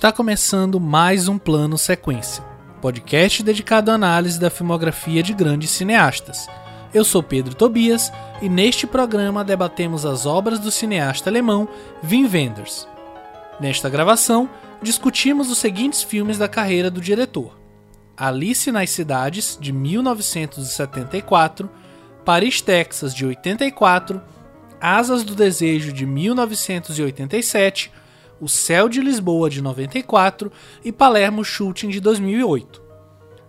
Está começando mais um Plano Sequência, podcast dedicado à análise da filmografia de grandes cineastas. Eu sou Pedro Tobias e neste programa debatemos as obras do cineasta alemão Wim Wenders. Nesta gravação, discutimos os seguintes filmes da carreira do diretor: Alice nas Cidades, de 1974, Paris, Texas, de 84, Asas do Desejo, de 1987, O Céu de Lisboa, de 94 e Palermo Shooting, de 2008.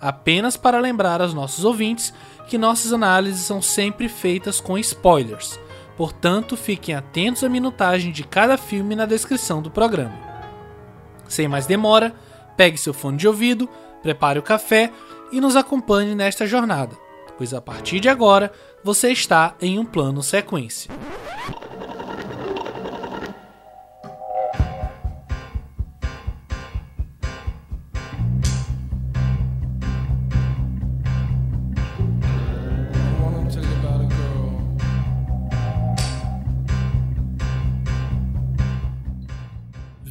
Apenas para lembrar aos nossos ouvintes que nossas análises são sempre feitas com spoilers, portanto fiquem atentos à minutagem de cada filme na descrição do programa. Sem mais demora, pegue seu fone de ouvido, prepare o café e nos acompanhe nesta jornada, pois a partir de agora você está em um plano sequência.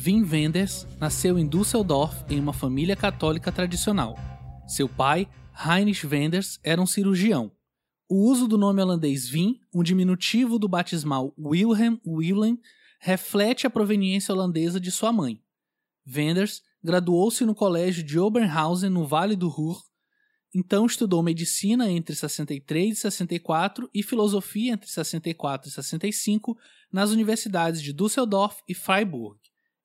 Wim Wenders nasceu em Düsseldorf em uma família católica tradicional. Seu pai, Heinrich Wenders, era um cirurgião. O uso do nome holandês Wim, um diminutivo do batismal Wilhelm Willem, reflete a proveniência holandesa de sua mãe. Wenders graduou-se no colégio de Oberhausen, no Vale do Ruhr, então estudou medicina entre 63 e 64 e filosofia entre 64 e 65 nas universidades de Düsseldorf e Freiburg.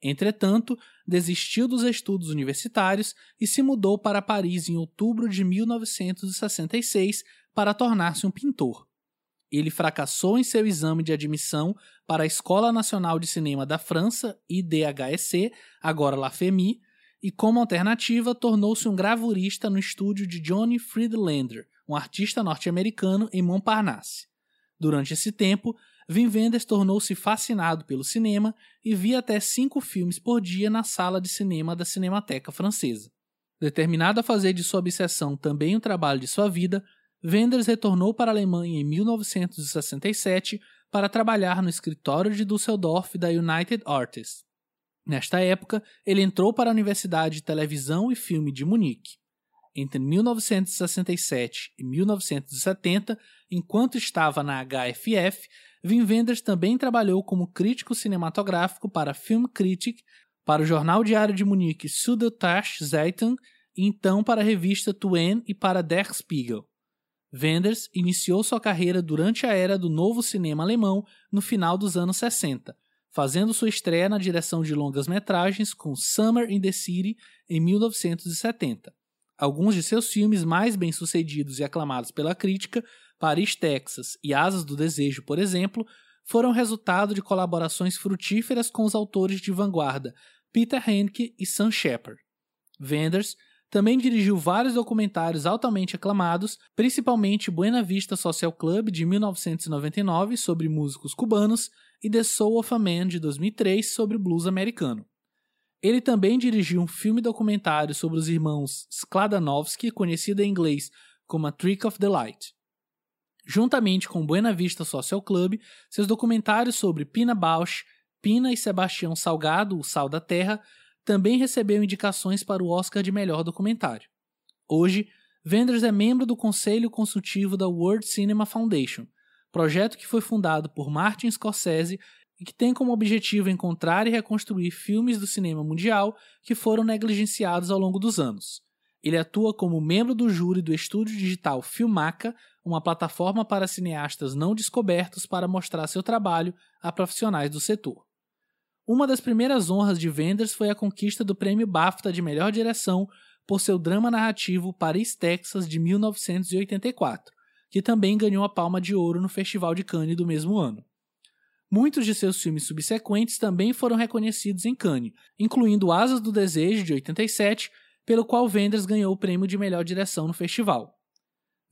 Entretanto, desistiu dos estudos universitários e se mudou para Paris em outubro de 1966 para tornar-se um pintor. Ele fracassou em seu exame de admissão para a Escola Nacional de Cinema da França, IDHSC, agora La FEMI, e como alternativa tornou-se um gravurista no estúdio de Johnny Friedlander, um artista norte-americano em Montparnasse. Durante esse tempo, Wim Wenders tornou-se fascinado pelo cinema e via até cinco filmes por dia na sala de cinema da Cinemateca Francesa. Determinado a fazer de sua obsessão também o trabalho de sua vida, Wenders retornou para a Alemanha em 1967 para trabalhar no escritório de Düsseldorf da United Artists. Nesta época, ele entrou para a Universidade de Televisão e Filme de Munique. Entre 1967 e 1970, enquanto estava na HFF, Wim Wenders também trabalhou como crítico cinematográfico para Film Critic, para o jornal diário de Munique Süddeutsche Zeitung e então para a revista Tuen e para Der Spiegel. Wenders iniciou sua carreira durante a era do novo cinema alemão no final dos anos 60, fazendo sua estreia na direção de longas-metragens com Summer in the City em 1970. Alguns de seus filmes mais bem-sucedidos e aclamados pela crítica Paris, Texas e Asas do Desejo, por exemplo, foram resultado de colaborações frutíferas com os autores de vanguarda Peter Handke e Sam Shepard. Wenders também dirigiu vários documentários altamente aclamados, principalmente Buena Vista Social Club de 1999 sobre músicos cubanos e The Soul of a Man de 2003 sobre blues americano. Ele também dirigiu um filme documentário sobre os irmãos Skladanovsky, conhecido em inglês como A Trick of the Light. Juntamente com Buena Vista Social Club, seus documentários sobre Pina Bausch, Pina e Sebastião Salgado, O Sal da Terra, também recebeu indicações para o Oscar de melhor documentário. Hoje, Wenders é membro do Conselho Consultivo da World Cinema Foundation, projeto que foi fundado por Martin Scorsese e que tem como objetivo encontrar e reconstruir filmes do cinema mundial que foram negligenciados ao longo dos anos. Ele atua como membro do júri do estúdio digital Filmaca, uma plataforma para cineastas não descobertos para mostrar seu trabalho a profissionais do setor. Uma das primeiras honras de Wenders foi a conquista do prêmio BAFTA de melhor direção por seu drama narrativo Paris, Texas, de 1984, que também ganhou a Palma de Ouro no Festival de Cannes do mesmo ano. Muitos de seus filmes subsequentes também foram reconhecidos em Cannes, incluindo Asas do Desejo, de 87, pelo qual Wenders ganhou o prêmio de melhor direção no festival.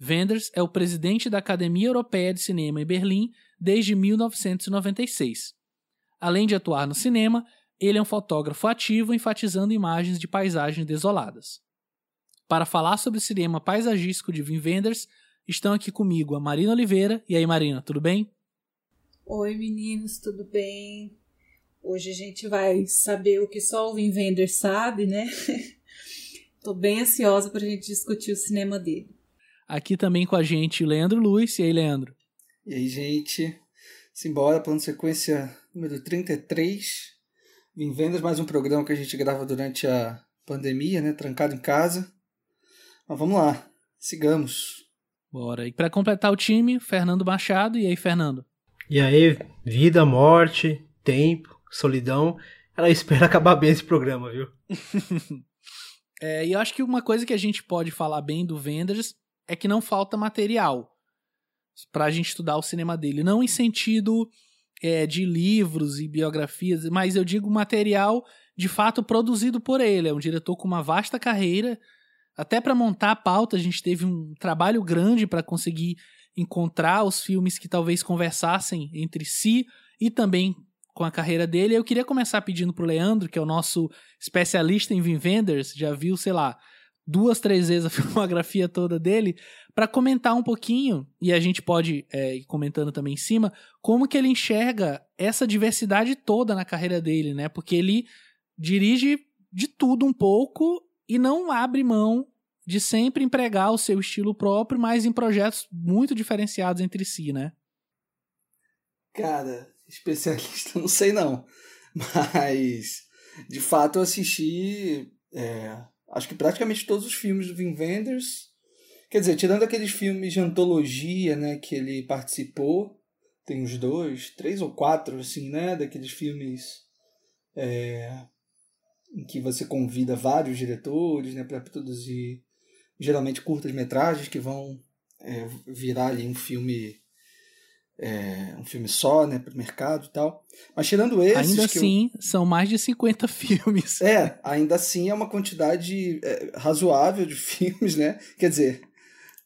Wenders é o presidente da Academia Europeia de Cinema em Berlim desde 1996. Além de atuar no cinema, ele é um fotógrafo ativo enfatizando imagens de paisagens desoladas. Para falar sobre o cinema paisagístico de Wim Wenders, estão aqui comigo a Marina Oliveira. E aí, Marina, tudo bem? Oi meninos, tudo bem? Hoje a gente vai saber o que só o Wim Wenders sabe, né? Tô bem ansiosa para a gente discutir o cinema dele. Aqui também com a gente o Leandro Luiz. E aí, Leandro? E aí, gente? Simbora, plano sequência número 33. Vim Vendas, mais um programa que a gente grava durante a pandemia, né? Trancado em casa. Mas vamos lá, sigamos. Bora. E para completar o time, Fernando Machado. E aí, Fernando? E aí, vida, morte, tempo, solidão. Ela espera acabar bem esse programa, viu? É, e eu acho que uma coisa que a gente pode falar bem do Vendors é que não falta material para a gente estudar o cinema dele. Não em sentido é, de livros e biografias, mas eu digo material de fato produzido por ele. É um diretor com uma vasta carreira. Até para montar a pauta, a gente teve um trabalho grande para conseguir encontrar os filmes que talvez conversassem entre si e também com a carreira dele. Eu queria começar pedindo pro Leandro, que é o nosso especialista em Vin Vendors, já viu, sei lá, duas, três vezes a filmografia toda dele, para comentar um pouquinho, e a gente pode é, ir comentando também em cima, como que ele enxerga essa diversidade toda na carreira dele, né? Porque ele dirige de tudo um pouco e não abre mão de sempre empregar o seu estilo próprio, mas em projetos muito diferenciados entre si, né? Cara, especialista, não sei não. Mas, de fato, eu assisti, é, acho que praticamente todos os filmes do Wim Wenders. Quer dizer, tirando aqueles filmes de antologia, né, que ele participou, tem uns dois, três ou quatro, assim, né, daqueles filmes é, em que você convida vários diretores, né, para produzir geralmente curtas metragens que vão é, virar ali um filme é, um filme só, né, para o mercado e tal. Mas tirando esses. Ainda assim, eu... são mais de 50 filmes. É, ainda assim é uma quantidade é, razoável de filmes, né? Quer dizer,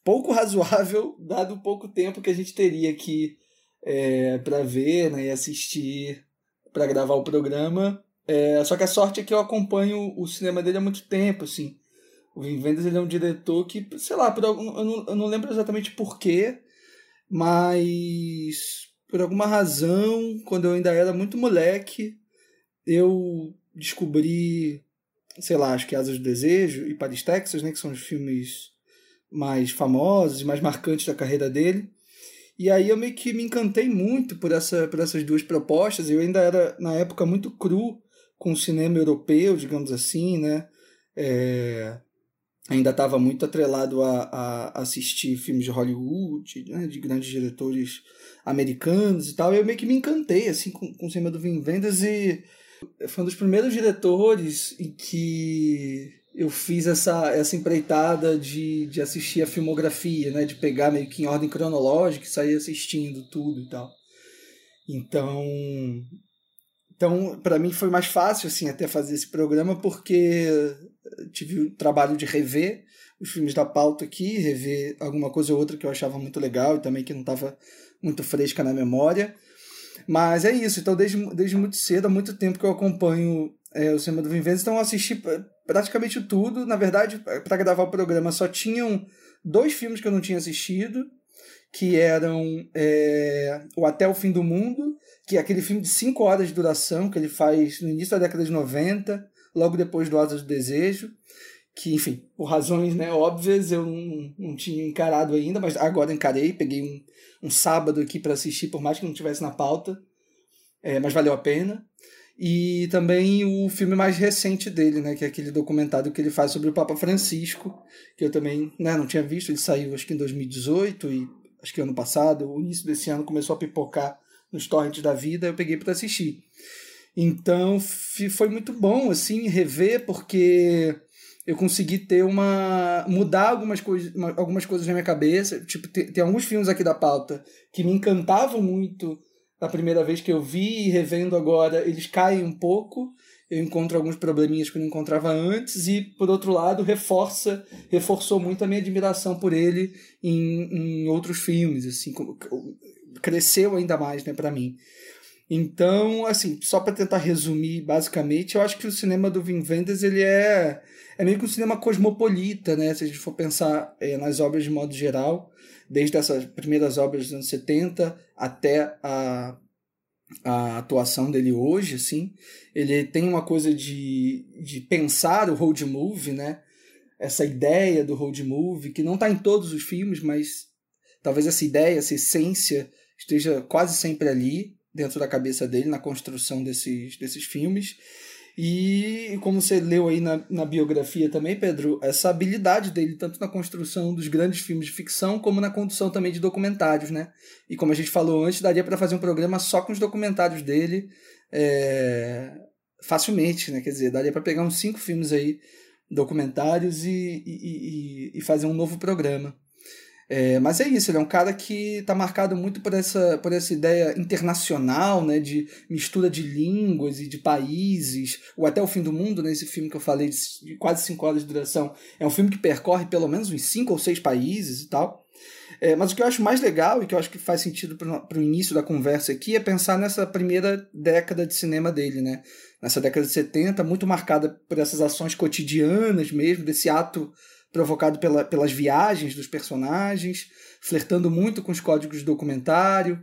pouco razoável, dado o pouco tempo que a gente teria aqui é, para ver né, e assistir para gravar o programa. É, só que a sorte é que eu acompanho o cinema dele há muito tempo, assim. O Vin Vendors ele é um diretor que, sei lá, por algum, eu, não, eu não lembro exatamente porquê, mas por alguma razão, quando eu ainda era muito moleque, eu descobri, sei lá, acho que Asas do Desejo e Paris, Texas, né, que são os filmes mais famosos mais marcantes da carreira dele. E aí eu meio que me encantei muito por, essa, por essas duas propostas. Eu ainda era, na época, muito cru com o cinema europeu, digamos assim, né? É, ainda estava muito atrelado a, a, assistir filmes de Hollywood, né, de grandes diretores americanos e tal. Eu meio que me encantei assim com, com o cinema do Vin Vendas e foi um dos primeiros diretores em que eu fiz essa, essa empreitada de, de assistir a filmografia, né, de pegar meio que em ordem cronológica e sair assistindo tudo e tal. Então, então para mim foi mais fácil assim até fazer esse programa porque tive o trabalho de rever os filmes da pauta aqui, rever alguma coisa ou outra que eu achava muito legal e também que não estava muito fresca na memória. Mas é isso, então desde, desde muito cedo, há muito tempo que eu acompanho é, o cinema do Vin Vendors, então eu assisti praticamente tudo. Na verdade, para gravar o programa só tinham dois filmes que eu não tinha assistido, que eram é, O Até o Fim do Mundo, que é aquele filme de 5 horas de duração que ele faz no início da década de 90, logo depois do Asas do Desejo, que, enfim, por razões né, óbvias eu não, não tinha encarado ainda, mas agora encarei, peguei um, um sábado aqui para assistir, por mais que não tivesse na pauta, é, mas valeu a pena. E também o filme mais recente dele, né, que é aquele documentário que ele faz sobre o Papa Francisco, que eu também né, não tinha visto, ele saiu acho que em 2018 e acho que ano passado, o início desse ano começou a pipocar nos torrents da vida, eu peguei para assistir. Então foi muito bom assim rever porque eu consegui ter uma mudar algumas coisas algumas coisas na minha cabeça tipo tem, tem, alguns filmes aqui da pauta que me encantavam muito da primeira vez que eu vi e revendo agora eles caem um pouco eu encontro alguns probleminhas que eu não encontrava antes e por outro lado reforça reforçou muito a minha admiração por ele em, em outros filmes assim cresceu ainda mais né para mim então, assim, só para tentar resumir basicamente, eu acho que o cinema do Wim Wenders ele é, é meio que um cinema cosmopolita, né? Se a gente for pensar é, nas obras de modo geral, desde essas primeiras obras dos anos 70 até a, a atuação dele hoje, assim. Ele tem uma coisa de, de pensar o road movie, né? Essa ideia do road movie, que não está em todos os filmes, mas talvez essa ideia, essa essência esteja quase sempre ali, dentro da cabeça dele, na construção desses, desses filmes. E como você leu aí na, na biografia também, Pedro, essa habilidade dele, tanto na construção dos grandes filmes de ficção, como na condução também de documentários, né? E como a gente falou antes, daria para fazer um programa só com os documentários dele é, facilmente, né? Quer dizer, daria para pegar uns cinco filmes aí, documentários, e, e, e, e fazer um novo programa. É, mas é isso, ele é um cara que está marcado muito por essa, por essa ideia internacional, né, de mistura de línguas e de países, ou até o fim do mundo, né, esse filme que eu falei de quase cinco horas de duração, é um filme que percorre pelo menos uns cinco ou seis países e tal. É, mas o que eu acho mais legal e que eu acho que faz sentido para o início da conversa aqui é pensar nessa primeira década de cinema dele, né? Nessa década de 70, muito marcada por essas ações cotidianas mesmo, desse ato provocado pela, pelas viagens dos personagens, flertando muito com os códigos de documentário,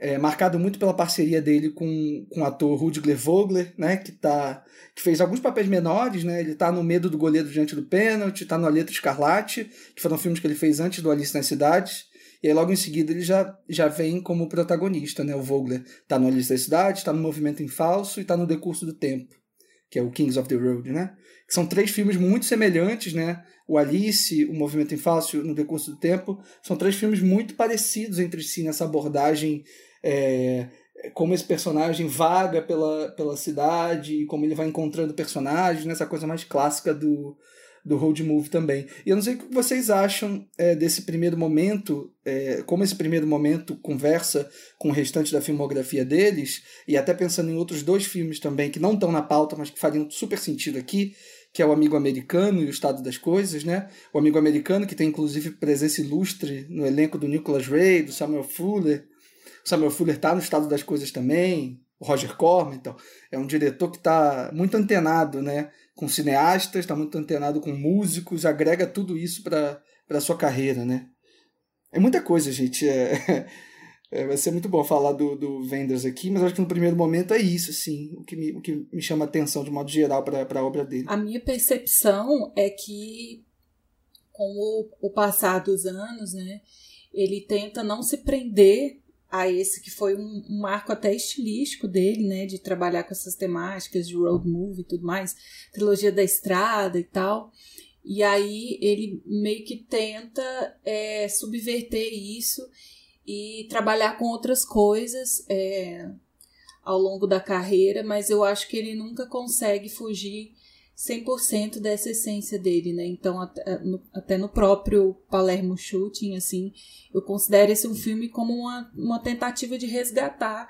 é, marcado muito pela parceria dele com, com o ator Rudger Vogler, né, que, tá, que fez alguns papéis menores, né, ele está no Medo do Goleiro Diante do Pênalti, está no A Letra Escarlate, que foram filmes que ele fez antes do Alice nas Cidades, e aí logo em seguida ele já, já vem como protagonista, né, o Vogler está no Alice nas Cidades, está no Movimento em Falso e está no Decurso do Tempo, que é o Kings of the Road, né, são três filmes muito semelhantes, né, o Alice, o Movimento em Falso no decurso do tempo, são três filmes muito parecidos entre si nessa abordagem, é, como esse personagem vaga pela, pela cidade, como ele vai encontrando personagens, nessa coisa mais clássica do, do road movie também. E eu não sei o que vocês acham é, desse primeiro momento, é, como esse primeiro momento conversa com o restante da filmografia deles, e até pensando em outros dois filmes também que não estão na pauta, mas que fariam super sentido aqui, que é o Amigo Americano e o Estado das Coisas, né? O Amigo Americano, que tem inclusive presença ilustre no elenco do Nicholas Ray, do Samuel Fuller. O Samuel Fuller está no Estado das Coisas também, o Roger Corman, então. É um diretor que está muito antenado, né? Com cineastas, está muito antenado com músicos, agrega tudo isso para a sua carreira, né? É muita coisa, gente. É... É, vai ser muito bom falar do, do Vendors aqui, mas acho que no primeiro momento é isso, sim, o que me, o que me chama atenção de modo geral para a obra dele. A minha percepção é que, com o, o passar dos anos, né, ele tenta não se prender a esse que foi um, um, marco até estilístico dele, né, de trabalhar com essas temáticas de road movie e tudo mais, trilogia da estrada e tal. E aí ele meio que tenta é, subverter isso e trabalhar com outras coisas é, ao longo da carreira, mas eu acho que ele nunca consegue fugir 100% dessa essência dele, né? Então, até no, próprio Palermo Shooting, assim, eu considero esse um filme como uma, uma tentativa de resgatar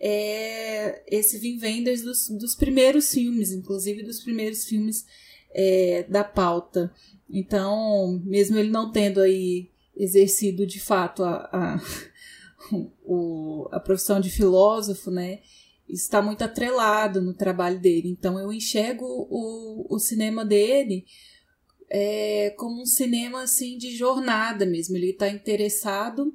é, esse Vin Wenders dos, dos primeiros filmes, inclusive dos primeiros filmes é, da pauta. Então, mesmo ele não tendo aí exercido de fato a, a, o, a profissão de filósofo, né? Está muito atrelado no trabalho dele. Então eu enxergo o, o cinema dele é, como um cinema assim de jornada mesmo. Ele está interessado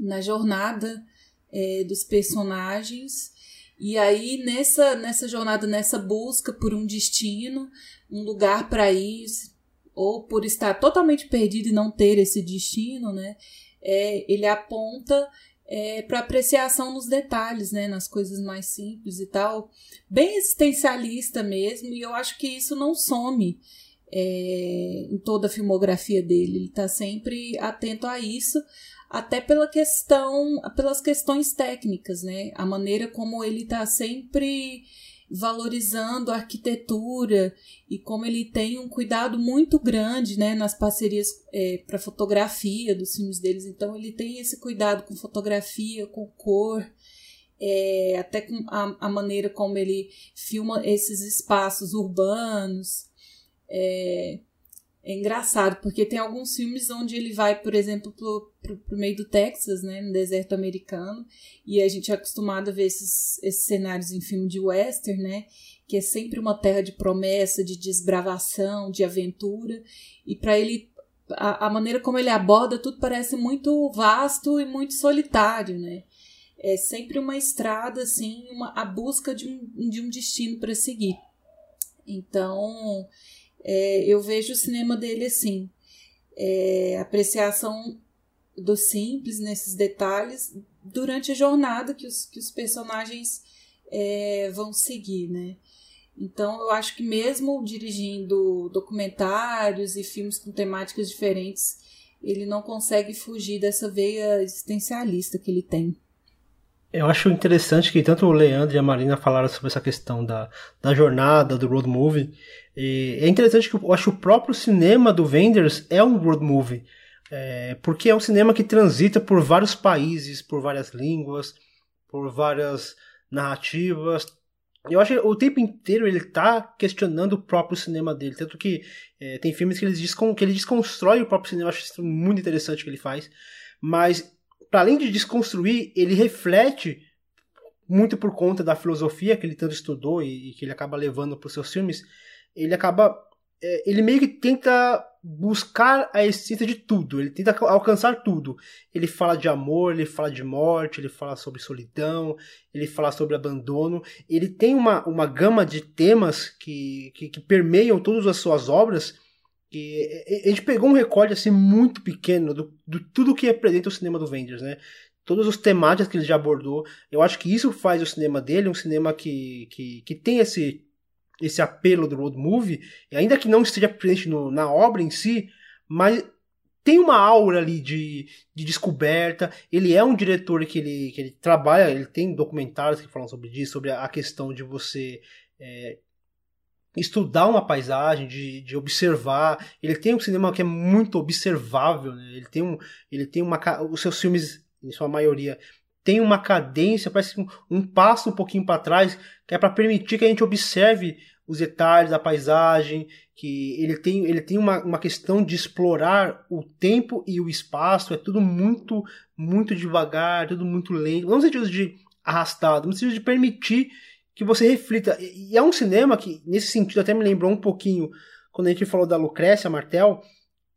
na jornada é, dos personagens. E aí, nessa, nessa jornada, nessa busca por um destino, um lugar para ir, ou por estar totalmente perdido e não ter esse destino, né? É, ele aponta é, para apreciação nos detalhes, né? Nas coisas mais simples e tal. Bem existencialista mesmo, e eu acho que isso não some é, em toda a filmografia dele. Ele está sempre atento a isso, até pela questão, pelas questões técnicas, né? A maneira como ele está sempre valorizando a arquitetura e como ele tem um cuidado muito grande né, nas parcerias é, para fotografia dos filmes deles. Então ele tem esse cuidado com fotografia, com cor, é, até com a, a, maneira como ele filma esses espaços urbanos. É, é engraçado, porque tem alguns filmes onde ele vai, por exemplo, pro, pro, pro, meio do Texas, né, no deserto americano, e a gente é acostumado a ver esses, esses cenários em filme de western, né, que é sempre uma terra de promessa, de desbravação, de aventura, e para ele, a, a, maneira como ele aborda tudo parece muito vasto e muito solitário, né. é sempre uma estrada, assim, uma, a busca de um, de um destino para seguir. Então, é, eu vejo o cinema dele assim, é, apreciação do simples nesses detalhes durante a jornada que os, que os personagens é, vão seguir, né? Então eu acho que mesmo dirigindo documentários e filmes com temáticas diferentes, ele não consegue fugir dessa veia existencialista que ele tem. Eu acho interessante que tanto o Leandro e a Marina falaram sobre essa questão da, da jornada, do road movie. E é interessante que eu acho que o próprio cinema do Wenders é um road movie. É, porque é um cinema que transita por vários países, por várias línguas, por várias narrativas. Eu acho que o tempo inteiro ele está questionando o próprio cinema dele. Tanto que é, tem filmes que ele, descon que ele desconstrói o próprio cinema. Eu acho isso muito interessante que ele faz. Mas para além de desconstruir, ele reflete muito por conta da filosofia que ele tanto estudou e, e que ele acaba levando para os seus filmes, ele acaba é, ele meio que tenta buscar a essência de tudo, ele tenta alcançar tudo. Ele fala de amor, ele fala de morte, ele fala sobre solidão, ele fala sobre abandono. Ele tem uma, uma gama de temas que, que, que permeiam todas as suas obras e a gente pegou um recorte assim muito pequeno do, do tudo que representa o cinema do Wenders, né? Todos os temáticas que ele já abordou. Eu acho que isso faz o cinema dele um cinema que, que, que tem esse, esse apelo do road movie, ainda que não esteja presente no, na obra em si, mas tem uma aura ali de, de descoberta. Ele é um diretor que ele, que ele trabalha, ele tem documentários que falam sobre isso, sobre a questão de você é, estudar uma paisagem, de, de observar. Ele tem um cinema que é muito observável, né? ele tem um, ele tem uma, os seus filmes, em sua maioria, tem uma cadência, parece um, um passo um pouquinho para trás, que é para permitir que a gente observe os detalhes da paisagem, que ele tem, ele tem uma, uma questão de explorar o tempo e o espaço, é tudo muito, muito devagar, tudo muito lento, não no sentido de arrastado, no sentido de permitir que você reflita. E é um cinema que, nesse sentido, até me lembrou um pouquinho quando a gente falou da Lucrécia Martel,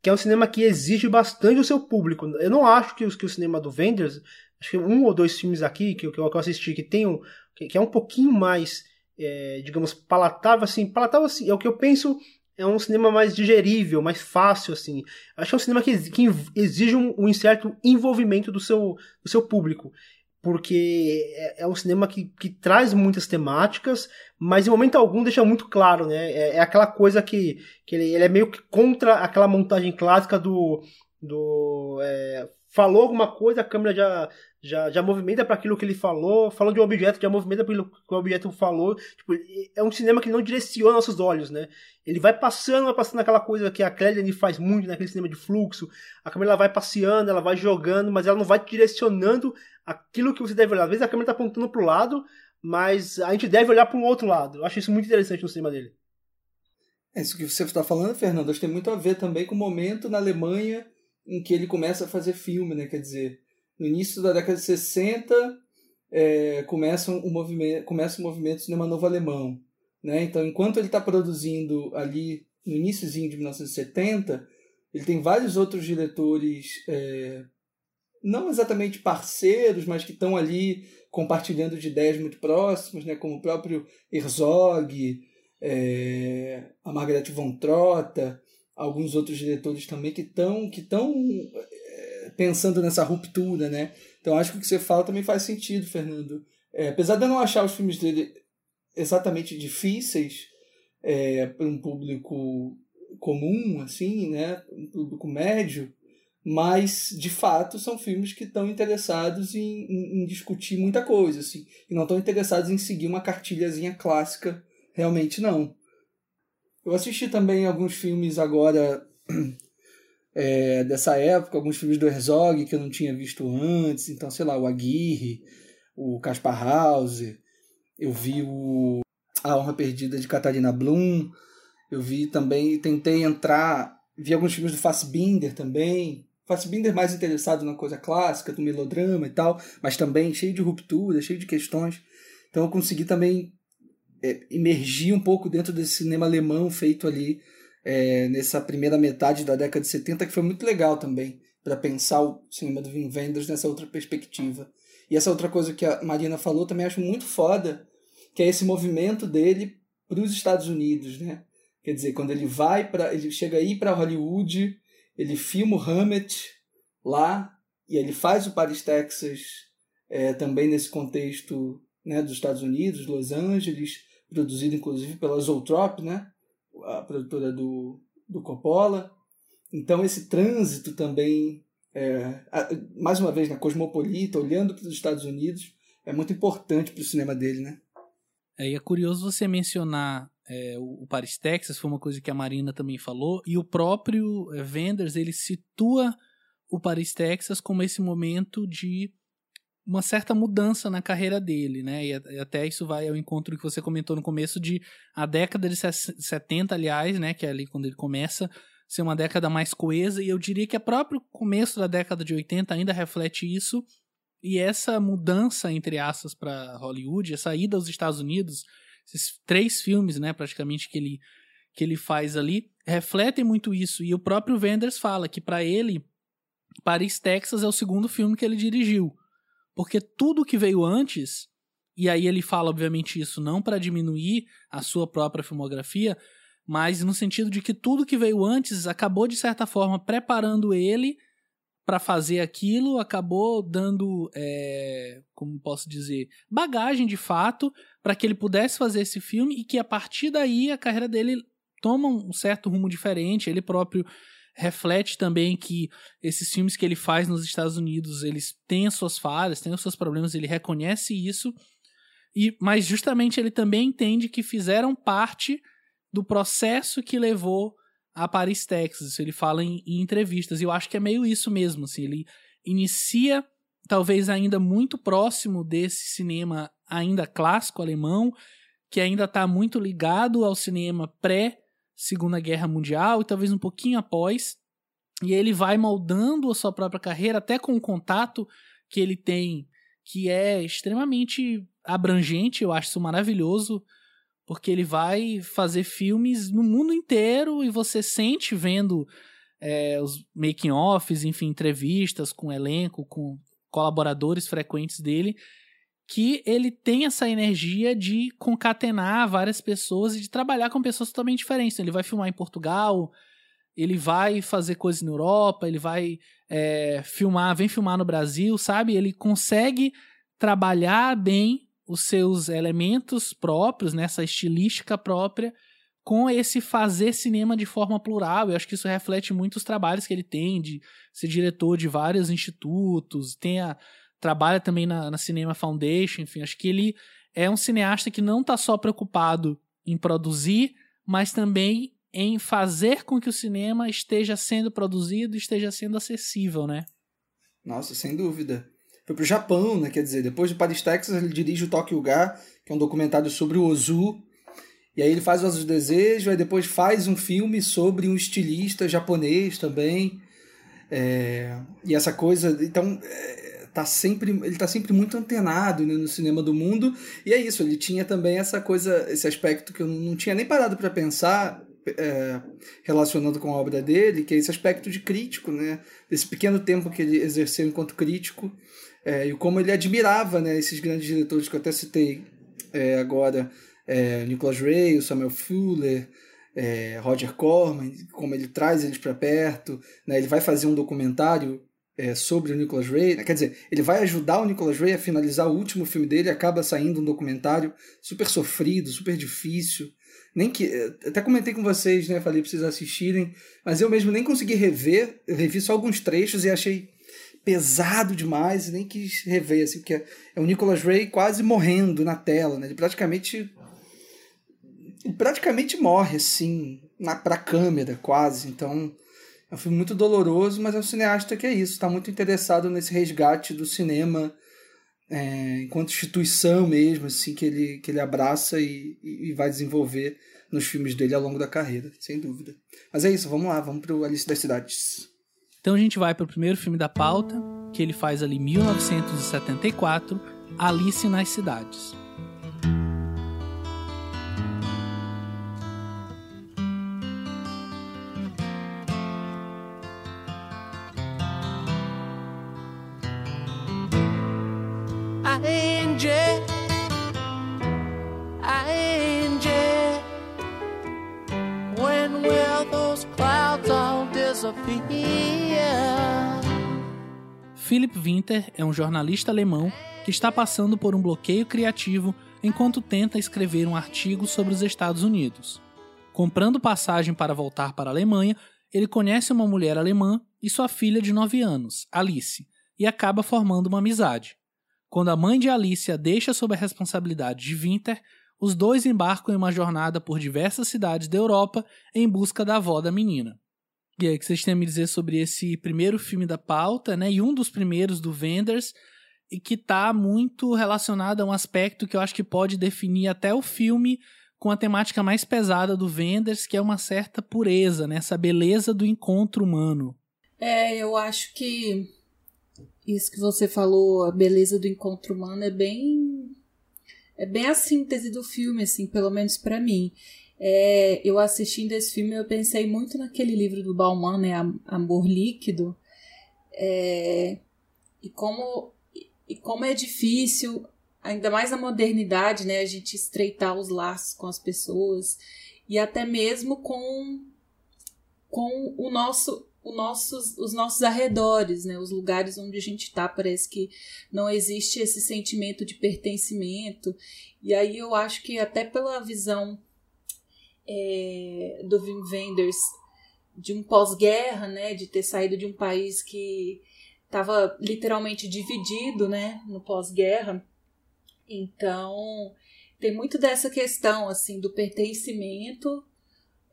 que é um cinema que exige bastante do seu público. Eu não acho que, que o cinema do Wenders, acho que um ou dois filmes aqui que, que eu assisti que tem um, que, é um pouquinho mais, é, digamos, palatável, assim, palatável assim, é o que eu penso é um cinema mais digerível, mais fácil, assim. Acho que é um cinema que, que exige um, um certo envolvimento do seu, do seu público porque é, é, um cinema que, que traz muitas temáticas, mas em momento algum deixa muito claro, né? É, é aquela coisa que, que ele, ele, é meio que contra aquela montagem clássica do. do é, falou alguma coisa, a câmera já, já, já movimenta para aquilo que ele falou, falou de um objeto, já movimenta para aquilo que o objeto falou. Tipo, é um cinema que não direciona nossos olhos, né? Ele vai passando, vai passando aquela coisa que a Clélia faz muito naquele cinema de fluxo. A câmera ela vai passeando, ela vai jogando, mas ela não vai direcionando aquilo que você deve olhar. Às vezes a câmera está apontando para o lado, mas a gente deve olhar para um outro lado. Eu acho isso muito interessante no cinema dele. É isso que você está falando, Fernando, acho que tem muito a ver também com o momento na Alemanha em que ele começa a fazer filme, né? Quer dizer, no início da década de 60 é, começa, um movimento, começa o movimento cinema novo alemão. Né? Então, enquanto ele está produzindo ali no iníciozinho de 1970, ele tem vários outros diretores é, não exatamente parceiros, mas que estão ali compartilhando de ideias muito próximas, né, como o próprio Herzog, é, a Margaret von Trotta, alguns outros diretores também que estão que pensando nessa ruptura, né? Então acho que o que você fala também faz sentido, Fernando. É, apesar de eu não achar os filmes dele exatamente difíceis é, para um público comum, assim, né, um público médio, mas de fato são filmes que estão interessados em, em, em, discutir muita coisa, assim, e não estão interessados em seguir uma cartilhazinha clássica, realmente não. Eu assisti também alguns filmes agora é, dessa época, alguns filmes do Herzog que eu não tinha visto antes, então sei lá, o Aguirre, o Caspar Hauser, eu vi o A Honra Perdida de Catarina Blum, eu vi também, tentei entrar, vi alguns filmes do Fassbinder também, Fassbinder mais interessado na coisa clássica, do melodrama e tal, mas também cheio de ruptura, cheio de questões. Então eu consegui também é, emergir um pouco dentro desse cinema alemão feito ali é, nessa primeira metade da década de 70, que foi muito legal também, para pensar o cinema do Wim Wenders nessa outra perspectiva. E essa outra coisa que a Marina falou também acho muito foda, que é esse movimento dele para os Estados Unidos, né? Quer dizer, quando ele vai para, ele chega aí para Hollywood, ele filma o Hammett lá e ele faz o Paris, Texas, é, também nesse contexto né, dos Estados Unidos, Los Angeles, produzido inclusive pela Zoltrop, né? A produtora do, do Coppola. Então esse trânsito também, é, mais uma vez, na né, cosmopolita, olhando para os Estados Unidos, é muito importante para o cinema dele, né? É, e é curioso você mencionar é, o, Paris, Texas, foi uma coisa que a Marina também falou, e o próprio é, Wenders, ele situa o Paris, Texas como esse momento de uma certa mudança na carreira dele, né? E até isso vai ao encontro que você comentou no começo de a década de 70, aliás, né? Que é ali quando ele começa ser uma década mais coesa, e eu diria que o próprio começo da década de 80 ainda reflete isso, e essa mudança, entre aspas, para Hollywood, essa ida aos Estados Unidos, esses três filmes, né, praticamente, que ele, que ele faz ali, refletem muito isso. E o próprio Wenders fala que, para ele, Paris, Texas é o segundo filme que ele dirigiu. Porque tudo que veio antes, e aí ele fala, obviamente, isso não para diminuir a sua própria filmografia, mas no sentido de que tudo que veio antes acabou, de certa forma, preparando ele para fazer aquilo, acabou dando, é, como posso dizer, bagagem de fato para que ele pudesse fazer esse filme e que a partir daí a carreira dele toma um certo rumo diferente. Ele próprio reflete também que esses filmes que ele faz nos Estados Unidos eles têm as suas falhas, têm os seus problemas, ele reconhece isso. E, mas justamente ele também entende que fizeram parte do processo que levou a Paris, Texas. Ele fala em, em entrevistas. E eu acho que é meio isso mesmo. Assim, ele inicia, talvez ainda muito próximo desse cinema ainda clássico alemão, que ainda está muito ligado ao cinema pré Segunda Guerra Mundial e talvez um pouquinho após. E ele vai moldando a sua própria carreira até com o contato que ele tem, que é extremamente abrangente, eu acho isso maravilhoso porque ele vai fazer filmes no mundo inteiro e você sente vendo é, os making-offs, enfim, entrevistas com elenco, com colaboradores frequentes dele, que ele tem essa energia de concatenar várias pessoas e de trabalhar com pessoas totalmente diferentes. Então, ele vai filmar em Portugal, ele vai fazer coisas na Europa, ele vai é, filmar, vem filmar no Brasil, sabe? Ele consegue trabalhar bem os seus elementos próprios, nessa né, estilística própria, com esse fazer cinema de forma plural. Eu acho que isso reflete muito os trabalhos que ele tem de ser diretor de vários institutos, tem a, trabalha também na, na Cinema Foundation, enfim, acho que ele é um cineasta que não está só preocupado em produzir, mas também em fazer com que o cinema esteja sendo produzido, esteja sendo acessível, né? Nossa, sem dúvida foi pro Japão, né? Quer dizer, depois de Paris, Texas, ele dirige o Tokyo Ga, que é um documentário sobre o Ozu. E aí ele faz o Asos do Desejo, aí depois faz um filme sobre um estilista japonês também. É, e essa coisa, então, é, tá sempre, ele tá sempre muito antenado né, no cinema do mundo. E é isso, ele tinha também essa coisa, esse aspecto que eu não tinha nem parado para pensar, é, relacionando com a obra dele, que é esse aspecto de crítico, né? Esse pequeno tempo que ele exerceu enquanto crítico é, e como ele admirava né, esses grandes diretores que eu até citei é, agora, é, Nicholas Ray, Samuel Fuller, é, Roger Corman, como ele traz eles para perto. Né, ele vai fazer um documentário é, sobre o Nicholas Ray. Né, quer dizer, ele vai ajudar o Nicholas Ray a finalizar o último filme dele acaba saindo um documentário super sofrido, super difícil. Nem que. Até comentei com vocês, né? Falei pra vocês assistirem, mas eu mesmo nem consegui rever. Eu revi só alguns trechos e achei pesado demais, nem quis rever, assim, porque é o Nicholas Ray quase morrendo na tela, né? Ele praticamente. Ele praticamente morre, assim, na, pra câmera, quase. Então, é um filme muito doloroso, mas é um cineasta que é isso, está muito interessado nesse resgate do cinema é, enquanto instituição mesmo, assim, que ele, que ele abraça e, e vai desenvolver nos filmes dele ao longo da carreira, sem dúvida. Mas é isso, vamos lá, vamos para o Alice das Cidades. Então a gente vai para o primeiro filme da pauta, que ele faz ali em 1974, Alice nas Cidades. Philip Winter é um jornalista alemão que está passando por um bloqueio criativo enquanto tenta escrever um artigo sobre os Estados Unidos. Comprando passagem para voltar para a Alemanha, ele conhece uma mulher alemã e sua filha de 9 anos, Alice, e acaba formando uma amizade. Quando a mãe de Alice a deixa sob a responsabilidade de Winter, os dois embarcam em uma jornada por diversas cidades da Europa em busca da avó da menina. Que vocês têm a me dizer sobre esse primeiro filme da pauta, né? E um dos primeiros do Wenders, e que está muito relacionado a um aspecto que eu acho que pode definir até o filme com a temática mais pesada do Wenders, que é uma certa pureza, né? Essa beleza do encontro humano. É, eu acho que isso que você falou, a beleza do encontro humano é bem é bem a síntese do filme, assim, pelo menos para mim. É, eu assistindo esse filme, eu pensei muito naquele livro do Bauman, né, Amor Líquido, é, e como e como é difícil, ainda mais na modernidade, né, a gente estreitar os laços com as pessoas e até mesmo com com o nosso nossos, os nossos arredores, né? Os lugares onde a gente está, parece que não existe esse sentimento de pertencimento. E aí eu acho que até pela visão é, do Wim Wenders de um pós-guerra, né? De ter saído de um país que estava literalmente dividido, né? No pós-guerra. Então tem muito dessa questão assim do pertencimento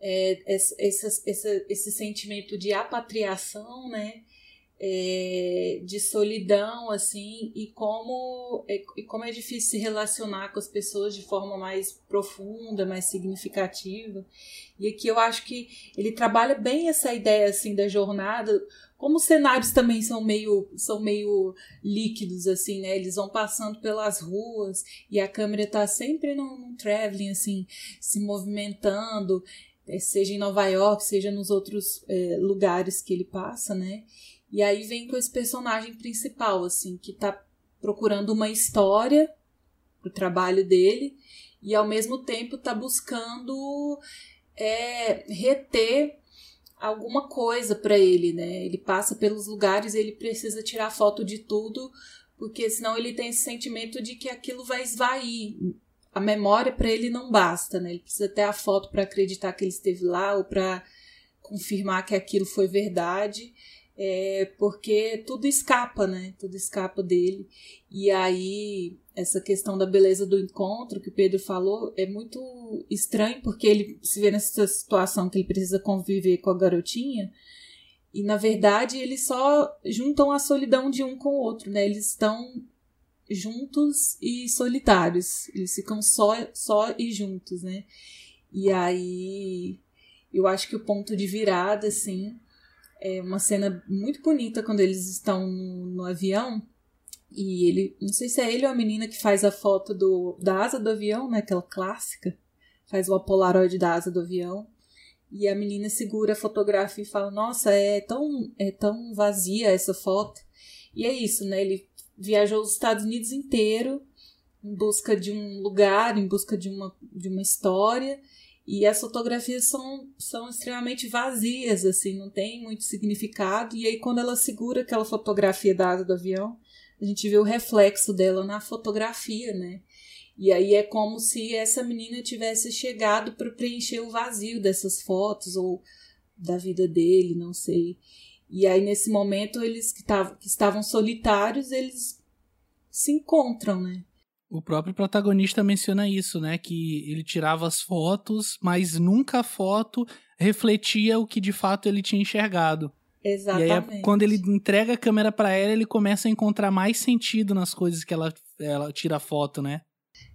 é, esse, esse, esse sentimento de apatriação, né? É, de solidão, assim, e como, é, e como é difícil se relacionar com as pessoas de forma mais profunda, mais significativa. E aqui eu acho que ele trabalha bem essa ideia, assim, da jornada, como os cenários também são meio, são meio líquidos, assim, né? Eles vão passando pelas ruas e a câmera tá sempre num, num traveling, assim, se movimentando. É, seja em Nova York, seja nos outros é, lugares que ele passa, né? E aí vem com esse personagem principal, assim, que tá procurando uma história pro trabalho dele e ao mesmo tempo tá buscando é, reter alguma coisa para ele, né? Ele passa pelos lugares, ele precisa tirar foto de tudo, porque senão ele tem esse sentimento de que aquilo vai esvair a memória para ele não basta, né? Ele precisa ter a foto para acreditar que ele esteve lá ou para confirmar que aquilo foi verdade, é, porque tudo escapa, né? Tudo escapa dele. E aí, essa questão da beleza do encontro que o Pedro falou é muito estranho, porque ele se vê nessa situação que ele precisa conviver com a garotinha. E na verdade eles só juntam a solidão de um com o outro, né? Eles estão juntos e solitários. Eles ficam só, só e juntos, né? E aí eu acho que o ponto de virada, assim, é uma cena muito bonita quando eles estão no, no avião. E ele, não sei se é ele ou a menina que faz a foto do, da asa do avião, né? Aquela clássica. Faz o polaroid da asa do avião. E a menina segura a fotografia e fala: Nossa, é tão, é tão vazia essa foto. E é isso, né? Ele viajou os Estados Unidos inteiro em busca de um lugar, em busca de uma, de uma história. E as fotografias são, são extremamente vazias, assim, não tem muito significado. E aí, quando ela segura aquela fotografia da asa do avião, a gente vê o reflexo dela na fotografia, né? E aí é como se essa menina tivesse chegado para preencher o vazio dessas fotos ou da vida dele, não sei. E aí, nesse momento, eles que, tavam, que estavam solitários, eles se encontram, né? O próprio protagonista menciona isso, né? Que ele tirava as fotos, mas nunca a foto refletia o que de fato ele tinha enxergado. Exatamente. E aí, quando ele entrega a câmera para ela, ele começa a encontrar mais sentido nas coisas que ela, ela tira a foto, né?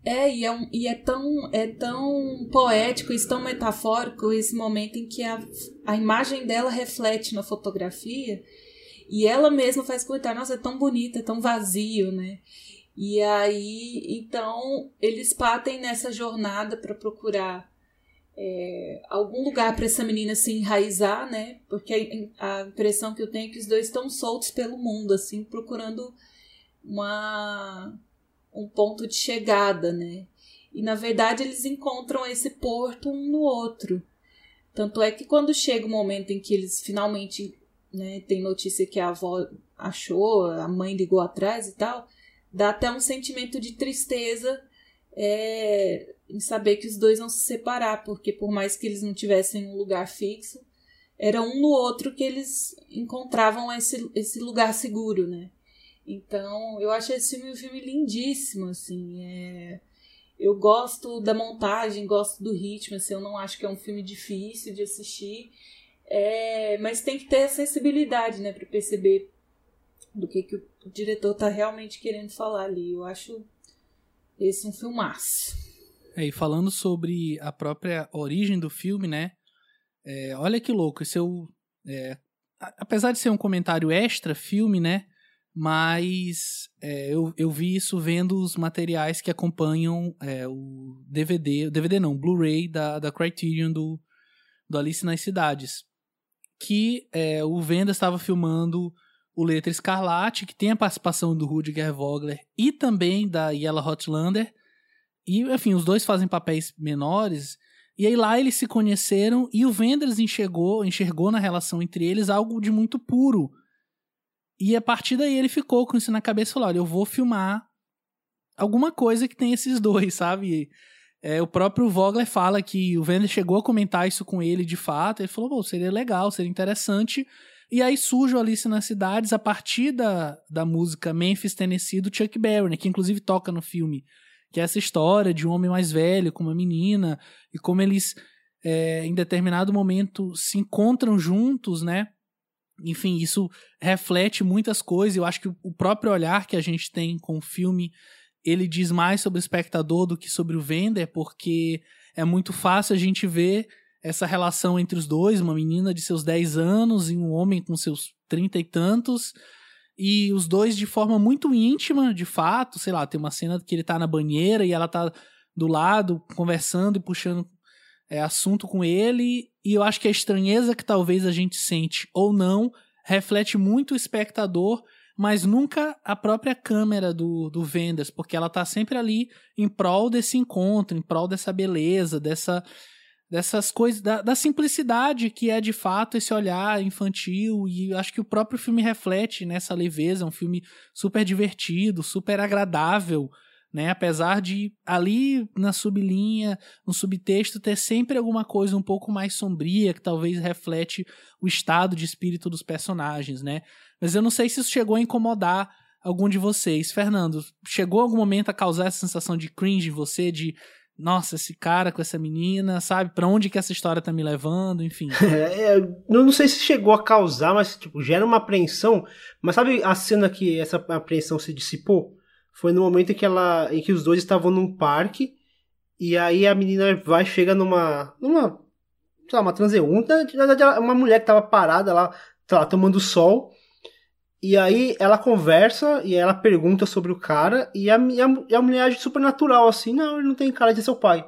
É, e é, um, e é, tão, é tão poético e tão metafórico esse momento em que a, a imagem dela reflete na fotografia e ela mesma faz comentário, nossa, é tão bonita, é tão vazio, né? E aí, então, eles partem nessa jornada para procurar é, algum lugar para essa menina se enraizar, né? Porque a, a impressão que eu tenho é que os dois estão soltos pelo mundo, assim, procurando uma um ponto de chegada, né? E na verdade eles encontram esse porto um no outro. Tanto é que quando chega o momento em que eles finalmente né, tem notícia que a avó achou, a mãe ligou atrás e tal, dá até um sentimento de tristeza é, em saber que os dois vão se separar, porque por mais que eles não tivessem um lugar fixo, era um no outro que eles encontravam esse, esse lugar seguro, né? Então, eu acho esse filme um filme lindíssimo, assim. É... Eu gosto da montagem, gosto do ritmo, assim, eu não acho que é um filme difícil de assistir. É... Mas tem que ter sensibilidade, né, para perceber do que, que o diretor tá realmente querendo falar ali. Eu acho esse um filmaço. É, e falando sobre a própria origem do filme, né? É, olha que louco, esse é. É, apesar de ser um comentário extra filme, né? Mas é, eu, eu vi isso vendo os materiais que acompanham é, o DVD, o DVD não, Blu-ray da, da Criterion do, do Alice nas Cidades. Que o Venda estava filmando o Letra Escarlate, que tem a participação do Rudiger Vogler e também da Yella Hotlander. E, enfim, os dois fazem papéis menores. E aí lá eles se conheceram e o Wenders enxergou, enxergou na relação entre eles algo de muito puro. E a partir daí ele ficou com isso na cabeça e falou: olha, eu vou filmar alguma coisa que tem esses dois, sabe? É, o próprio Vogler fala que o Wenders chegou a comentar isso com ele de fato. Ele falou: seria legal, seria interessante e aí surge o Alice nas Cidades a partir da, da música Memphis, Tennessee, do Chuck Berry, né, que inclusive toca no filme. Que é essa história de um homem mais velho com uma menina e como eles, é, em determinado momento, se encontram juntos, né? Enfim, isso reflete muitas coisas. Eu acho que o próprio olhar que a gente tem com o filme ele diz mais sobre o espectador do que sobre o vender, porque é muito fácil a gente ver essa relação entre os dois, uma menina de seus 10 anos e um homem com seus 30 e tantos, e os dois de forma muito íntima, de fato, sei lá, tem uma cena que ele tá na banheira e ela tá do lado conversando e puxando é, assunto com ele, e eu acho que a estranheza que talvez a gente sente ou não reflete muito o espectador, mas nunca a própria câmera do, do Vendas, porque ela tá sempre ali em prol desse encontro, em prol dessa beleza, dessa dessas coisas, da, da, simplicidade que é de fato esse olhar infantil, e acho que o próprio filme reflete nessa leveza, é um filme super divertido, super agradável, né? Apesar de ali na sublinha, no subtexto, ter sempre alguma coisa um pouco mais sombria, que talvez reflete o estado de espírito dos personagens, né? Mas eu não sei se isso chegou a incomodar algum de vocês. Fernando, chegou algum momento a causar essa sensação de cringe em você, de nossa, esse cara com essa menina, sabe? Para onde que essa história tá me levando, enfim. É, não sei se chegou a causar, mas tipo, gera uma apreensão. Mas sabe a cena que essa apreensão se dissipou? Foi no momento em que ela, em que os dois estavam num parque e aí a menina vai chega numa, numa, sei lá, uma verdade uma mulher que tava parada lá, lá tomando sol e aí ela conversa e ela pergunta sobre o cara e a, e a, e a mulher age super natural, assim, não, ele não tem cara de seu pai.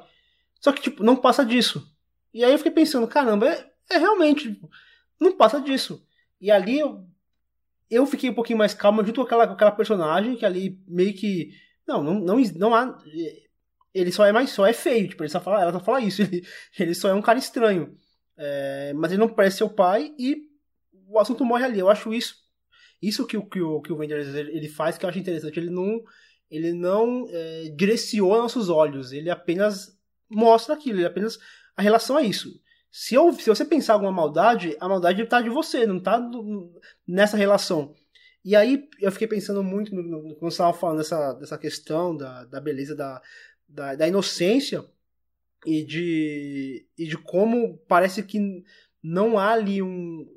Só que, tipo, não passa disso. E aí eu fiquei pensando, caramba, é, é realmente, tipo, não passa disso. E ali eu, eu fiquei um pouquinho mais calmo junto com aquela, com aquela personagem que ali meio que. Não, não, não, não há. Ele só é mais só é feio, tipo, ele só fala, ela só fala isso, ele, ele só é um cara estranho. É, mas ele não parece seu pai e o assunto morre ali. Eu acho isso isso que o, que o, que o Wenders ele faz que eu acho interessante. Ele não, ele não é, direciona nossos olhos, ele apenas mostra aquilo, ele apenas. A relação é isso. Se, eu, se você pensar alguma maldade, a maldade está de você, não está nessa relação. E aí eu fiquei pensando muito no, no, quando você estava falando dessa, dessa questão da, da beleza, da, da, da, inocência e de, e de como parece que não há ali um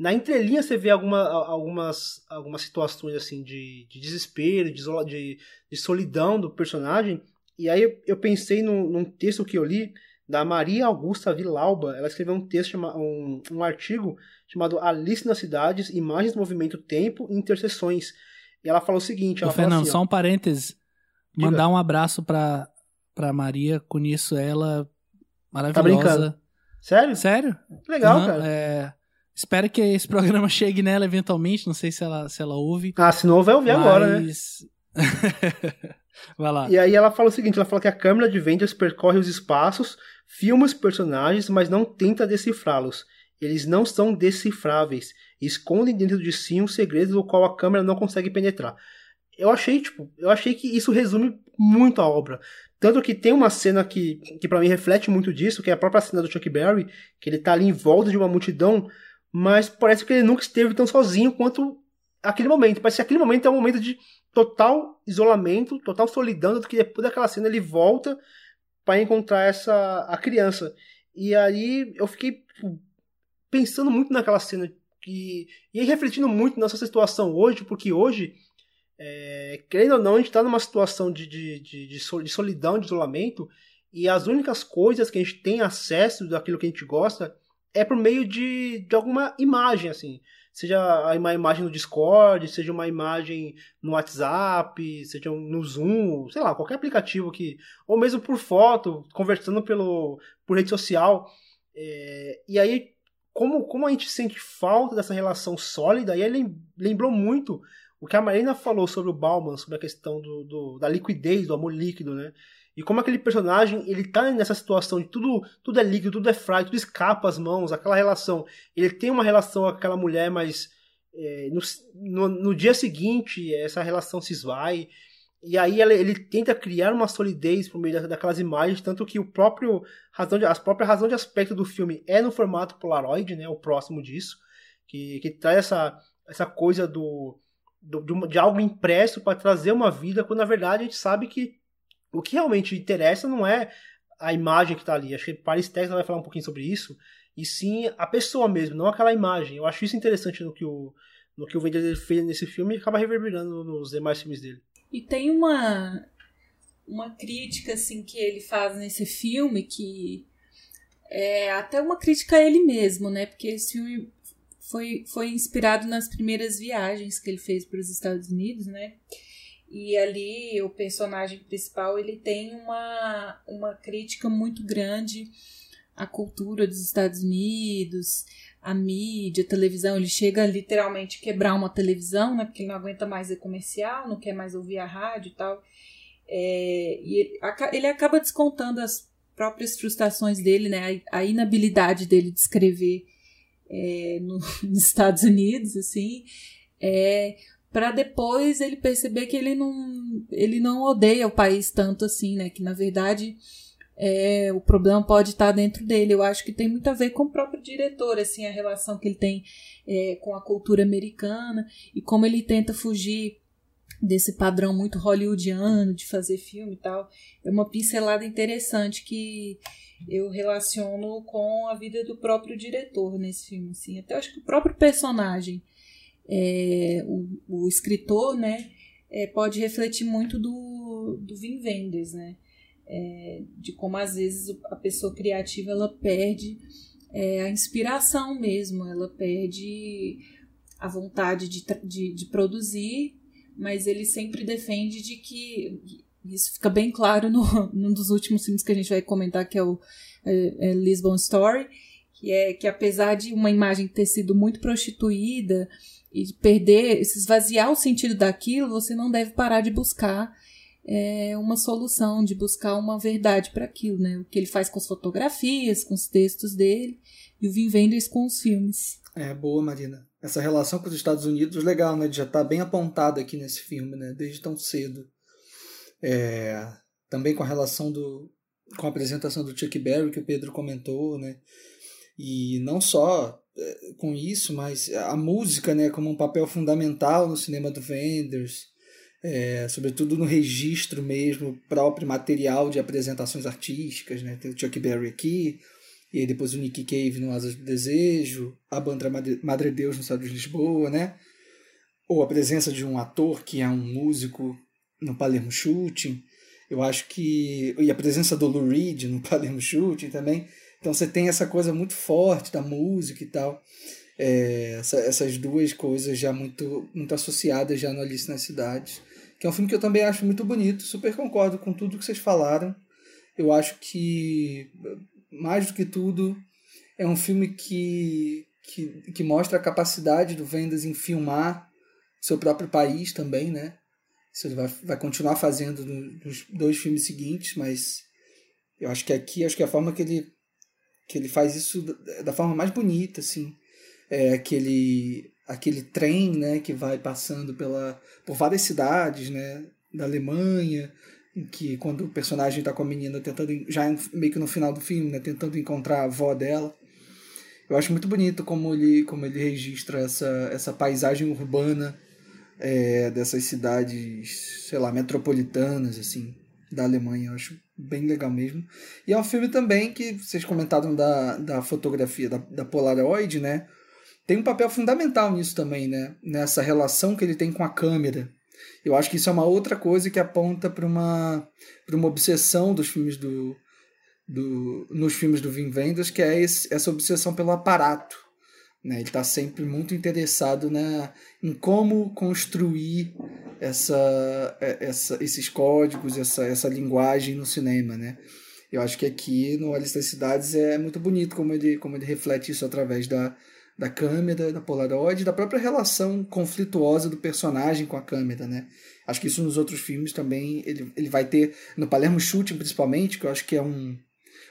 na entrelinha você vê alguma, algumas, algumas situações assim de, de desespero, de, de, de, solidão do personagem. E aí eu pensei num, num, texto que eu li da Maria Augusta Vilauba. Ela escreveu um texto, um, um artigo chamado Alice nas Cidades, Imagens, Movimento, Tempo e Interseções. E ela fala o seguinte... Ela Ô, Fernando, assim, só um parêntese. Diga. Mandar um abraço pra, pra Maria. Conheço ela. Maravilhosa. Tá brincando? Sério? Sério. Legal, uhum, cara. É... Espero que esse programa chegue nela eventualmente. Não sei se ela, se ela ouve. Ah, se não vai ouvir mas... agora, né? Vai lá. E aí ela fala o seguinte, ela fala que a câmera de Vendors percorre os espaços, filma os personagens, mas não tenta decifrá-los. Eles não são decifráveis, escondem dentro de si um segredo do qual a câmera não consegue penetrar. Eu achei, tipo, eu achei que isso resume muito a obra. Tanto que tem uma cena que, que para mim reflete muito disso, que é a própria cena do Chuck Berry, que ele tá ali em volta de uma multidão, mas parece que ele nunca esteve tão sozinho quanto aquele momento. Parece que aquele momento é um momento de total isolamento, total solidão, tanto que depois daquela cena ele volta para encontrar essa a criança. E aí eu fiquei tipo, pensando muito naquela cena que, e refletindo muito nessa situação hoje, porque hoje, é, querendo ou não, a gente está numa situação de, de, de, de, solidão, de isolamento, e as únicas coisas que a gente tem acesso daquilo que a gente gosta é por meio de, de alguma imagem, assim. Seja uma imagem no Discord, seja uma imagem no WhatsApp, seja no Zoom, sei lá, qualquer aplicativo que. Ou mesmo por foto, conversando pelo, por rede social. É, e aí como, como a gente sente falta dessa relação sólida, e ele lembrou muito o que a Marina falou sobre o Bauman, sobre a questão do, do, da liquidez, do amor líquido, né? E como aquele personagem, ele tá nessa situação de tudo, tudo é líquido, tudo é frágil, tudo escapa às mãos, aquela relação. Ele tem uma relação com aquela mulher, mas é, no, no, no, dia seguinte essa relação se esvai. E aí ele, ele, tenta criar uma solidez por meio daquelas imagens, tanto que o próprio razão de, a própria razão de aspecto do filme é no formato Polaroid, né, o próximo disso, que, que traz essa, essa coisa do, do de, uma, de, algo impresso para trazer uma vida, quando na verdade a gente sabe que o que realmente interessa não é a imagem que está ali. Acho que Paris Texas vai falar um pouquinho sobre isso, e sim a pessoa mesmo, não aquela imagem. Eu acho isso interessante no que o, no que o Wendell fez nesse filme e acaba reverberando nos demais filmes dele. E tem uma uma crítica assim que ele faz nesse filme que é até uma crítica a ele mesmo, né? Porque esse filme foi, foi inspirado nas primeiras viagens que ele fez para os Estados Unidos, né? E ali o personagem principal ele tem uma, uma crítica muito grande à cultura dos Estados Unidos, a mídia, a televisão, ele chega a literalmente quebrar uma televisão, né? Porque ele não aguenta mais ver comercial, não quer mais ouvir a rádio e tal. É, e ele, ele, acaba descontando as próprias frustrações dele, né? A, a inabilidade dele de escrever é, no, nos Estados Unidos, assim. É, para depois ele perceber que ele não, ele não odeia o país tanto assim, né? Que na verdade é, o problema pode estar dentro dele. Eu acho que tem muito a ver com o próprio diretor, assim, a relação que ele tem é, com a cultura americana e como ele tenta fugir desse padrão muito hollywoodiano de fazer filme e tal. É uma pincelada interessante que eu relaciono com a vida do próprio diretor nesse filme. Assim. Até acho que o próprio personagem, é, o, o escritor, né, é, pode refletir muito do, do Vin Wenders, né? é, de como às vezes a pessoa criativa ela perde é, a inspiração mesmo, ela perde a vontade de, de, de, produzir, mas ele sempre defende de que isso fica bem claro no, num dos últimos filmes que a gente vai comentar, que é o é, é Lisbon Story, que é que apesar de uma imagem ter sido muito prostituída e perder, se esvaziar o sentido daquilo, você não deve parar de buscar é, uma solução, de buscar uma verdade para aquilo, né? O que ele faz com as fotografias, com os textos dele, e o Vin Wenders com os filmes. É, boa, Marina. Essa relação com os Estados Unidos, legal, né? Já está bem apontada aqui nesse filme, né? Desde tão cedo. É, também com a relação do... com a apresentação do Chuck Berry, que o Pedro comentou, né? E não só com isso, mas a música, né? Como um papel fundamental no cinema do Wenders é, sobretudo no registro mesmo próprio material de apresentações artísticas, né? Tem o Chuck Berry aqui, e depois o Nick Cave no Asas do Desejo, a banda Madre Deus no Estado de Lisboa, né? Ou a presença de um ator que é um músico no Palermo Shooting. Eu acho que. E a presença do Lou Reed no Palermo Shooting também. Então você tem essa coisa muito forte da música e tal. É, essa, essas duas coisas já muito, muito associadas já no Alice nas Cidades que é um filme que eu também acho muito bonito, super concordo com tudo que vocês falaram. Eu acho que, mais do que tudo, é um filme que, que, que mostra a capacidade do Vendas em filmar seu próprio país também, né? se ele vai, vai continuar fazendo nos dois filmes seguintes, mas eu acho que aqui, acho que a forma que ele, que ele faz isso da, forma mais bonita, assim, é aquele, aquele trem, né, que vai passando pela, por várias cidades, né, da Alemanha, em que quando o personagem está com a menina tentando, já meio que no final do filme, né, tentando encontrar a avó dela, eu acho muito bonito como ele, como ele registra essa, essa paisagem urbana é, dessas cidades, sei lá, metropolitanas, assim, da Alemanha. Eu acho bem legal mesmo. E é um filme também que vocês comentaram da, da fotografia da, da Polaroid, né? Tem um papel fundamental nisso também, né? Nessa relação que ele tem com a câmera. Eu acho que isso é uma outra coisa que aponta para uma, uma obsessão dos filmes do, do, nos filmes do Wim Wenders, que é esse, essa obsessão pelo aparato. Né? Ele está sempre muito interessado né, em como construir essa, é, essa, esses códigos, essa, essa linguagem no cinema. Né? Eu acho que aqui no Alice das Cidades é muito bonito como ele, como ele reflete isso através da, da câmera, da Polaroid, da própria relação conflituosa do personagem com a câmera, né? Acho que isso nos outros filmes também ele, ele vai ter, no Palermo Shooting principalmente, que eu acho que é um,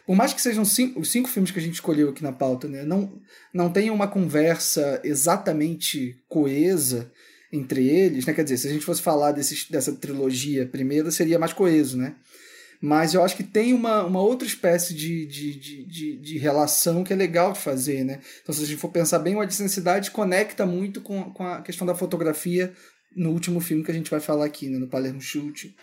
por mais que sejam cinco, os cinco filmes que a gente escolheu aqui na pauta, né, não, não tenha uma conversa exatamente coesa entre eles, né? Quer dizer, se a gente fosse falar desse, dessa trilogia primeira, seria mais coeso, né? Mas eu acho que tem uma, uma outra espécie de, de, de, de, de relação que é legal de fazer, né? Então, se a gente for pensar bem, o Cidade conecta muito com, com a questão da fotografia no último filme que a gente vai falar aqui, né? No Palermo Chute.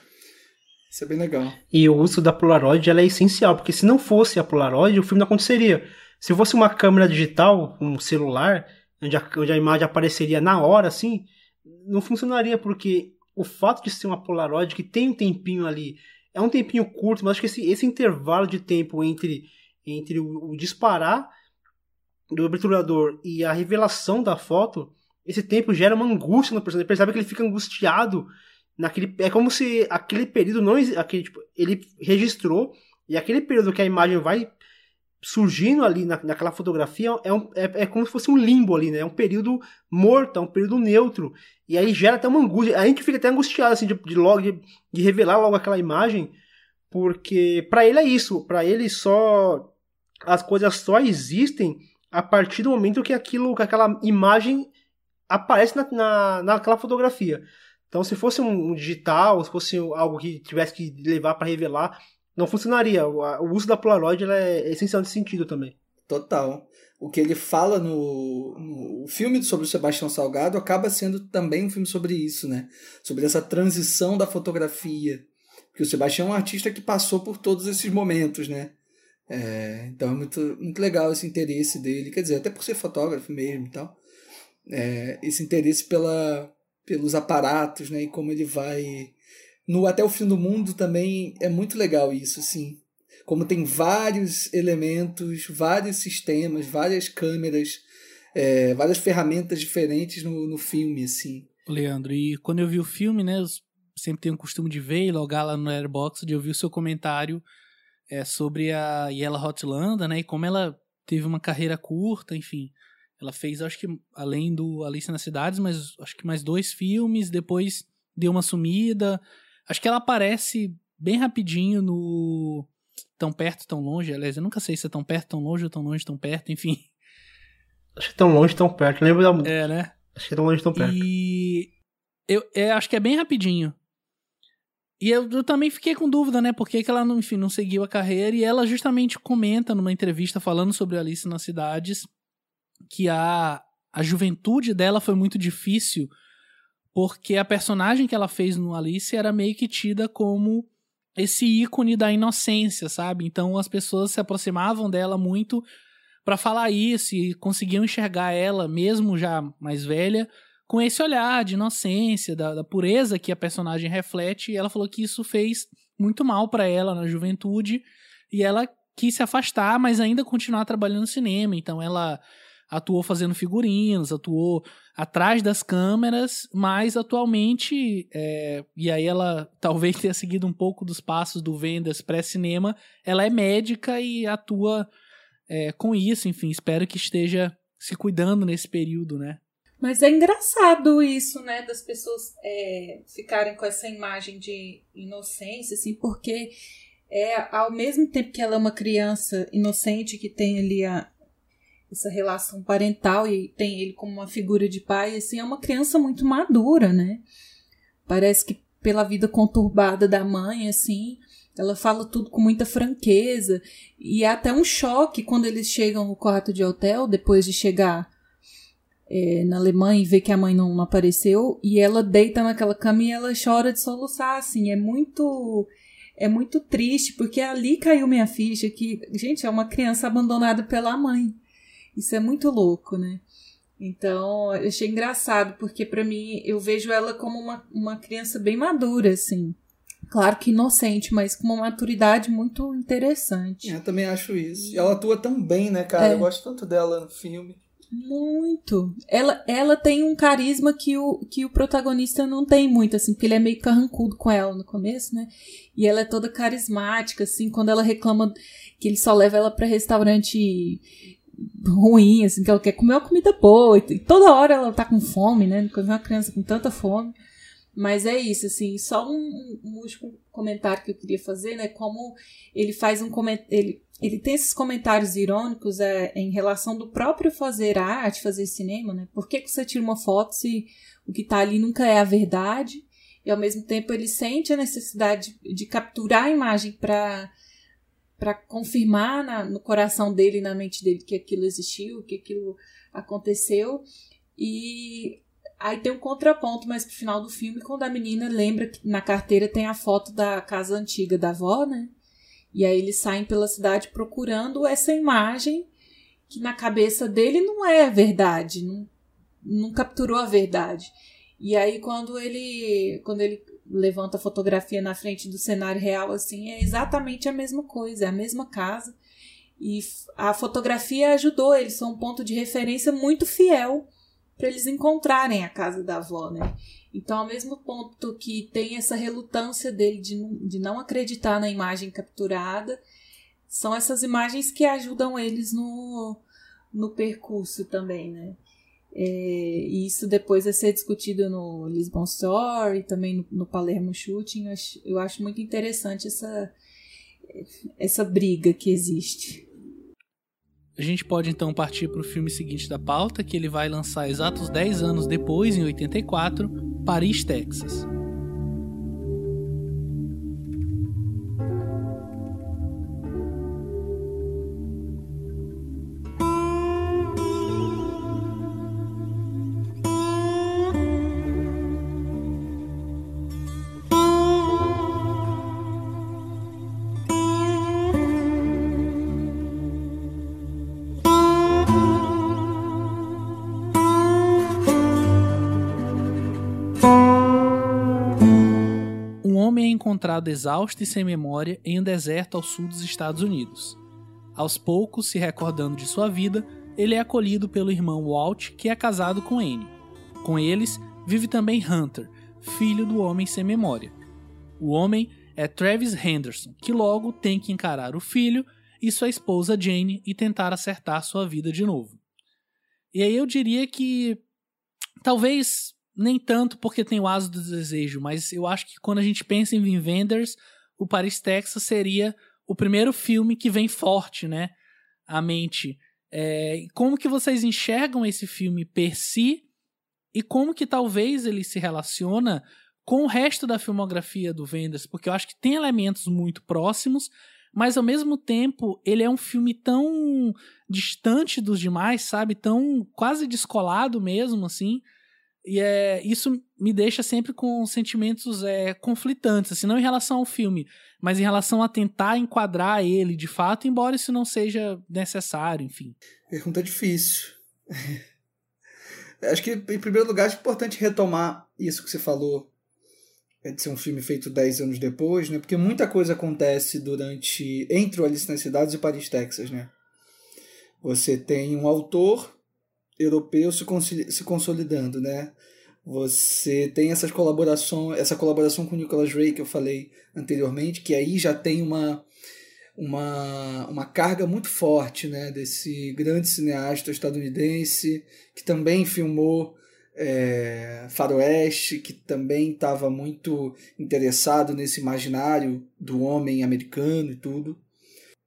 Isso é bem legal. E o uso da Polaroid ela é essencial, porque se não fosse a Polaroid, o filme não aconteceria. Se fosse uma câmera digital, um celular, onde a, onde a imagem apareceria na hora, assim, não funcionaria, porque o fato de ser uma Polaroid que tem um tempinho ali, é um tempinho curto, mas acho que esse, esse intervalo de tempo entre, entre o, o disparar do obturador e a revelação da foto, esse tempo gera uma angústia no personagem. Ele percebe que ele fica angustiado naquele é como se aquele período não aquele tipo, ele registrou e aquele período que a imagem vai surgindo ali na, naquela fotografia é, um, é, é, como se fosse um limbo ali, né? É um período morto, é um período neutro. E aí gera até uma angústia. A gente fica até angustiado assim de, de logo de, de revelar logo aquela imagem, porque para ele é isso, para ele só as coisas só existem a partir do momento que aquilo, que aquela imagem aparece na, na, naquela fotografia. Então, se fosse um digital, se fosse algo que tivesse que levar para revelar, não funcionaria. O uso da Polaroid é essencial nesse sentido também. Total. O que ele fala no, no filme sobre o Sebastião Salgado acaba sendo também um filme sobre isso, né? Sobre essa transição da fotografia. Porque o Sebastião é um artista que passou por todos esses momentos, né? É, então é muito, muito legal esse interesse dele, quer dizer, até por ser fotógrafo mesmo e tal. É, esse interesse pela, pelos aparatos, né? E como ele vai no Até o Fim do Mundo também é muito legal isso, assim. Como tem vários elementos, vários sistemas, várias câmeras, é, várias ferramentas diferentes no, no filme, assim. Leandro, e quando eu vi o filme, né, eu sempre tenho o costume de ver e logar lá no Airbox, de ouvir o seu comentário é, sobre a Yella Hotlanda, né, e como ela teve uma carreira curta, enfim. Ela fez, acho que, além do Alice nas Cidades, mas acho que mais dois filmes, depois deu uma sumida. Acho que ela aparece bem rapidinho no Tão Perto, Tão Longe. Aliás, eu nunca sei se é tão perto, tão longe, ou tão longe, tão perto, enfim. Acho que tão longe, tão perto. Lembro da. É, né? Acho que é tão longe, tão perto. E. Eu, é, acho que é bem rapidinho. E eu, eu, também fiquei com dúvida, né? Por que, que ela, não, enfim, não seguiu a carreira. E ela justamente comenta numa entrevista falando sobre Alice nas Cidades que a, a juventude dela foi muito difícil porque a personagem que ela fez no Alice era meio que tida como esse ícone da inocência, sabe? Então as pessoas se aproximavam dela muito para falar isso e conseguiam enxergar ela, mesmo já mais velha, com esse olhar de inocência, da, da pureza que a personagem reflete. E ela falou que isso fez muito mal para ela na juventude e ela quis se afastar, mas ainda continuar trabalhando no cinema. Então ela atuou fazendo figurinos, atuou atrás das câmeras, mas atualmente, é, e aí ela talvez tenha seguido um pouco dos passos do Vendas pré-cinema, ela é médica e atua é, com isso, enfim, espero que esteja se cuidando nesse período, né? Mas é engraçado isso, né, das pessoas é, ficarem com essa imagem de inocência, assim, porque é ao mesmo tempo que ela é uma criança inocente que tem ali a, essa relação parental e tem ele como uma figura de pai, assim, é uma criança muito madura, né? Parece que pela vida conturbada da mãe, assim, ela fala tudo com muita franqueza. E é até um choque quando eles chegam no quarto de hotel, depois de chegar é, na Alemanha e ver que a mãe não apareceu. E ela deita naquela cama e ela chora de soluçar, assim. É muito. É muito triste, porque ali caiu minha ficha que, gente, é uma criança abandonada pela mãe. Isso é muito louco, né? Então, eu achei engraçado, porque para mim eu vejo ela como uma, uma criança bem madura, assim. Claro que inocente, mas com uma maturidade muito interessante. Eu também acho isso. E ela atua tão bem, né, cara? É. Eu gosto tanto dela no filme. Muito. Ela, ela tem um carisma que o, que o protagonista não tem muito, assim, porque ele é meio carrancudo com ela no começo, né? E ela é toda carismática, assim, quando ela reclama que ele só leva ela para restaurante ruim, assim, que ela quer comer uma comida boa. E toda hora ela tá com fome, né? Quando uma criança com tanta fome. Mas é isso, assim, só um, um, último comentário que eu queria fazer, né? Como ele faz um comentário. Ele, ele tem esses comentários irônicos é, em relação do próprio fazer arte, fazer cinema, né? Por que, que você tira uma foto se o que tá ali nunca é a verdade? E ao mesmo tempo ele sente a necessidade de, de capturar a imagem para para confirmar na, no coração dele na mente dele que aquilo existiu, que aquilo aconteceu. E aí tem um contraponto mais pro final do filme, quando a menina lembra que na carteira tem a foto da casa antiga da avó, né? E aí eles saem pela cidade procurando essa imagem que na cabeça dele não é verdade, não, não capturou a verdade. E aí quando ele quando ele levanta a fotografia na frente do cenário real, assim, é exatamente a mesma coisa, é a mesma casa. E a fotografia ajudou, eles são um ponto de referência muito fiel para eles encontrarem a casa da avó, né? Então, ao mesmo ponto que tem essa relutância dele de, de não acreditar na imagem capturada, são essas imagens que ajudam eles no, no percurso também, né? É, e isso depois vai ser discutido no Lisbon Story, também no, no Palermo Shooting. Eu acho, eu acho muito interessante essa, essa briga que existe. A gente pode então partir para o filme seguinte da pauta, que ele vai lançar exatos 10 anos depois, em 84, Paris, Texas. Exausto e sem memória em um deserto ao sul dos Estados Unidos. Aos poucos, se recordando de sua vida, ele é acolhido pelo irmão Walt, que é casado com Anne. Com eles, vive também Hunter, filho do homem sem memória. O homem é Travis Henderson, que logo tem que encarar o filho e sua esposa Jane e tentar acertar sua vida de novo. E aí eu diria que talvez nem tanto porque tem o Aso do Desejo, mas eu acho que quando a gente pensa em Vin Vendors, o Paris, Texas seria o primeiro filme que vem forte, né, à mente. É, como que vocês enxergam esse filme per si e como que talvez ele se relaciona com o resto da filmografia do Vendors, porque eu acho que tem elementos muito próximos, mas ao mesmo tempo ele é um filme tão distante dos demais, sabe? Tão quase descolado mesmo, assim. E é, isso me deixa sempre com sentimentos é, conflitantes, assim, não em relação ao filme, mas em relação a tentar enquadrar ele de fato, embora isso não seja necessário, enfim. Pergunta difícil. acho que, em primeiro lugar, é importante retomar isso que você falou, é de ser um filme feito 10 anos depois, né? Porque muita coisa acontece durante entre o Alice nas Cidades e Paris, Texas, né? Você tem um autor europeu se, se consolidando, né? Você tem essas colaborações, essa colaboração com o Nicholas Ray que eu falei anteriormente, que aí já tem uma uma, uma carga muito forte, né, desse grande cineasta estadunidense que também filmou é, faroeste, que também estava muito interessado nesse imaginário do homem americano e tudo.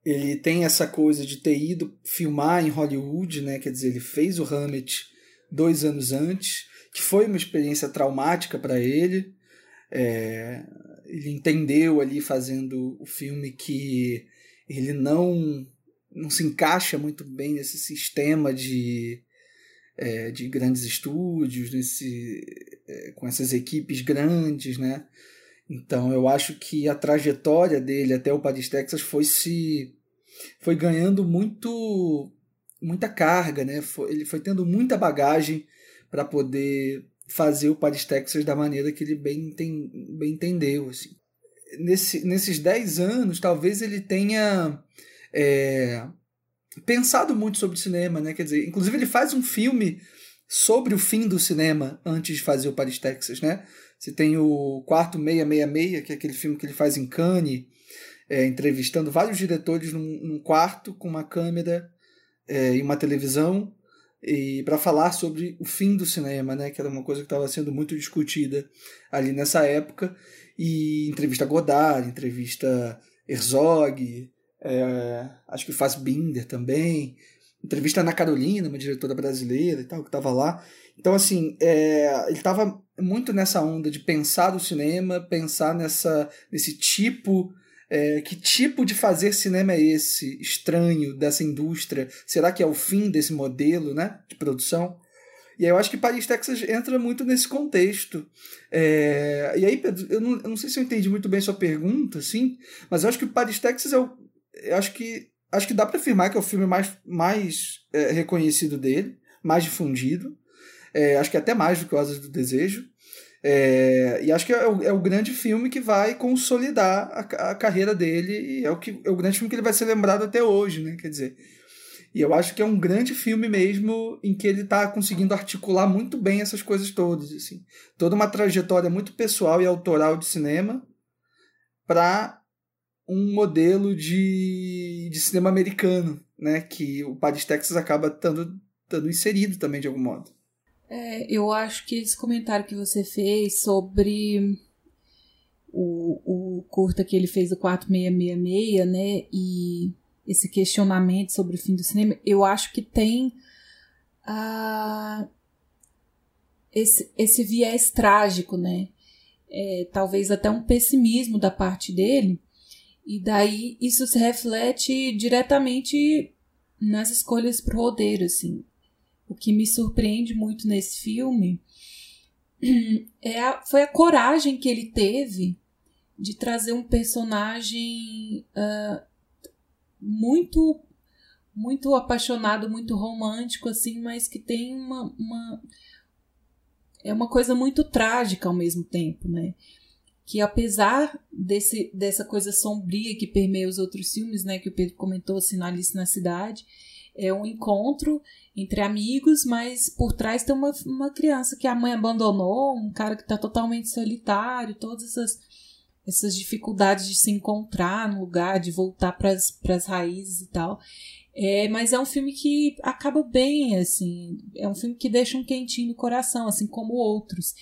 Ele tem essa coisa de ter ido filmar em Hollywood, né? quer dizer, ele fez o Hamlet dois anos antes, que foi uma experiência traumática para ele. É, ele entendeu ali fazendo o filme que ele não não se encaixa muito bem nesse sistema de é, de grandes estúdios, nesse, é, com essas equipes grandes, né? Então eu acho que a trajetória dele até o Paris Texas foi se foi ganhando muito muita carga, né? Foi, ele foi tendo muita bagagem para poder fazer o Paris Texas da maneira que ele bem, tem, bem entendeu. Assim. Nesse, nesses 10 anos, talvez ele tenha é, pensado muito sobre cinema, né? Quer dizer, inclusive ele faz um filme sobre o fim do cinema antes de fazer o Paris, Texas, né? Você tem o Quarto 666, que é aquele filme que ele faz em Cannes, é, entrevistando vários diretores num, num, quarto com uma câmera é, e uma televisão e para falar sobre o fim do cinema, né? Que era uma coisa que estava sendo muito discutida ali nessa época e entrevista Godard, entrevista Herzog, é, acho que faz Binder também. Entrevista na Carolina, uma diretora brasileira e tal, que estava lá. Então, assim, é, ele estava muito nessa onda de pensar o cinema, pensar nessa, nesse tipo. É, que tipo de fazer cinema é esse estranho dessa indústria? Será que é o fim desse modelo né, de produção? E aí eu acho que Paris, Texas entra muito nesse contexto. É, e aí, Pedro, eu não, eu não sei se eu entendi muito bem sua pergunta, assim, mas eu acho que Paris, Texas é o, eu acho que acho que dá para afirmar que é o filme mais, mais é, reconhecido dele, mais difundido. É, acho que até mais do que o Asas do Desejo. É, e acho que é o, é o, grande filme que vai consolidar a, a, carreira dele e é o, que, é o grande filme que ele vai ser lembrado até hoje, né? Quer dizer, e eu acho que é um grande filme mesmo em que ele está conseguindo articular muito bem essas coisas todas, assim. Toda uma trajetória muito pessoal e autoral de cinema para um modelo de, de cinema americano, né? Que o Paris, Texas acaba estando inserido também de algum modo. É, eu acho que esse comentário que você fez sobre o, o curta que ele fez, o 4666, né? E esse questionamento sobre o fim do cinema, eu acho que tem uh, esse, esse viés trágico, né? É, talvez até um pessimismo da parte dele, e daí isso se reflete diretamente nas escolhas pro roteiro, assim. O que me surpreende muito nesse filme é a, foi a coragem que ele teve de trazer um personagem uh, muito muito apaixonado, muito romântico, assim, mas que tem uma, uma é uma coisa muito trágica ao mesmo tempo, né? que apesar desse, dessa coisa sombria que permeia os outros filmes, né, que o Pedro comentou, assim, na Alice na Cidade, é um encontro entre amigos, mas por trás tem uma, uma criança que a mãe abandonou, um cara que está totalmente solitário, todas essas, essas dificuldades de se encontrar no lugar, de voltar para as raízes e tal. É, mas é um filme que acaba bem, assim, é um filme que deixa um quentinho no coração, assim como outros.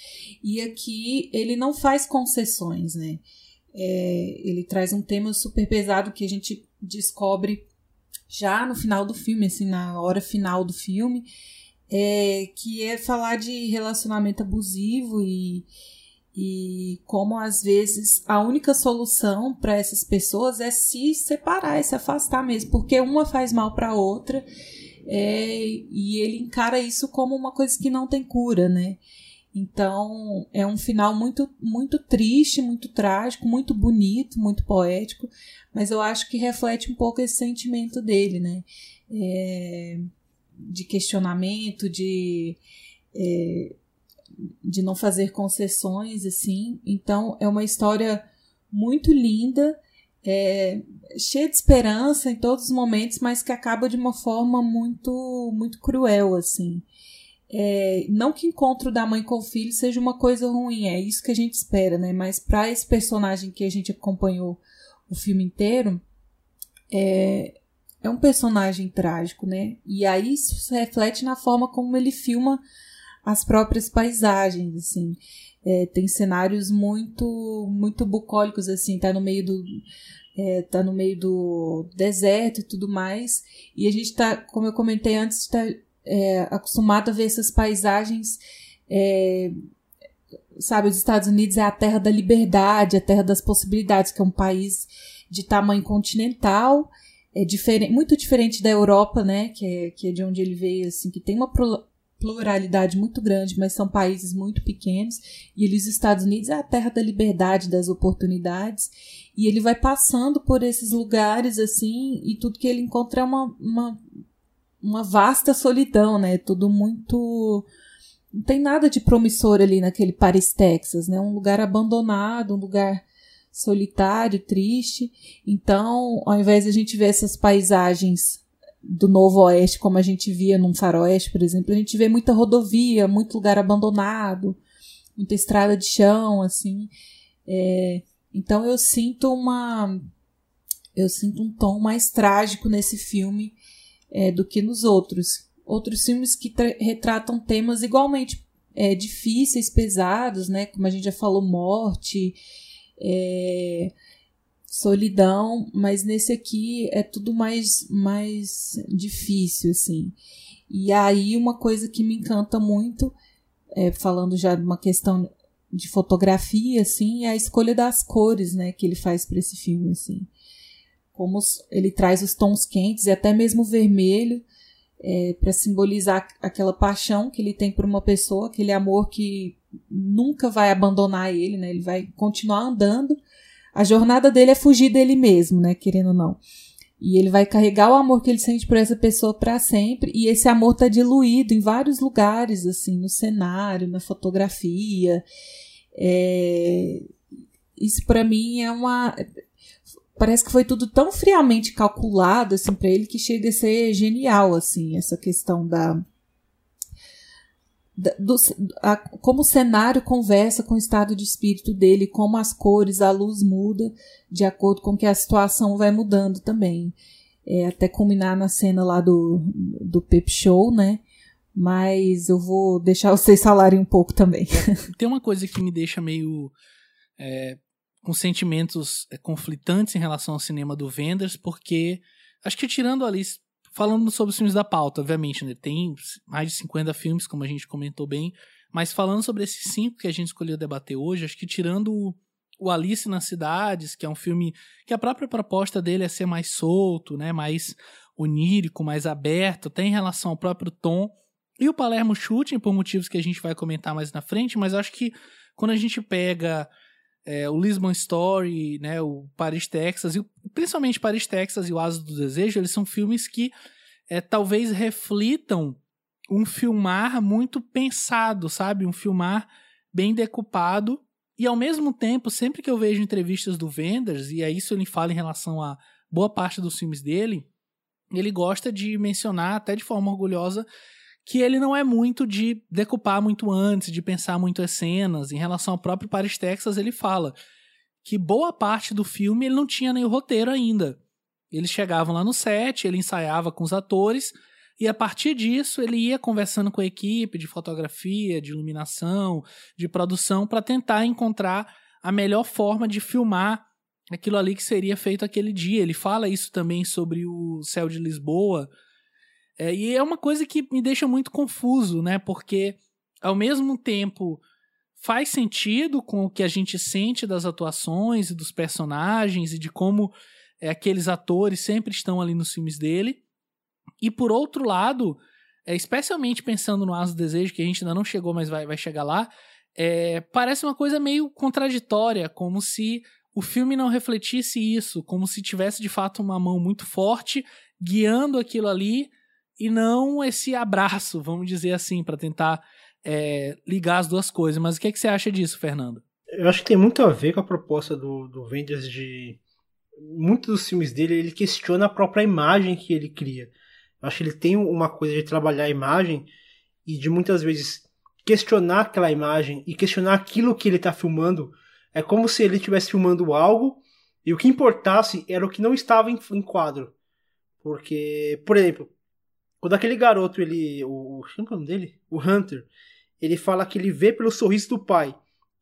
E aqui ele não faz concessões, né? É, ele traz um tema super pesado que a gente descobre já no final do filme, assim, na hora final do filme, é, que é falar de relacionamento abusivo e, e como às vezes a única solução para essas pessoas é se separar, é se afastar mesmo, porque uma faz mal para a outra é, e ele encara isso como uma coisa que não tem cura, né? Então é um final muito muito triste, muito trágico, muito bonito, muito poético, mas eu acho que reflete um pouco esse sentimento dele, né? É, de questionamento, de é, de não fazer concessões, assim. Então, é uma história muito linda, é, cheia de esperança em todos os momentos, mas que acaba de uma forma muito, muito cruel, assim. É, não que encontro da mãe com o filho seja uma coisa ruim, é isso que a gente espera, né? Mas para esse personagem que a gente acompanhou o filme inteiro, é, é um personagem trágico, né? E aí isso se reflete na forma como ele filma as próprias paisagens, assim. É, tem cenários muito muito bucólicos, assim, tá no meio do é, tá no meio do deserto e tudo mais. E a gente tá, como eu comentei antes, está é, acostumado a ver essas paisagens. É, sabe, os Estados Unidos é a terra da liberdade, a terra das possibilidades, que é um país de tamanho continental, é diferente, muito diferente da Europa, né, que é, que é de onde ele veio, assim, que tem uma pluralidade muito grande, mas são países muito pequenos. E ele, os Estados Unidos é a terra da liberdade, das oportunidades. E ele vai passando por esses lugares assim, e tudo que ele encontra é uma, uma, uma vasta solidão, né? Tudo muito. Não tem nada de promissor ali naquele Paris, Texas, né? Um lugar abandonado, um lugar solitário, triste. Então, ao invés de a gente ver essas paisagens do Novo Oeste, como a gente via num faroeste, por exemplo, a gente vê muita rodovia, muito lugar abandonado, muita estrada de chão, assim. É, então eu sinto uma. Eu sinto um tom mais trágico nesse filme é, do que nos outros. Outros filmes que retratam temas igualmente é, difíceis, pesados, né? Como a gente já falou, morte, é, solidão, mas nesse aqui é tudo mais, mais difícil, assim. E aí uma coisa que me encanta muito, é, falando já de uma questão de fotografia, assim, é a escolha das cores, né, que ele faz para esse filme, assim. Como ele traz os tons quentes e até mesmo o vermelho, é, para simbolizar aquela paixão que ele tem por uma pessoa, aquele amor que nunca vai abandonar ele, né? Ele vai continuar andando, a jornada dele é fugir dele mesmo, né? Querendo ou não. E ele vai carregar o amor que ele sente por essa pessoa para sempre. E esse amor tá diluído em vários lugares, assim, no cenário, na fotografia. É... Isso para mim é uma. Parece que foi tudo tão friamente calculado, assim, para ele que chega a ser genial, assim, essa questão da do, a, como o cenário conversa com o estado de espírito dele, como as cores, a luz muda de acordo com que a situação vai mudando também. É, até culminar na cena lá do, do Pep Show, né? Mas eu vou deixar vocês falarem um pouco também. Tem uma coisa que me deixa meio é, com sentimentos é, conflitantes em relação ao cinema do Wenders, porque acho que tirando ali falando sobre os filmes da pauta, obviamente, né? Tem mais de 50 filmes, como a gente comentou bem. Mas falando sobre esses cinco que a gente escolheu debater hoje, acho que tirando o, o Alice nas Cidades, que é um filme que a própria proposta dele é ser mais solto, né? Mais onírico, mais aberto, até em relação ao próprio tom. E o Palermo Shooting, por motivos que a gente vai comentar mais na frente, mas acho que quando a gente pega é, o Lisbon Story, né, o Paris, Texas, e principalmente Paris, Texas e o Asa do Desejo, eles são filmes que é, talvez reflitam um filmar muito pensado, sabe? Um filmar bem decupado. E ao mesmo tempo, sempre que eu vejo entrevistas do Wenders, e é isso ele fala em relação a boa parte dos filmes dele, ele gosta de mencionar, até de forma orgulhosa, que ele não é muito de decupar muito antes, de pensar muito as cenas. Em relação ao próprio Paris, Texas, ele fala que boa parte do filme ele não tinha nem o roteiro ainda. Eles chegavam lá no set, ele ensaiava com os atores, e a partir disso ele ia conversando com a equipe de fotografia, de iluminação, de produção, para tentar encontrar a melhor forma de filmar aquilo ali que seria feito aquele dia. Ele fala isso também sobre o Céu de Lisboa, é, e é uma coisa que me deixa muito confuso, né? Porque ao mesmo tempo faz sentido com o que a gente sente das atuações e dos personagens e de como é, aqueles atores sempre estão ali nos filmes dele. E por outro lado, é, especialmente pensando no Asa do Desejo, que a gente ainda não chegou, mas vai, vai chegar lá, é, parece uma coisa meio contraditória, como se o filme não refletisse isso, como se tivesse de fato uma mão muito forte guiando aquilo ali e não esse abraço, vamos dizer assim, para tentar é, ligar as duas coisas. Mas o que, é que você acha disso, Fernando? Eu acho que tem muito a ver com a proposta do, do Wenders de. Muitos dos filmes dele, ele questiona a própria imagem que ele cria. Eu acho que ele tem uma coisa de trabalhar a imagem e de muitas vezes questionar aquela imagem e questionar aquilo que ele está filmando. É como se ele estivesse filmando algo e o que importasse era o que não estava em, em quadro. Porque, por exemplo, quando aquele garoto, ele. O, o, é o nome dele? O Hunter. ele fala que ele vê pelo sorriso do pai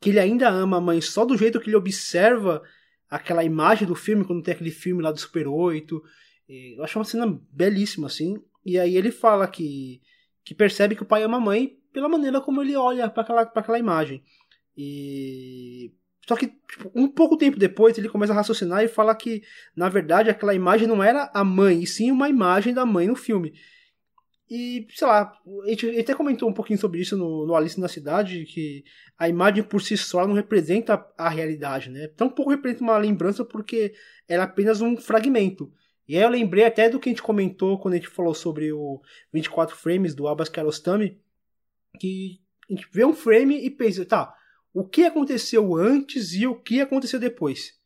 que ele ainda ama a mãe só do jeito que ele observa aquela imagem do filme, quando tem aquele filme lá do Super 8. Eu acho uma cena belíssima, assim. E aí ele fala que, que percebe que o pai ama a mãe pela maneira como ele olha para aquela, aquela imagem. E só que tipo, um pouco tempo depois ele começa a raciocinar e fala que na verdade aquela imagem não era a mãe, e sim uma imagem da mãe no filme. E, sei lá, a gente até comentou um pouquinho sobre isso no, no Alice na Cidade, que a imagem por si só não representa a realidade, né? Tampouco representa uma lembrança porque era apenas um fragmento. E aí eu lembrei até do que a gente comentou quando a gente falou sobre o 24 frames do Abbas Kiarostami, que a gente vê um frame e pensa, tá, o que aconteceu antes e o que aconteceu depois.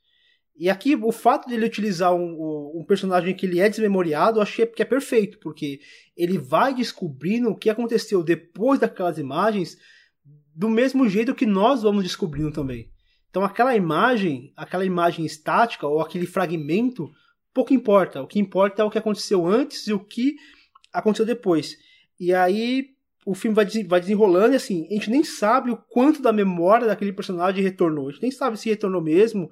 E aqui o fato dele utilizar um, um personagem que ele é desmemoriado, eu achei que é perfeito, porque ele vai descobrindo o que aconteceu depois daquelas imagens do mesmo jeito que nós vamos descobrindo também. Então aquela imagem, aquela imagem estática ou aquele fragmento, pouco importa. O que importa é o que aconteceu antes e o que aconteceu depois. E aí o filme vai, desenrolando e assim, a gente nem sabe o quanto da memória daquele personagem retornou. A gente nem sabe se retornou mesmo,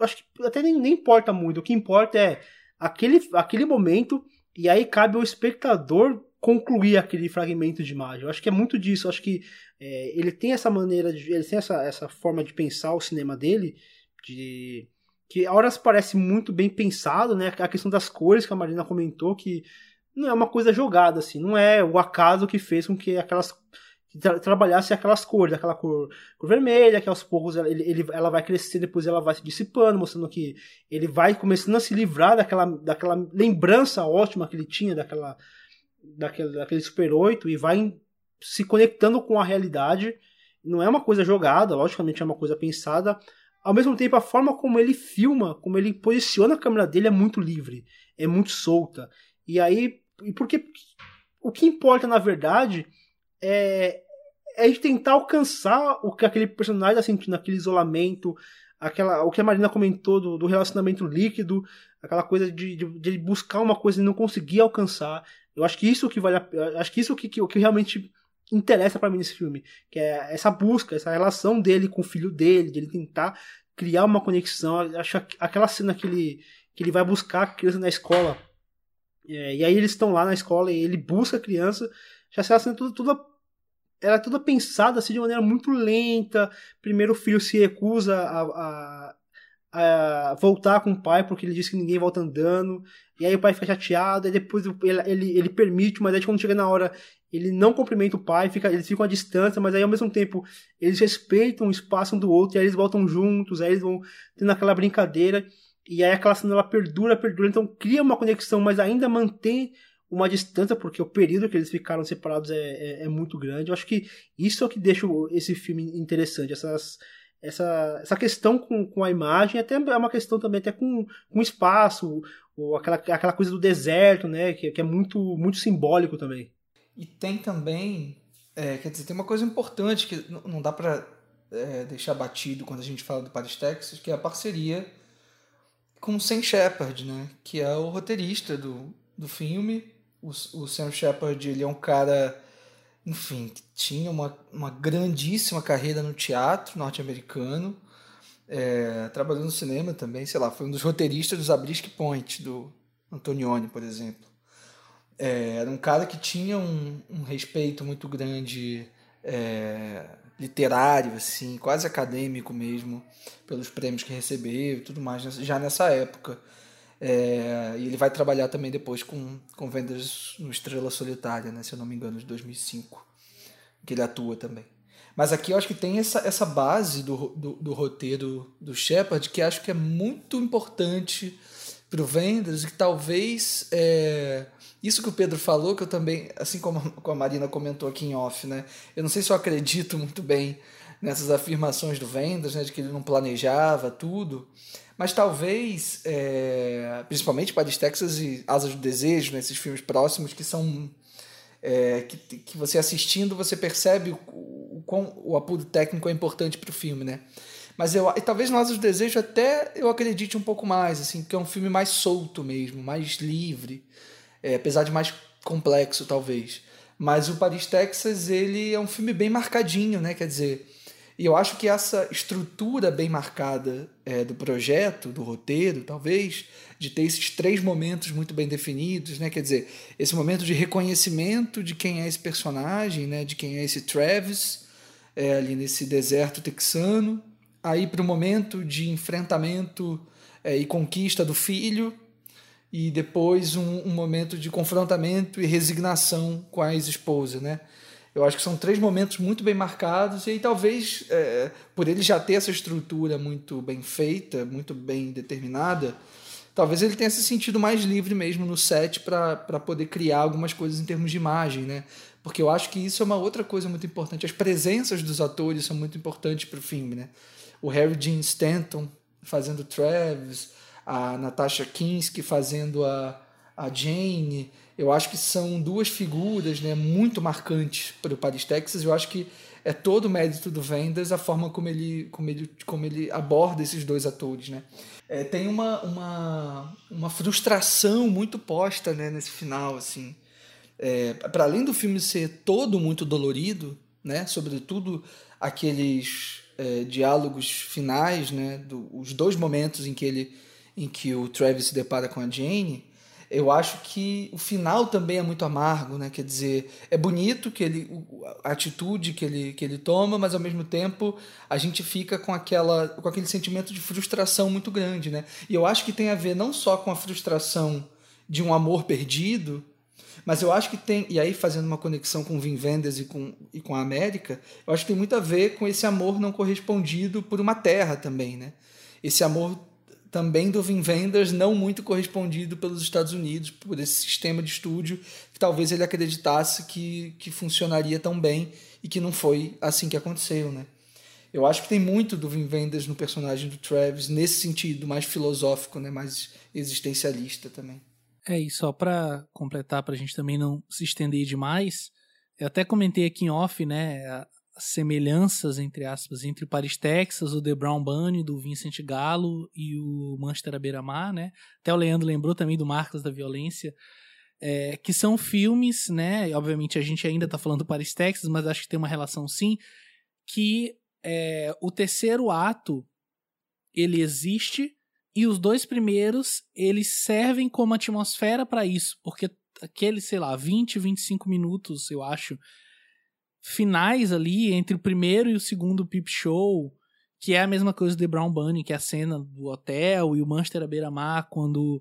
acho que até nem, nem importa muito. O que importa é aquele, aquele momento e aí cabe ao espectador concluir aquele fragmento de imagem. Eu acho que é muito disso. Eu acho que é, ele tem essa maneira, de, ele tem essa, essa forma de pensar o cinema dele, de que a horas parece muito bem pensado, né? A questão das cores que a Marina comentou, que não é uma coisa jogada, assim, não é o acaso que fez com que aquelas tra trabalhasse aquelas cores, aquela cor, cor vermelha, que aos poucos ele, ele, ela vai crescer, depois ela vai se dissipando, mostrando que ele vai começando a se livrar daquela, daquela lembrança ótima que ele tinha daquela, daquele, daquele Super 8 e vai se conectando com a realidade. Não é uma coisa jogada, logicamente é uma coisa pensada. Ao mesmo tempo, a forma como ele filma, como ele posiciona a câmera dele é muito livre, é muito solta. E aí, e porque o que importa na verdade é, é de tentar alcançar o que aquele personagem está sentindo, aquele isolamento, aquela, o que a Marina comentou do, do relacionamento líquido, aquela coisa de, de, de, buscar uma coisa e não conseguir alcançar. Eu acho que isso que vale, a, acho que isso que, que, que realmente interessa para mim nesse filme, que é essa busca, essa relação dele com o filho dele, de ele tentar criar uma conexão. Acho aquela cena que ele que ele vai buscar a criança na escola. É, e aí eles estão lá na escola e ele busca a criança. Já se cena tudo, tudo ela é toda pensada assim de maneira muito lenta. Primeiro o filho se recusa a, a, a, voltar com o pai porque ele diz que ninguém volta andando. E aí o pai fica chateado, e depois ele, ele, ele permite, mas aí quando chega na hora ele não cumprimenta o pai, fica, eles ficam à distância, mas aí ao mesmo tempo eles respeitam o espaço um do outro, e aí eles voltam juntos, aí eles vão tendo aquela brincadeira, e aí aquela cena ela perdura, perdura, então cria uma conexão, mas ainda mantém uma distância, porque o período que eles ficaram separados é, é, é, muito grande. Eu acho que isso é o que deixa esse filme interessante, essas, essa, essa questão com, com a imagem, até é uma questão também até com, com espaço, ou aquela, aquela coisa do deserto, né, que, que é muito, muito simbólico também. E tem também, é, quer dizer, tem uma coisa importante que não dá para é, deixar batido quando a gente fala do Paris, Texas, que é a parceria com o Sam Shepard, né, que é o roteirista do, do filme o, Sam Shepard ele é um cara, enfim, que tinha uma, uma grandíssima carreira no teatro norte-americano, é, no cinema também, sei lá, foi um dos roteiristas dos Zabriskie Point, do Antonioni, por exemplo. É, era um cara que tinha um, um respeito muito grande é, literário, assim, quase acadêmico mesmo, pelos prêmios que recebeu e tudo mais, já nessa época. É, e ele vai trabalhar também depois com, com vendas no Estrela Solitária, né, se eu não me engano, de 2005, que ele atua também. Mas aqui eu acho que tem essa, essa base do, do, do roteiro do Shepard que acho que é muito importante para o Vendas e que talvez é, isso que o Pedro falou, que eu também, assim como a Marina comentou aqui em off, né, eu não sei se eu acredito muito bem nessas afirmações do Vendas, né, de que ele não planejava tudo, mas talvez, é, principalmente Paris, Texas e Asas do Desejo, nesses né, filmes próximos, que são. É, que, que você assistindo você percebe o, o quão o apuro técnico é importante para o filme, né? Mas eu, e talvez no Asas do Desejo até eu acredite um pouco mais, assim, porque é um filme mais solto mesmo, mais livre, é, apesar de mais complexo, talvez. Mas o Paris, Texas, ele é um filme bem marcadinho, né? Quer dizer, e eu acho que essa estrutura bem marcada é, do projeto, do roteiro, talvez, de ter esses três momentos muito bem definidos, né? Quer dizer, esse momento de reconhecimento de quem é esse personagem, né? De quem é esse Travis, é, ali nesse deserto texano, aí para o momento de enfrentamento é, e conquista do filho, e depois um, um, momento de confrontamento e resignação com a ex-esposa, né? Eu acho que são três momentos muito bem marcados e talvez é, por ele já ter essa estrutura muito bem feita, muito bem determinada, talvez ele tenha se sentido mais livre mesmo no set para poder criar algumas coisas em termos de imagem, né? Porque eu acho que isso é uma outra coisa muito importante. As presenças dos atores são muito importantes para o filme, né? O Harry Dean Stanton fazendo Travis, a Natasha Kinski fazendo a, a Jane. Eu acho que são duas figuras né, muito marcantes para o Paris, Texas. Eu acho que é todo o mérito do Wenders a forma como ele, como ele, como ele aborda esses dois atores. Né? É, tem uma, uma, uma frustração muito posta né, nesse final. assim é, Para além do filme ser todo muito dolorido, né, sobretudo aqueles é, diálogos finais, né, do, os dois momentos em que ele em que o Travis se depara com a Jane, eu acho que o final também é muito amargo, né? Quer dizer, é bonito que ele a atitude que ele, que ele toma, mas ao mesmo tempo a gente fica com aquela com aquele sentimento de frustração muito grande, né? E eu acho que tem a ver não só com a frustração de um amor perdido, mas eu acho que tem, e aí fazendo uma conexão com Vin Vendors e com, e com a América, eu acho que tem muito a ver com esse amor não correspondido por uma terra também, né? Esse amor também do Vin Vendors não muito correspondido pelos Estados Unidos, por esse sistema de estúdio que talvez ele acreditasse que, que funcionaria tão bem e que não foi assim que aconteceu, né? Eu acho que tem muito do Vin Vendors no personagem do Travis nesse sentido, mais filosófico, né, mais existencialista também. É, e só para completar, para a gente também não se estender demais, eu até comentei aqui em off, né, semelhanças, entre aspas, entre o Paris, Texas, o The Brown Bunny, do Vincent Gallo e o Manchester à beira-mar, né? Até o Leandro lembrou também do Marcos da Violência, é, que são filmes, né? Obviamente a gente ainda está falando do Paris, Texas, mas acho que tem uma relação sim, que é, o terceiro ato, ele existe e os dois primeiros, eles servem como atmosfera para isso, porque aqueles, sei lá, 20, 25 minutos, eu acho, finais ali entre o primeiro e o segundo Peep Show, que é a mesma coisa do The Brown Bunny, que é a cena do hotel e o Manchester à beira-mar quando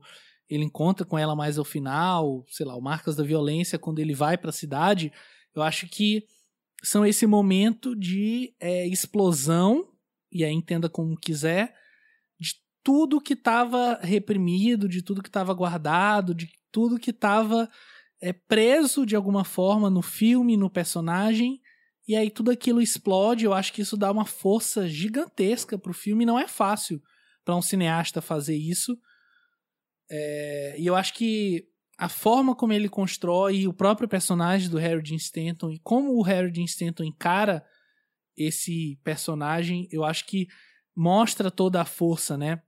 ele encontra com ela mais ao final, sei lá, o Marcas da Violência quando ele vai para a cidade, eu acho que são esse momento de é, explosão, e aí entenda como quiser, de tudo que estava reprimido, de tudo que estava guardado, de tudo que estava é preso de alguma forma no filme, no personagem, e aí tudo aquilo explode. Eu acho que isso dá uma força gigantesca pro filme. Não é fácil para um cineasta fazer isso. É, e eu acho que a forma como ele constrói o próprio personagem do Harry Dean Stanton e como o Harry Dean Stanton encara esse personagem, eu acho que mostra toda a força, né?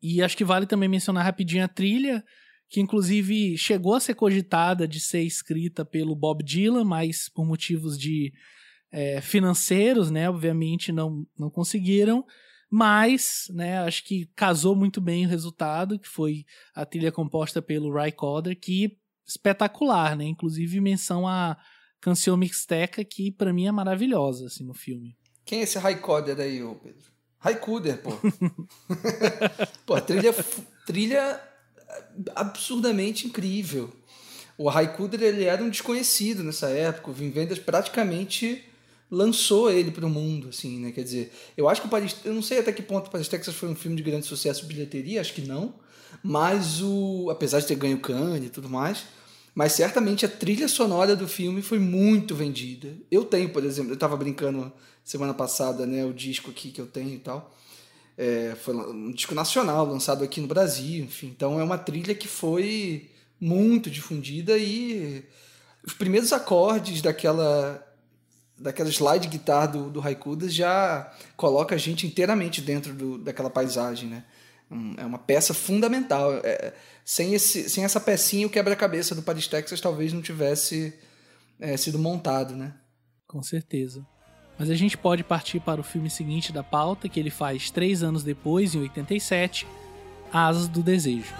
E acho que vale também mencionar rapidinho a trilha que inclusive chegou a ser cogitada de ser escrita pelo Bob Dylan, mas por motivos de é, financeiros, né, obviamente não, não conseguiram, mas, né, acho que casou muito bem o resultado, que foi a trilha composta pelo Ry Coder, que espetacular, né, inclusive menção a canção Mixteca, que para mim é maravilhosa, assim, no filme. Quem é esse Ry Coder aí, Pedro? Raikuder, pô. pô, trilha, trilha absurdamente incrível. O Raikkonen ele era um desconhecido nessa época, o Vin Vendors praticamente lançou ele para o mundo, assim, né? Quer dizer, eu acho que o Paris, eu não sei até que ponto o Paris Texas foi um filme de grande sucesso de bilheteria, acho que não, mas o apesar de ter ganho Cannes e tudo mais, mas certamente a trilha sonora do filme foi muito vendida. Eu tenho, por exemplo, eu estava brincando semana passada, né, o disco aqui que eu tenho e tal. É, foi um disco nacional lançado aqui no Brasil, enfim. Então é uma trilha que foi muito difundida e os primeiros acordes daquela daquela slide guitar do, do Haikudas já coloca a gente inteiramente dentro do, daquela paisagem, né? É uma peça fundamental. É, sem, esse, sem essa pecinha, o quebra-cabeça do Paris, Texas talvez não tivesse é, sido montado, né? Com certeza. Mas a gente pode partir para o filme seguinte da pauta, que ele faz três anos depois, em 87, Asas do Desejo.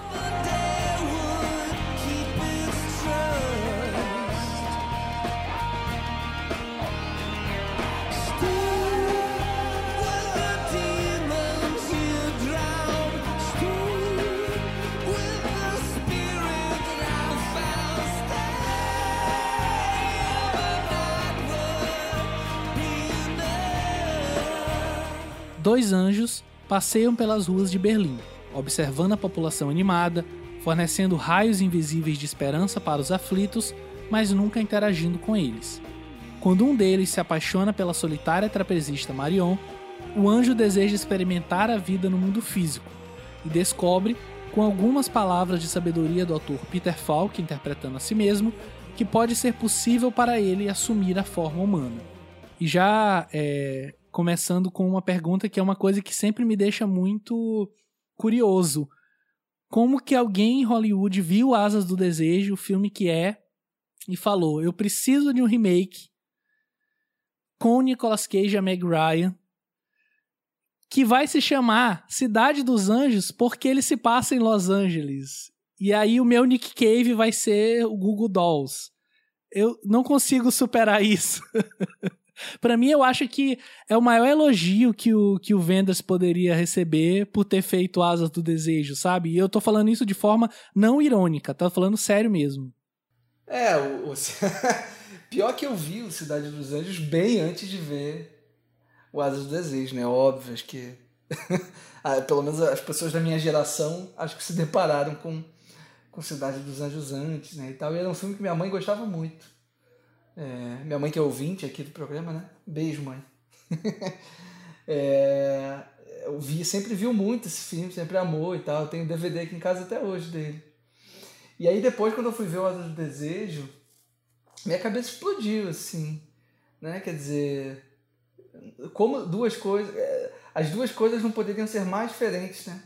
Dois anjos passeiam pelas ruas de Berlim, observando a população animada, fornecendo raios invisíveis de esperança para os aflitos, mas nunca interagindo com eles. Quando um deles se apaixona pela solitária trapezista Marion, o anjo deseja experimentar a vida no mundo físico e descobre, com algumas palavras de sabedoria do autor Peter Falk interpretando a si mesmo, que pode ser possível para ele assumir a forma humana. E já é, começando com uma pergunta que é uma coisa que sempre me deixa muito curioso. Como que alguém em Hollywood viu Asas do Desejo, o filme que é, e falou: eu preciso de um remake com Nicolas Cage e Meg Ryan, que vai se chamar Cidade dos Anjos porque ele se passa em Los Angeles. E aí o meu Nick Cave vai ser o Google Dolls. Eu não consigo superar isso. para mim, eu acho que é o maior elogio que o, que o Vendors poderia receber por ter feito Asas do Desejo, sabe? E eu tô falando isso de forma não irônica, tá falando sério mesmo. É, o, o... pior que eu vi o Cidade dos Anjos bem antes de ver o Asas do Desejo, né? Óbvio, acho que. Pelo menos as pessoas da minha geração acho que se depararam com, com Cidade dos Anjos antes, né? E tal. E era um filme que minha mãe gostava muito. É, minha mãe que é ouvinte aqui do programa, né? Beijo, mãe. é, eu vi, sempre viu muito esse filme, sempre amou e tal. Eu tenho DVD aqui em casa até hoje dele. E aí depois, quando eu fui ver o Asa do Desejo, minha cabeça explodiu, assim. Né? Quer dizer, como duas coisas... É, as duas coisas não poderiam ser mais diferentes, né?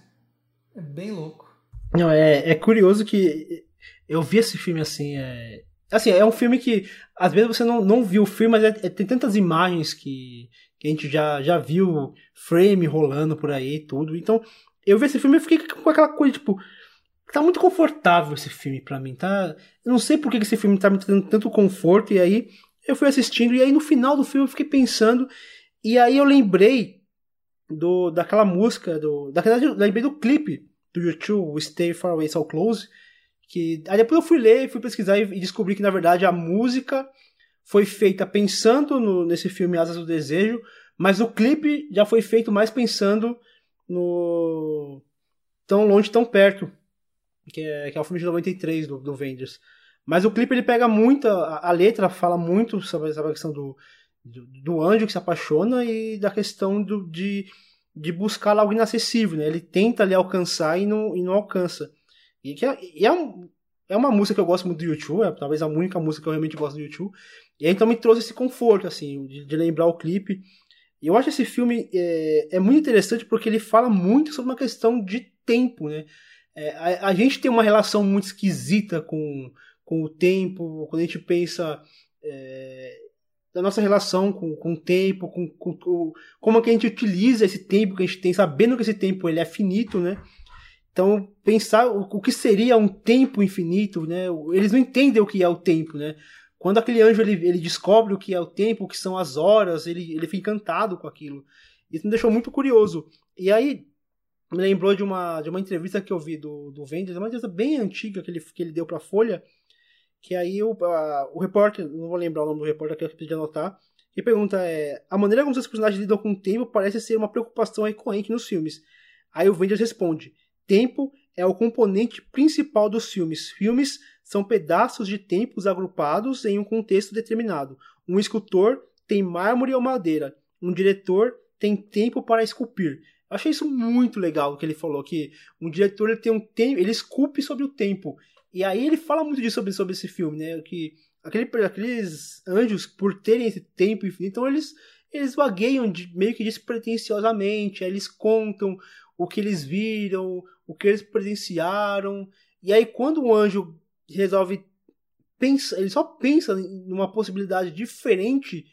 É bem louco. Não, é, é curioso que eu vi esse filme assim, é, Assim, é um filme que às vezes você não, não viu o filme, mas é, é, tem tantas imagens que, que a gente já, já viu frame rolando por aí e tudo. Então, eu vi esse filme e fiquei com aquela coisa, tipo, tá muito confortável esse filme para mim, tá? Eu não sei por que esse filme tá me dando tanto conforto, e aí eu fui assistindo, e aí no final do filme eu fiquei pensando, e aí eu lembrei do daquela música, do, da verdade, eu lembrei do clipe do YouTube, Stay Far Away So Close, que aí depois eu fui ler, fui pesquisar e descobri que na verdade a música foi feita pensando no, nesse filme Asas do Desejo, mas o clipe já foi feito mais pensando no Tão Longe, Tão Perto, que é, que é o filme de 93 do, do Vendors. Mas o clipe ele pega muito, a, a letra fala muito sobre essa questão do, do, do, anjo que se apaixona e da questão do, de, de buscar algo inacessível. Né? Ele tenta ali alcançar e não, e não alcança. E, que é, e é, um, é uma música que eu gosto muito do YouTube, é talvez a única música que eu realmente gosto do YouTube. E então me trouxe esse conforto, assim, de, de lembrar o clipe. E eu acho esse filme é, é, muito interessante porque ele fala muito sobre uma questão de tempo, né? É, a, a, gente tem uma relação muito esquisita com, com o tempo, quando a gente pensa é, da nossa relação com, com o tempo, com, com, com, como é que a gente utiliza esse tempo que a gente tem, sabendo que esse tempo ele é finito, né? Então, pensar o, que seria um tempo infinito, né? Eles não entendem o que é o tempo, né? Quando aquele anjo ele, ele descobre o que é o tempo, o que são as horas, ele, ele fica encantado com aquilo. Isso me deixou muito curioso. E aí, me lembrou de uma, de uma entrevista que eu vi do, do Wenders, uma entrevista bem antiga que ele, que ele deu para a Folha, que aí o, a, o repórter, não vou lembrar o nome do repórter que eu pedi anotar, e pergunta é, a maneira como os personagens lidam com o tempo parece ser uma preocupação recorrente nos filmes. Aí o Wenders responde, Tempo é o componente principal dos filmes. Filmes são pedaços de tempos agrupados em um contexto determinado. Um escultor tem mármore ou madeira. Um diretor tem tempo para esculpir. Eu achei isso muito legal que ele falou que um diretor ele tem um tempo, ele esculpe sobre o tempo. E aí ele fala muito disso sobre, sobre esse filme, né? Que aquele, aqueles anjos por terem esse tempo infinito, então eles eles vagueiam de, meio que despretensiosamente, eles contam o que eles viram, o que eles presenciaram. E aí, quando o anjo resolve pensa, ele só pensa numa possibilidade diferente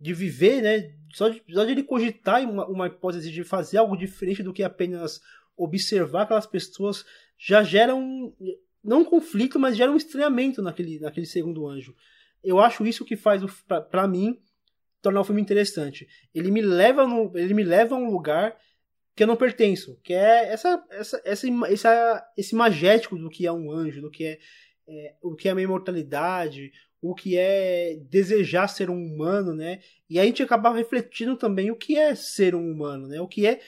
de viver, né? Só de, só de ele cogitar uma, uma hipótese de fazer algo diferente do que apenas observar aquelas pessoas já gera um não um conflito, mas gera um estranhamento naquele, naquele segundo anjo. Eu acho isso que faz para mim tornar o filme interessante. Ele me leva no, ele me leva a um lugar que eu não pertenço, que é essa, essa, essa, essa esse magético do que é um anjo, do que é, é, o que é a minha imortalidade, o que é desejar ser um humano, né? E a gente acaba refletindo também o que é ser um humano, né? O que é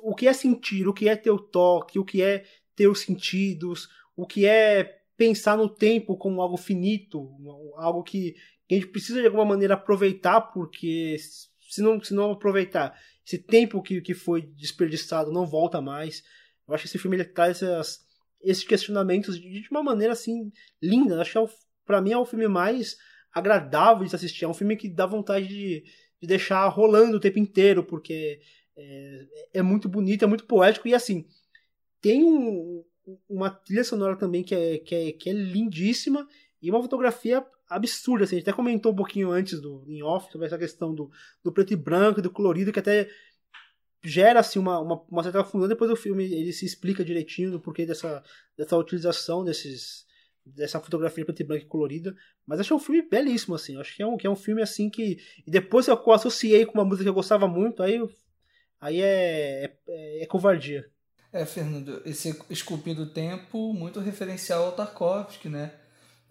o que é sentir, o que é ter o toque, o que é ter os sentidos, o que é pensar no tempo como algo finito, algo que, a gente precisa de alguma maneira aproveitar, porque se não, se não aproveitar, esse tempo que, que foi desperdiçado não volta mais. Eu acho que esse filme ele traz essas, esses questionamentos de, de uma maneira assim linda. Eu acho que é para mim é o filme mais agradável de assistir. É um filme que dá vontade de, de deixar rolando o tempo inteiro, porque é, é muito bonito, é muito poético e assim tem um, uma trilha sonora também que é, que é, que é lindíssima e uma fotografia absurda. Assim. A gente até comentou um pouquinho antes do em off sobre essa questão do, do preto e branco, do colorido, que até gera assim, uma, uma, uma certa confusão. Depois do filme ele se explica direitinho do porquê dessa, dessa utilização desses dessa fotografia preto e branco e colorida, mas é um filme belíssimo assim. Acho que é um que é um filme assim que e depois eu associei com uma música que eu gostava muito, aí aí é, é, é covardia. É, Fernando, esse Esculpindo Tempo, muito referencial ao Tarkovsky, né?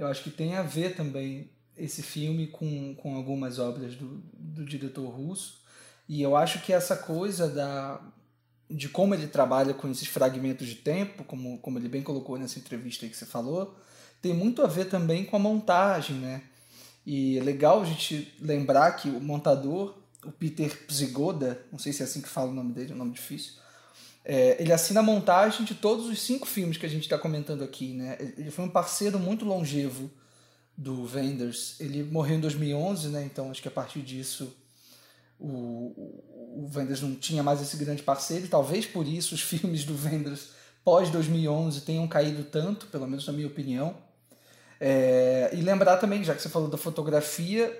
Eu acho que tem a ver também esse filme com, com algumas obras do, do diretor russo. E eu acho que essa coisa da, de como ele trabalha com esses fragmentos de tempo, como, como ele bem colocou nessa entrevista que você falou, tem muito a ver também com a montagem, né? E é legal a gente lembrar que o montador, o Peter Pzigoda, não sei se é assim que fala o nome dele, é um nome difícil, é, ele assina a montagem de todos os cinco filmes que a gente está comentando aqui. Né? Ele foi um parceiro muito longevo do Wenders. Ele morreu em 2011, né? então acho que a partir disso o, o Wenders não tinha mais esse grande parceiro. Talvez por isso os filmes do Wenders pós 2011 tenham caído tanto, pelo menos na minha opinião. É, e lembrar também, já que você falou da fotografia,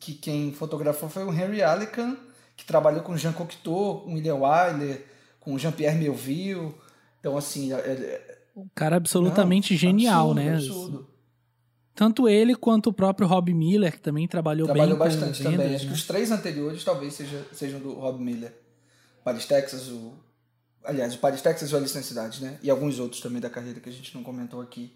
que quem fotografou foi o Henry Allechan, que trabalhou com Jean Cocteau, com William Wyler, com Jean-Pierre Melville. Então, assim. É, é... Um cara absolutamente Não, genial, absurdo, né? Absurdo. Tanto ele quanto o próprio Rob Miller, que também trabalhou, trabalhou bem bastante com também. Acho que né? os três anteriores talvez seja, sejam do Rob Miller. Paris, Texas, o. Aliás, o Paris, Texas e o Alice na Cidade, né? E alguns outros também da carreira que a gente não comentou aqui.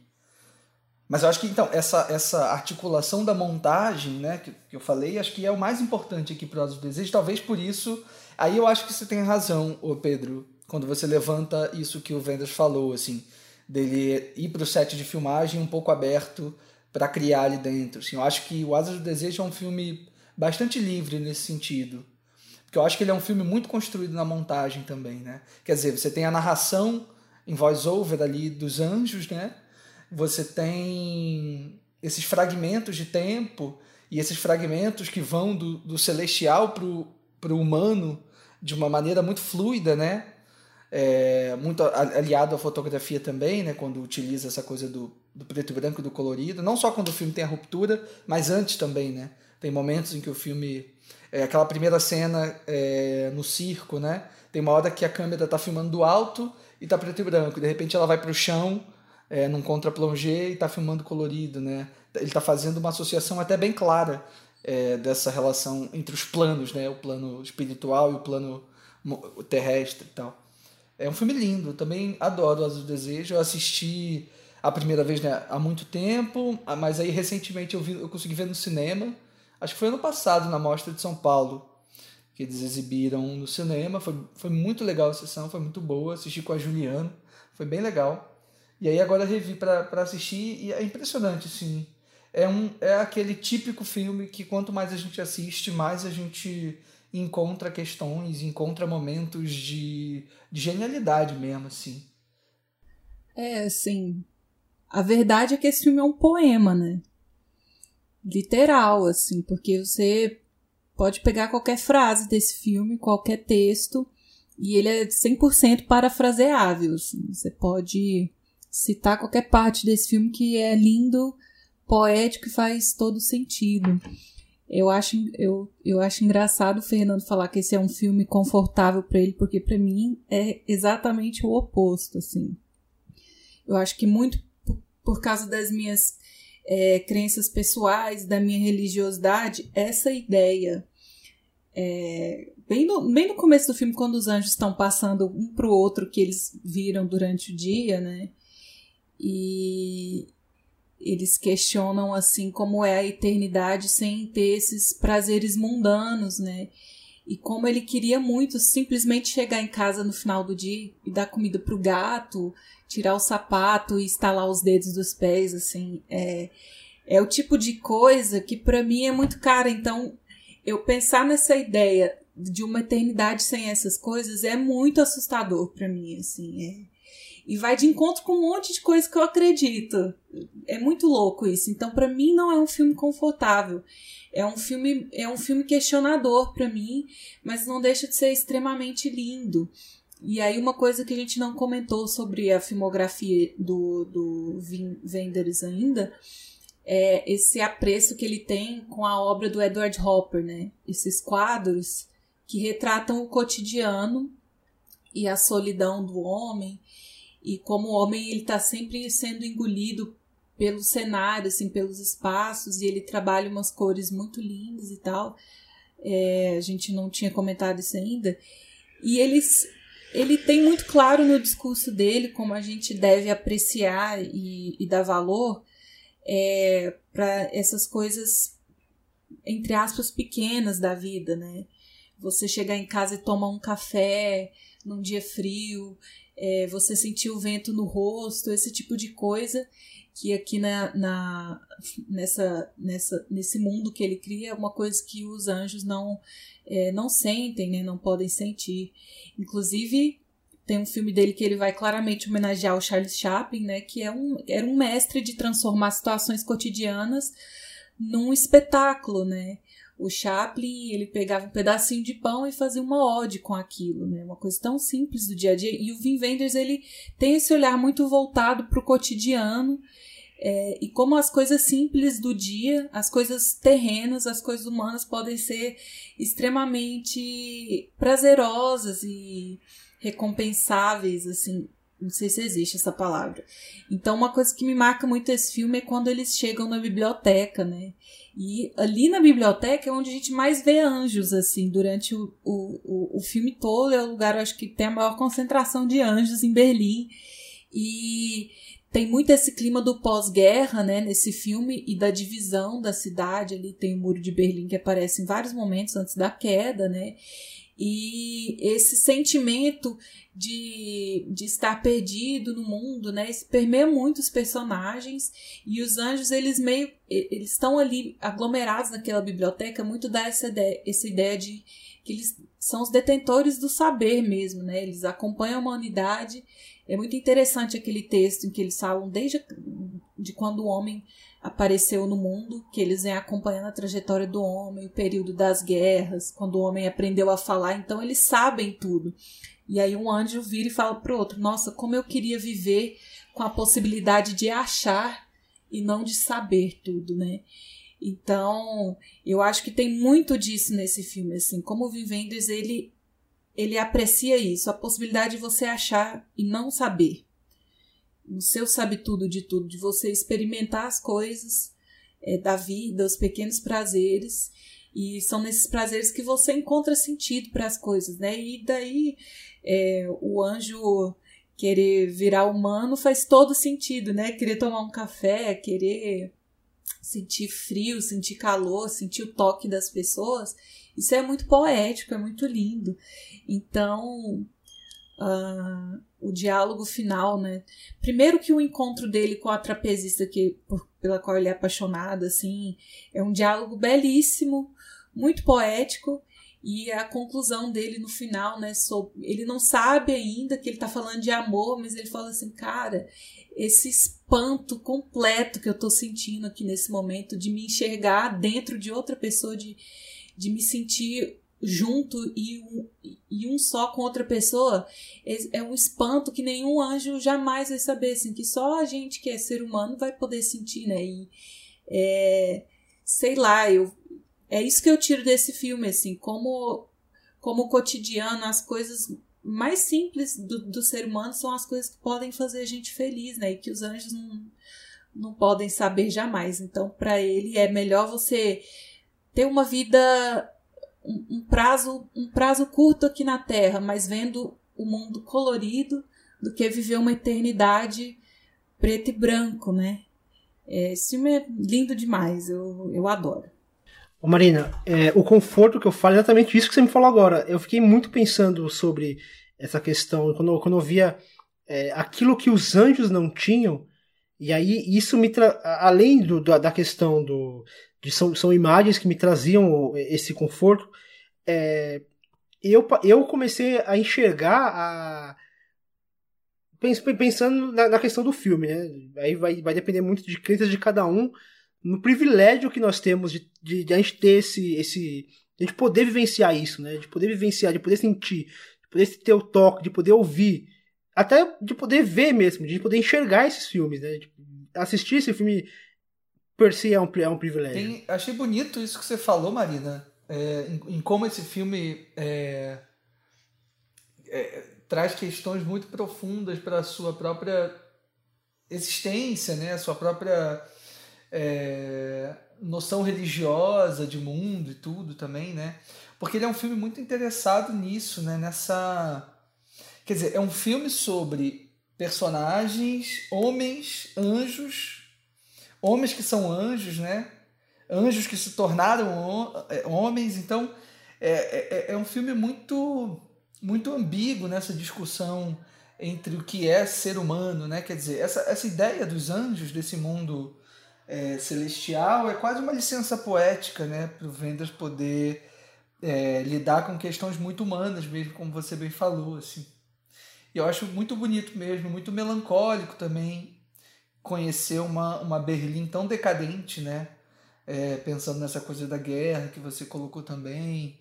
Mas eu acho que, então, essa, essa articulação da montagem, né, que, que eu falei, acho que é o mais importante aqui para o Desejo. Talvez por isso Aí eu acho que você tem razão, ô Pedro, quando você levanta isso que o Vendors falou, assim, dele ir para o set de filmagem um pouco aberto para criar ali dentro. Assim, eu acho que O Asas do Desejo é um filme bastante livre nesse sentido. Porque eu acho que ele é um filme muito construído na montagem também, né? Quer dizer, você tem a narração em voice-over ali dos anjos, né? Você tem esses fragmentos de tempo e esses fragmentos que vão do, do celestial para o humano de uma maneira muito fluida, né? É, muito aliado à fotografia também, né? Quando utiliza essa coisa do, do preto e branco do colorido. Não só quando o filme tem a ruptura, mas antes também, né? Tem momentos em que o filme... É, aquela primeira cena é, no circo, né? Tem uma hora que a câmera está filmando do alto e tá preto e branco. De repente ela vai para o chão, é, num contra-plongé e está filmando colorido, né? Ele está fazendo uma associação até bem clara é, dessa relação entre os planos, né? O plano espiritual e o plano terrestre e tal. É um filme lindo, também adoro As do Desejo. Eu assisti a primeira vez né, há muito tempo, mas aí recentemente eu, vi, eu consegui ver no cinema. Acho que foi ano passado, na Mostra de São Paulo, que eles exibiram no cinema. Foi, foi muito legal a sessão, foi muito boa. Assisti com a Juliana, foi bem legal. E aí agora revi para assistir e é impressionante, assim é, um, é aquele típico filme que quanto mais a gente assiste, mais a gente encontra questões, encontra momentos de, de genialidade mesmo, assim. É, assim. A verdade é que esse filme é um poema, né? Literal, assim, porque você pode pegar qualquer frase desse filme, qualquer texto, e ele é 100% parafraseável. Assim. Você pode citar qualquer parte desse filme que é lindo poético e faz todo sentido. Eu acho, eu, eu acho engraçado o Fernando falar que esse é um filme confortável para ele, porque para mim é exatamente o oposto, assim. Eu acho que muito por, causa das minhas é, crenças pessoais, da minha religiosidade, essa ideia é, bem, no, bem no começo do filme, quando os anjos estão passando um para o outro que eles viram durante o dia, né? E, eles questionam assim como é a eternidade sem ter esses prazeres mundanos, né? E como ele queria muito simplesmente chegar em casa no final do dia e dar comida pro gato, tirar o sapato e estalar os dedos dos pés, assim, é, é o tipo de coisa que para mim é muito cara. Então, eu pensar nessa ideia de uma eternidade sem essas coisas é muito assustador para mim, assim, é e vai de encontro com um monte de coisa que eu acredito. É muito louco isso. Então, para mim, não é um filme confortável. É um filme, é um filme questionador para mim, mas não deixa de ser extremamente lindo. E aí, uma coisa que a gente não comentou sobre a filmografia do, do Wenders ainda é esse apreço que ele tem com a obra do Edward Hopper, né? Esses quadros que retratam o cotidiano e a solidão do homem e como o homem ele está sempre sendo engolido pelo cenário, assim, pelos espaços, e ele trabalha umas cores muito lindas e tal. É, a gente não tinha comentado isso ainda. E eles, ele tem muito claro no discurso dele como a gente deve apreciar e, e dar valor é, para essas coisas, entre aspas, pequenas da vida, né? Você chegar em casa e tomar um café num dia frio, é, você sentir o vento no rosto, esse tipo de coisa que aqui na, na, nessa, nessa, nesse mundo que ele cria é uma coisa que os anjos não, é, não sentem, né, não podem sentir. Inclusive, tem um filme dele que ele vai claramente homenagear o Charles Chaplin, né, que é um, era um mestre de transformar situações cotidianas num espetáculo, né? O Chaplin, ele pegava um pedacinho de pão e fazia uma ode com aquilo, né? Uma coisa tão simples do dia a dia. E o Wim Wenders, ele tem esse olhar muito voltado para o cotidiano é, e como as coisas simples do dia, as coisas terrenas, as coisas humanas podem ser extremamente prazerosas e recompensáveis, assim, não sei se existe essa palavra. Então, uma coisa que me marca muito esse filme é quando eles chegam na biblioteca, né? E ali na biblioteca é onde a gente mais vê anjos, assim, durante o, o, o filme todo. É o lugar, acho que tem a maior concentração de anjos em Berlim. E tem muito esse clima do pós-guerra, né, nesse filme, e da divisão da cidade. Ali tem o Muro de Berlim que aparece em vários momentos antes da queda, né? E esse sentimento de, de estar perdido no mundo, né? Isso permeia muito os personagens e os anjos, eles meio eles estão ali aglomerados naquela biblioteca, muito dá essa ideia, essa ideia de que eles são os detentores do saber mesmo, né? Eles acompanham a humanidade. É muito interessante aquele texto em que eles falam desde de quando o homem apareceu no mundo, que eles vêm acompanhando a trajetória do homem, o período das guerras, quando o homem aprendeu a falar, então eles sabem tudo. E aí um anjo vira e fala pro outro: "Nossa, como eu queria viver com a possibilidade de achar e não de saber tudo, né?" Então, eu acho que tem muito disso nesse filme, assim, como o Vivendes ele ele aprecia isso, a possibilidade de você achar e não saber no seu sabe tudo de tudo, de você experimentar as coisas é, da vida, os pequenos prazeres, e são nesses prazeres que você encontra sentido para as coisas, né? E daí é, o anjo querer virar humano faz todo sentido, né? Querer tomar um café, querer sentir frio, sentir calor, sentir o toque das pessoas, isso é muito poético, é muito lindo. Então, uh, o diálogo final, né? Primeiro que o encontro dele com a trapezista que por, pela qual ele é apaixonado, assim, é um diálogo belíssimo, muito poético e a conclusão dele no final, né? Sobre, ele não sabe ainda que ele tá falando de amor, mas ele fala assim, cara, esse espanto completo que eu tô sentindo aqui nesse momento de me enxergar dentro de outra pessoa, de, de me sentir junto e um, e um só com outra pessoa é, é, um espanto que nenhum anjo jamais vai saber, assim, que só a gente que é ser humano vai poder sentir, né? E É, sei lá, eu, é isso que eu tiro desse filme, assim, como, como cotidiano, as coisas mais simples do, do ser humano são as coisas que podem fazer a gente feliz, né? E que os anjos não, não podem saber jamais. Então, para ele, é melhor você ter uma vida um, um, prazo um prazo curto aqui na Terra, mas vendo o mundo colorido, do que viver uma eternidade preto e branco, né? É, esse filme é lindo demais, eu, eu adoro. Ô Marina, é, o conforto que eu falo é exatamente isso que você me falou agora. Eu fiquei muito pensando sobre essa questão, quando, quando eu via é, aquilo que os anjos não tinham, e aí isso me tra... além do, da questão do de são, são imagens que me traziam esse conforto, é, eu, eu comecei a enxergar a pensando na, na, questão do filme, né? Aí vai, vai depender muito de crenças de cada um, no privilégio que nós temos de, de, de, a gente ter esse, esse. de a gente poder vivenciar isso, né? De poder vivenciar, de poder sentir, de poder ter o toque, de poder ouvir, até de poder ver mesmo, de poder enxergar esses filmes, né? De assistir esse filme per si é um, é um privilégio. Tem, achei bonito isso que você falou, Marina, é, em, em, como esse filme é, é, traz questões muito profundas para a sua própria existência, né? Sua própria é, noção religiosa de mundo e tudo também, né? Porque ele é um filme muito interessado nisso, né? Nessa. Quer dizer, é um filme sobre personagens, homens, anjos, homens que são anjos, né? Anjos que se tornaram é, homens. Então, é, é, é um filme muito, muito ambíguo nessa discussão entre o que é ser humano, né? Quer dizer, essa, essa ideia dos anjos, desse mundo é, celestial é quase uma licença poética né, para o Wenders poder é, lidar com questões muito humanas mesmo, como você bem falou. Assim. E eu acho muito bonito mesmo, muito melancólico também conhecer uma, uma Berlim tão decadente, né? É, pensando nessa coisa da guerra que você colocou também,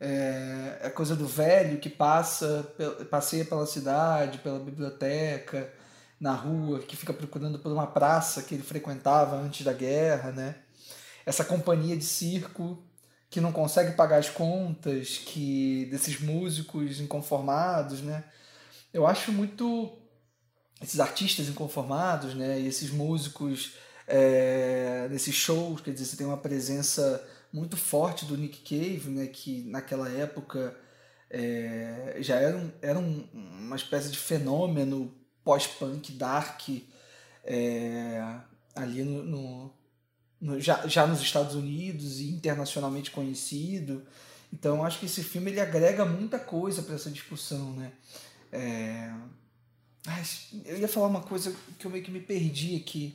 é, a coisa do velho que passa, passeia pela cidade, pela biblioteca, na rua, que fica procurando por uma praça que ele frequentava antes da guerra, né? Essa companhia de circo que não consegue pagar as contas, que desses músicos inconformados, né? Eu acho muito esses artistas inconformados, né? E esses músicos é, nesses shows, quer dizer, você tem uma presença muito forte do Nick Cave, né? Que naquela época é, já era, um, era um, uma espécie de fenômeno pós-punk dark é, ali no, no, no, já, já nos Estados Unidos e internacionalmente conhecido. Então acho que esse filme ele agrega muita coisa para essa discussão, né? É... Ai, eu ia falar uma coisa que eu meio que me perdi aqui.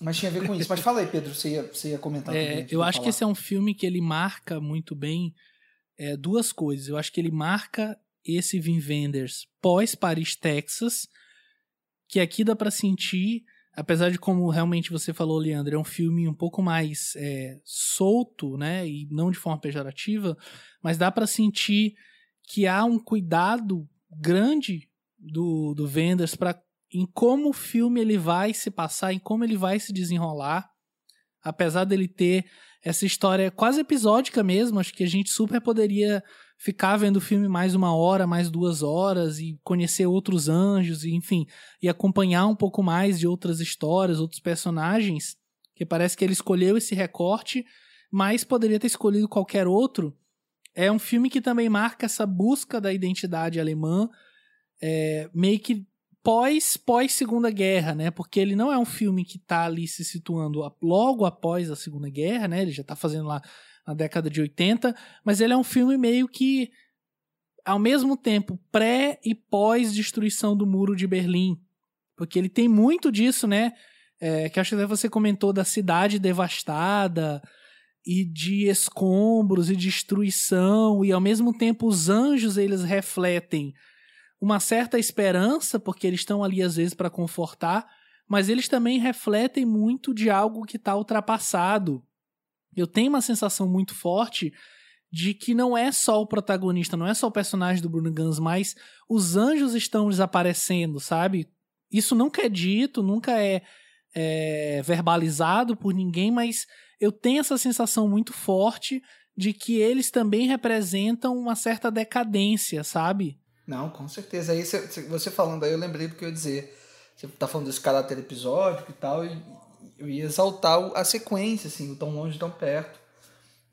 Mas tinha a ver com isso. Mas fala aí, Pedro, você ia, você ia comentar. É, eu acho falar. que esse é um filme que ele marca muito bem é, duas coisas. Eu acho que ele marca esse Vin Wenders pós Paris, Texas, que aqui dá para sentir, apesar de como realmente você falou, Leandro, é um filme um pouco mais é, solto, né, e não de forma pejorativa, mas dá para sentir que há um cuidado grande do, do Wenders para em como o filme ele vai se passar, em como ele vai se desenrolar, apesar dele ter essa história quase episódica mesmo, acho que a gente super poderia ficar vendo o filme mais uma hora, mais duas horas e conhecer outros anjos, e, enfim, e acompanhar um pouco mais de outras histórias, outros personagens, que parece que ele escolheu esse recorte, mas poderia ter escolhido qualquer outro. É um filme que também marca essa busca da identidade alemã, é, meio que pós pós Segunda Guerra, né? Porque ele não é um filme que está ali se situando logo após a Segunda Guerra, né? Ele já está fazendo lá na década de 80, mas ele é um filme meio que ao mesmo tempo pré e pós destruição do muro de Berlim, porque ele tem muito disso, né? É, que acho que até você comentou da cidade devastada e de escombros e destruição e ao mesmo tempo os anjos eles refletem uma certa esperança porque eles estão ali às vezes para confortar, mas eles também refletem muito de algo que está ultrapassado eu tenho uma sensação muito forte de que não é só o protagonista, não é só o personagem do Bruno Gans, mas os anjos estão desaparecendo, sabe? Isso nunca é dito, nunca é, é, verbalizado por ninguém, mas eu tenho essa sensação muito forte de que eles também representam uma certa decadência, sabe? Não, com certeza. Aí você falando aí, eu lembrei do que eu ia dizer. Você tá falando desse caráter episódico e tal, e eu ia exaltar a sequência, assim, o Tão Longe, Tão Perto,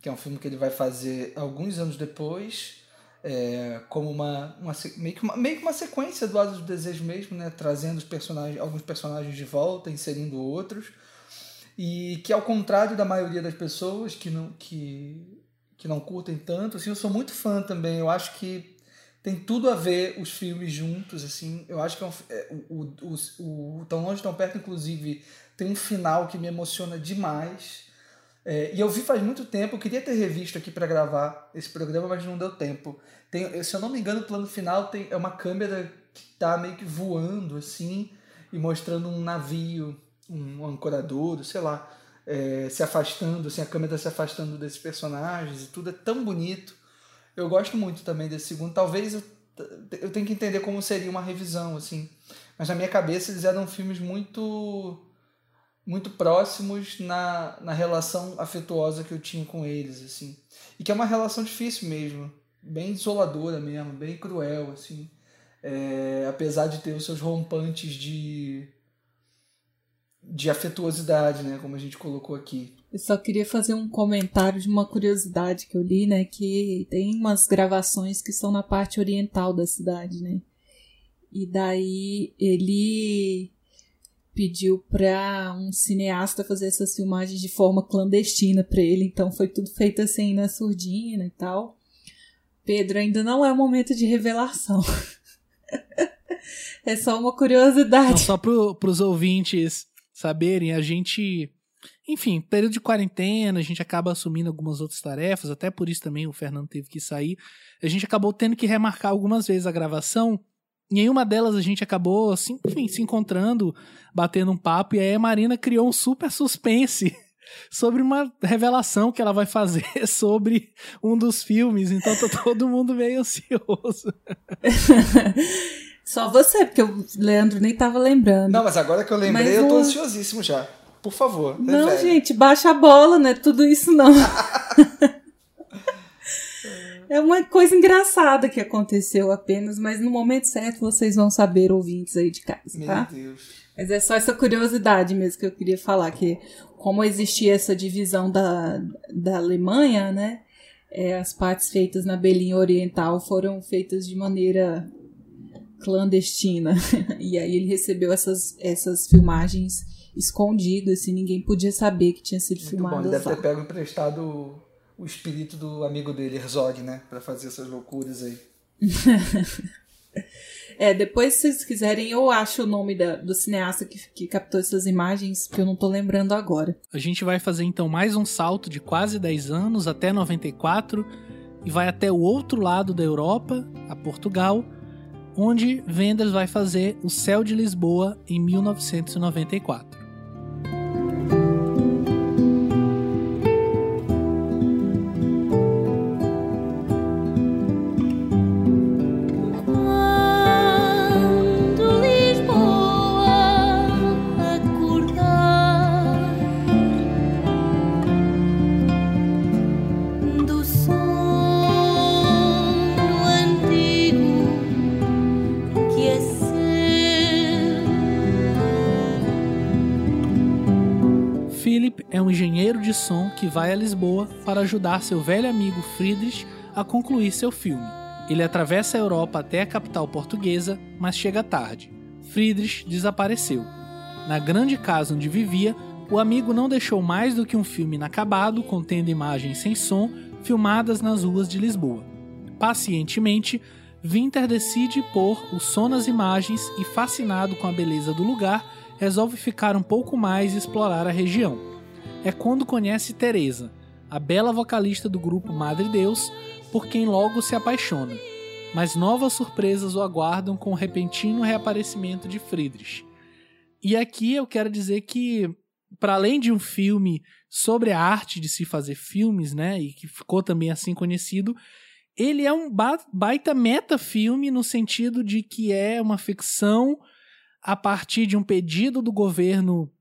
que é um filme que ele vai fazer alguns anos depois, é, como uma, uma, meio, que uma, meio que uma sequência do Atos do Desejo mesmo, né? Trazendo os personagens, alguns personagens de volta, inserindo outros. E que ao contrário da maioria das pessoas que não, que, que não curtem tanto, assim, eu sou muito fã também. Eu acho que tem tudo a ver os filmes juntos, assim. Eu acho que é um, é, o, o, o Tão Longe, Tão Perto, inclusive, tem um final que me emociona demais. É, e eu vi faz muito tempo, eu queria ter revisto aqui para gravar esse programa, mas não deu tempo. Tem, se eu não me engano, o plano final tem, é uma câmera que tá meio que voando, assim, e mostrando um navio, um ancoradouro, sei lá, é, se afastando, assim, a câmera se afastando desses personagens, e tudo é tão bonito. Eu gosto muito também desse segundo. Talvez eu, eu tenha que entender como seria uma revisão, assim. Mas na minha cabeça eles eram filmes muito muito próximos na, na relação afetuosa que eu tinha com eles, assim. E que é uma relação difícil mesmo, bem isoladora mesmo, bem cruel, assim. É, apesar de ter os seus rompantes de de afetuosidade, né, como a gente colocou aqui. Eu só queria fazer um comentário de uma curiosidade que eu li, né, que tem umas gravações que são na parte oriental da cidade, né? E daí ele pediu para um cineasta fazer essas filmagens de forma clandestina para ele, então foi tudo feito assim na surdina e tal. Pedro, ainda não é o momento de revelação. é só uma curiosidade. Não, só para os ouvintes saberem, a gente. Enfim, período de quarentena, a gente acaba assumindo algumas outras tarefas, até por isso também o Fernando teve que sair. A gente acabou tendo que remarcar algumas vezes a gravação. E em uma delas a gente acabou, assim, enfim, se encontrando, batendo um papo, e aí a Marina criou um super suspense sobre uma revelação que ela vai fazer sobre um dos filmes. Então tá todo mundo meio ansioso. Só você, porque o Leandro nem tava lembrando. Não, mas agora que eu lembrei, mas eu tô ansiosíssimo já. Por favor. Não, velho. gente, baixa a bola, não é tudo isso não. é uma coisa engraçada que aconteceu apenas, mas no momento certo vocês vão saber, ouvintes aí de casa, Meu tá? Deus. Mas é só essa curiosidade mesmo que eu queria falar, que como existia essa divisão da, da Alemanha, né? É, as partes feitas na Berlim Oriental foram feitas de maneira clandestina. e aí ele recebeu essas, essas filmagens escondidas, assim, ninguém podia saber que tinha sido Muito filmado. Bom. Ele deve ter pego emprestado o espírito do amigo dele, Herzog, né? Pra fazer essas loucuras aí. é, depois, se vocês quiserem, eu acho o nome da, do cineasta que, que captou essas imagens, que eu não tô lembrando agora. A gente vai fazer então mais um salto de quase 10 anos até 94 e vai até o outro lado da Europa, a Portugal onde Wenders vai fazer O Céu de Lisboa em 1994. Que vai a Lisboa para ajudar seu velho amigo Friedrich a concluir seu filme. Ele atravessa a Europa até a capital portuguesa, mas chega tarde. Friedrich desapareceu. Na grande casa onde vivia, o amigo não deixou mais do que um filme inacabado contendo imagens sem som filmadas nas ruas de Lisboa. Pacientemente, Winter decide pôr o som nas imagens e, fascinado com a beleza do lugar, resolve ficar um pouco mais e explorar a região é quando conhece Teresa, a bela vocalista do grupo Madre Deus, por quem logo se apaixona. Mas novas surpresas o aguardam com o repentino reaparecimento de Friedrich. E aqui eu quero dizer que, para além de um filme sobre a arte de se fazer filmes, né, e que ficou também assim conhecido, ele é um baita meta-filme no sentido de que é uma ficção a partir de um pedido do governo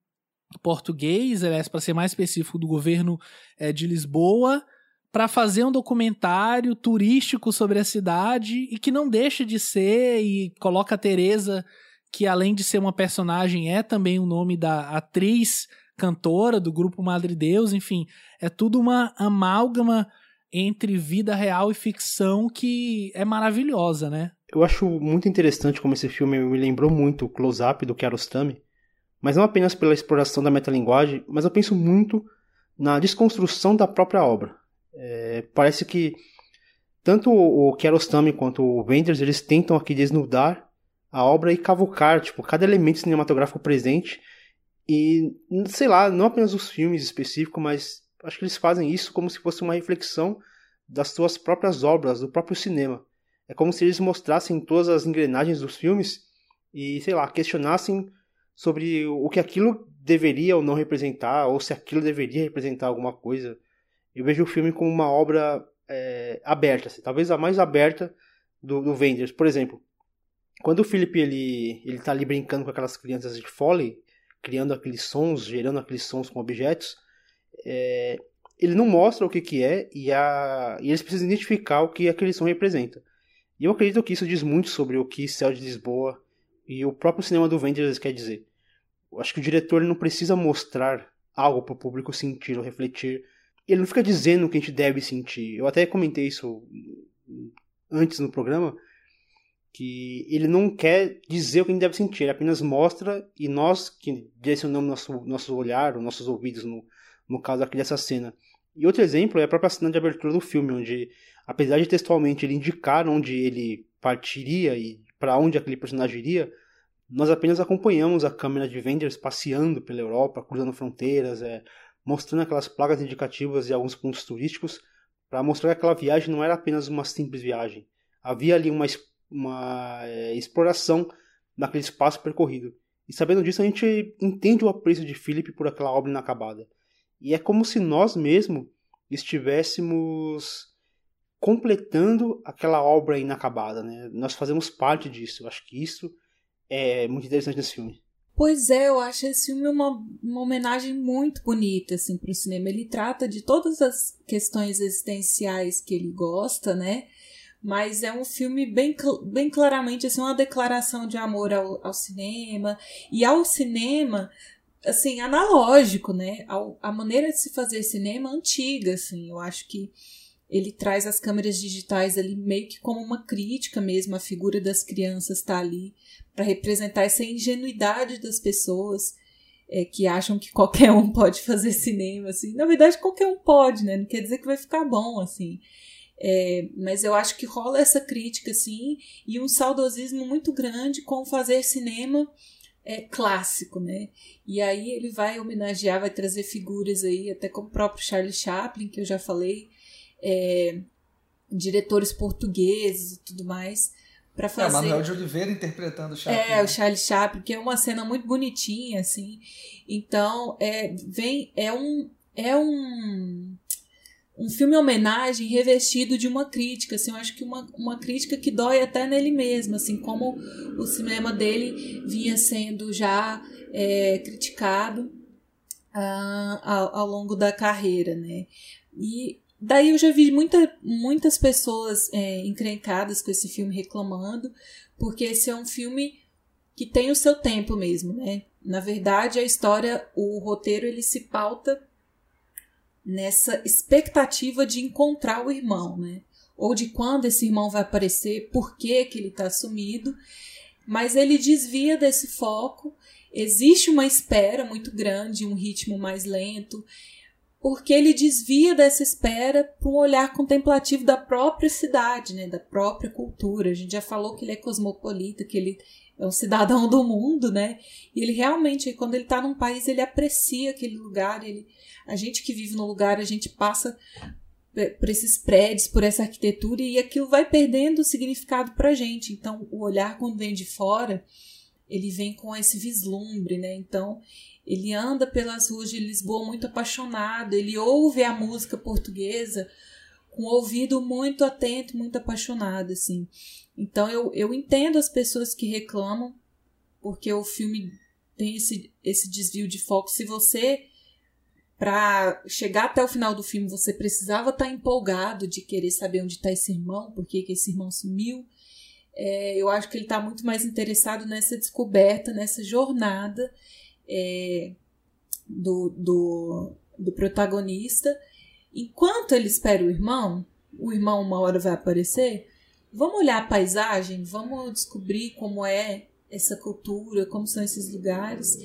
português, aliás, para ser mais específico, do governo é, de Lisboa, para fazer um documentário turístico sobre a cidade e que não deixa de ser e coloca a Teresa, que além de ser uma personagem é também o nome da atriz cantora do grupo Madre Deus, enfim, é tudo uma amálgama entre vida real e ficção que é maravilhosa, né? Eu acho muito interessante como esse filme me lembrou muito o close-up do Kiarostami, mas não apenas pela exploração da metalinguagem, mas eu penso muito na desconstrução da própria obra. É, parece que tanto o Kiarostami quanto o Wenders eles tentam aqui desnudar a obra e cavucar tipo, cada elemento cinematográfico presente e, sei lá, não apenas os filmes específicos, mas acho que eles fazem isso como se fosse uma reflexão das suas próprias obras, do próprio cinema. É como se eles mostrassem todas as engrenagens dos filmes e, sei lá, questionassem sobre o que aquilo deveria ou não representar, ou se aquilo deveria representar alguma coisa. Eu vejo o filme como uma obra é, aberta, assim, talvez a mais aberta do, do Wenders. Por exemplo, quando o Philip ele, ele tá ali brincando com aquelas crianças de Foley, criando aqueles sons, gerando aqueles sons com objetos, é, ele não mostra o que, que é e, a, e eles precisam identificar o que aquele som representa. E eu acredito que isso diz muito sobre o que Céu de Lisboa e o próprio cinema do Wenders quer dizer. Acho que o diretor não precisa mostrar algo para o público sentir ou refletir. Ele não fica dizendo o que a gente deve sentir. Eu até comentei isso antes no programa, que ele não quer dizer o que a gente deve sentir, ele apenas mostra e nós que direcionamos nosso, nosso olhar, os nossos ouvidos no, no caso aqui dessa cena. E outro exemplo é a própria cena de abertura do filme, onde, apesar de textualmente ele indicar onde ele partiria e para onde aquele personagem iria, nós apenas acompanhamos a câmera de Vendors passeando pela Europa, cruzando fronteiras, é, mostrando aquelas placas indicativas e alguns pontos turísticos, para mostrar que aquela viagem não era apenas uma simples viagem. Havia ali uma uma é, exploração daquele espaço percorrido. E sabendo disso, a gente entende o apreço de Philip por aquela obra inacabada. E é como se nós mesmos estivéssemos completando aquela obra inacabada, né? Nós fazemos parte disso. Eu acho que isso é muito interessante nesse filme. Pois é, eu acho esse filme uma, uma homenagem muito bonita assim, para o cinema. Ele trata de todas as questões existenciais que ele gosta, né? mas é um filme bem, bem claramente assim, uma declaração de amor ao, ao cinema e ao cinema assim analógico né ao, a maneira de se fazer cinema antiga assim eu acho que ele traz as câmeras digitais ali meio que como uma crítica mesmo a figura das crianças está ali para representar essa ingenuidade das pessoas é, que acham que qualquer um pode fazer cinema assim. Na verdade qualquer um pode né? Não quer dizer que vai ficar bom assim. É, mas eu acho que rola essa crítica, sim, e um saudosismo muito grande com fazer cinema é, clássico, né? E aí ele vai homenagear, vai trazer figuras aí, até como o próprio Charlie Chaplin, que eu já falei, é, diretores portugueses e tudo mais, para fazer. É, Manuel de Oliveira interpretando o Chaplin. É, o Charlie Chaplin, que é uma cena muito bonitinha, assim. Então, é, vem, é um. É um um filme homenagem revestido de uma crítica, assim, eu acho que uma, uma crítica que dói até nele mesmo, assim, como o cinema dele vinha sendo já é, criticado uh, ao, ao, longo da carreira, né? E daí eu já vi muita, muitas pessoas é, encrencadas com esse filme reclamando, porque esse é um filme que tem o seu tempo mesmo, né? Na verdade, a história, o roteiro, ele se pauta nessa expectativa de encontrar o irmão, né? Ou de quando esse irmão vai aparecer, por que, que ele está sumido. Mas ele desvia desse foco. Existe uma espera muito grande, um ritmo mais lento, porque ele desvia dessa espera para um olhar contemplativo da própria cidade, né? da própria cultura. A gente já falou que ele é cosmopolita, que ele é um cidadão do mundo, né? E ele realmente, quando ele está num país, ele aprecia aquele lugar, ele a gente que vive no lugar, a gente passa por esses prédios, por essa arquitetura e aquilo vai perdendo o significado para a gente. Então, o olhar quando vem de fora, ele vem com esse vislumbre, né? Então, ele anda pelas ruas de Lisboa muito apaixonado, ele ouve a música portuguesa com o ouvido muito atento, muito apaixonado, assim. Então, eu, eu entendo as pessoas que reclamam, porque o filme tem esse, esse desvio de foco. Se você, para chegar até o final do filme, você precisava estar tá empolgado de querer saber onde está esse irmão, por que esse irmão sumiu. É, eu acho que ele está muito mais interessado nessa descoberta, nessa jornada é, do, do, do protagonista. Enquanto ele espera o irmão, o irmão uma hora vai aparecer, vamos olhar a paisagem, vamos descobrir como é essa cultura, como são esses lugares.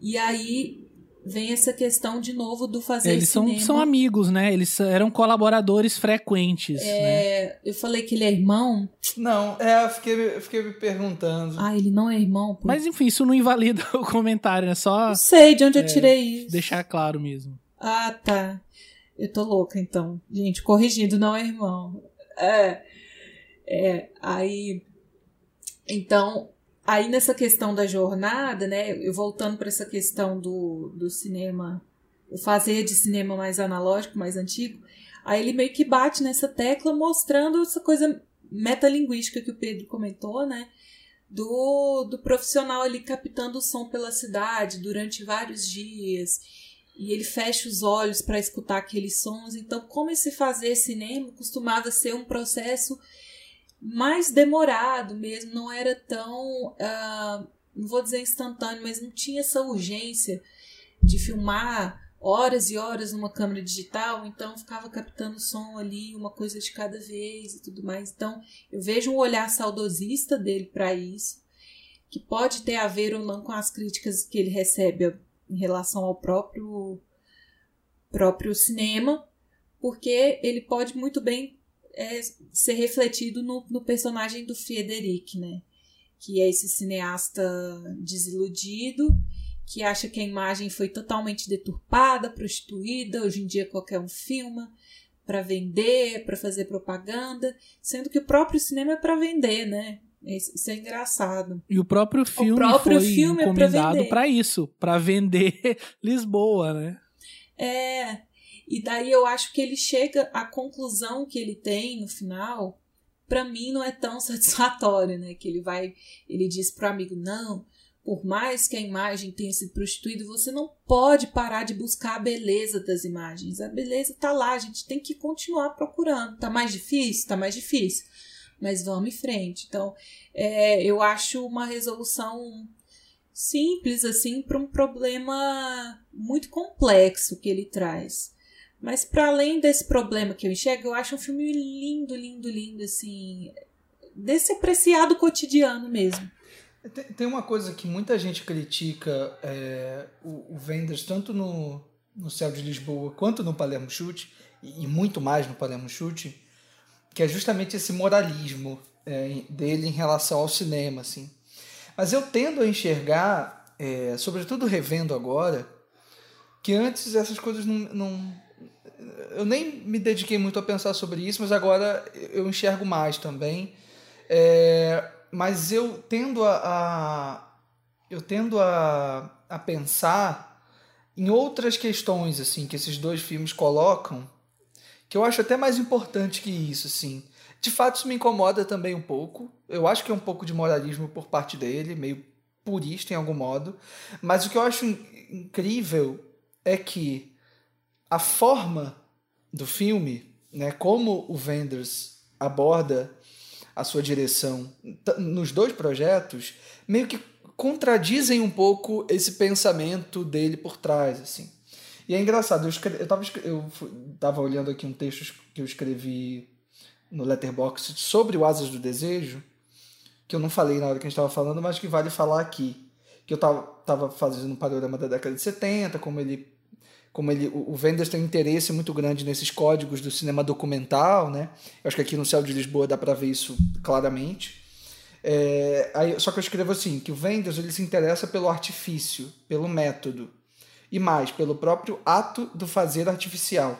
E aí vem essa questão de novo do fazer Eles cinema. são, são amigos, né? Eles eram colaboradores frequentes. É, né? Eu falei que ele é irmão. Não, é, eu fiquei, eu fiquei me perguntando. Ah, ele não é irmão. Pô. Mas enfim, isso não invalida o comentário, é só. Não sei de onde eu tirei isso. Deixar claro mesmo. Ah, tá. Eu tô louca, então. Gente, corrigindo, não é irmão. É. É, aí. Então, aí nessa questão da jornada, né? Eu voltando para essa questão do, do cinema, o fazer de cinema mais analógico, mais antigo, aí ele meio que bate nessa tecla mostrando essa coisa metalinguística que o Pedro comentou, né? Do, do profissional ali captando o som pela cidade durante vários dias e ele fecha os olhos para escutar aqueles sons. Então, como esse fazer cinema costumava ser um processo mais demorado mesmo, não era tão, uh, não vou dizer instantâneo, mas não tinha essa urgência de filmar horas e horas numa câmera digital, então ficava captando som ali, uma coisa de cada vez e tudo mais. Então, eu vejo um olhar saudosista dele para isso, que pode ter a ver ou não com as críticas que ele recebe em relação ao próprio próprio cinema, porque ele pode muito bem é, ser refletido no, no personagem do Frederic, né? Que é esse cineasta desiludido, que acha que a imagem foi totalmente deturpada, prostituída, hoje em dia qualquer um filma para vender, para fazer propaganda, sendo que o próprio cinema é para vender, né? Isso é engraçado. E o próprio filme o próprio foi filme é encomendado é para isso, para vender Lisboa, né? É. E daí eu acho que ele chega à conclusão que ele tem no final, para mim não é tão satisfatório, né? Que ele vai, ele diz pro amigo: "Não, por mais que a imagem tenha sido prostituída, você não pode parar de buscar a beleza das imagens. A beleza tá lá, a gente tem que continuar procurando. Tá mais difícil? Tá mais difícil mas vamos em frente. Então, é, eu acho uma resolução simples assim para um problema muito complexo que ele traz. Mas para além desse problema que eu enxergo, eu acho um filme lindo, lindo, lindo, assim, desse apreciado cotidiano mesmo. Tem, tem uma coisa que muita gente critica é, o, o tanto no, no Céu de Lisboa quanto no Palermo Chute, e, e muito mais no Palermo Chute, que é justamente esse moralismo é, dele em relação ao cinema, assim. Mas eu tendo a enxergar, é, sobretudo revendo agora, que antes essas coisas não, não, eu nem me dediquei muito a pensar sobre isso, mas agora eu enxergo mais também. É, mas eu tendo a, a eu tendo a, a pensar em outras questões assim que esses dois filmes colocam que eu acho até mais importante que isso, assim. De fato, isso me incomoda também um pouco. Eu acho que é um pouco de moralismo por parte dele, meio purista em algum modo. Mas o que eu acho incrível é que a forma do filme, né, como o Wenders aborda a sua direção nos dois projetos, meio que contradizem um pouco esse pensamento dele por trás, assim. E é engraçado, eu, escre... eu, eu olhando aqui um texto que eu escrevi no Letterboxd sobre o Asas do Desejo, que eu não falei na hora que a gente estava falando, mas que vale falar aqui. Que eu tava, tava fazendo um panorama da década de 70, como ele. Como ele, o Wenders tem um interesse muito grande nesses códigos do cinema documental, né? Eu acho que aqui no Céu de Lisboa dá para ver isso claramente. É, aí, só que eu escrevo assim, que o Wenders ele se interessa pelo artifício, pelo método e mais pelo próprio ato do fazer artificial.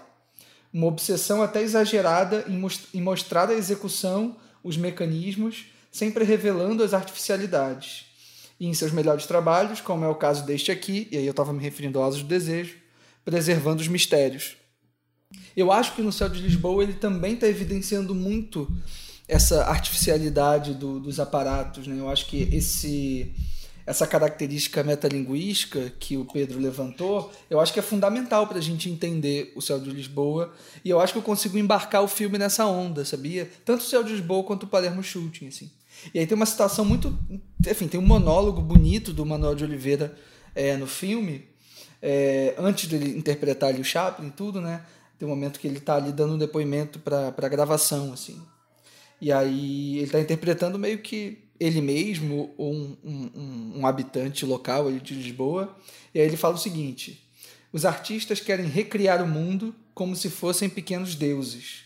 Uma obsessão até exagerada em mostrar a execução, os mecanismos, sempre revelando as artificialidades. E em seus melhores trabalhos, como é o caso deste aqui, e aí eu estava me referindo ao Asas do Desejo, preservando os mistérios. Eu acho que no Céu de Lisboa ele também está evidenciando muito essa artificialidade do, dos aparatos. Né? Eu acho que esse essa característica metalinguística que o Pedro levantou, eu acho que é fundamental para a gente entender o Céu de Lisboa. E eu acho que eu consigo embarcar o filme nessa onda, sabia? Tanto o Céu de Lisboa quanto o Palermo Shooting, assim. E aí tem uma situação muito. Enfim, tem um monólogo bonito do Manuel de Oliveira é, no filme, é, antes dele interpretar ali o Chaplin tudo, né? Tem um momento que ele está ali dando um depoimento para a gravação, assim. E aí ele está interpretando meio que ele mesmo ou um, um, um habitante local ali de Lisboa. E aí ele fala o seguinte: os artistas querem recriar o mundo como se fossem pequenos deuses.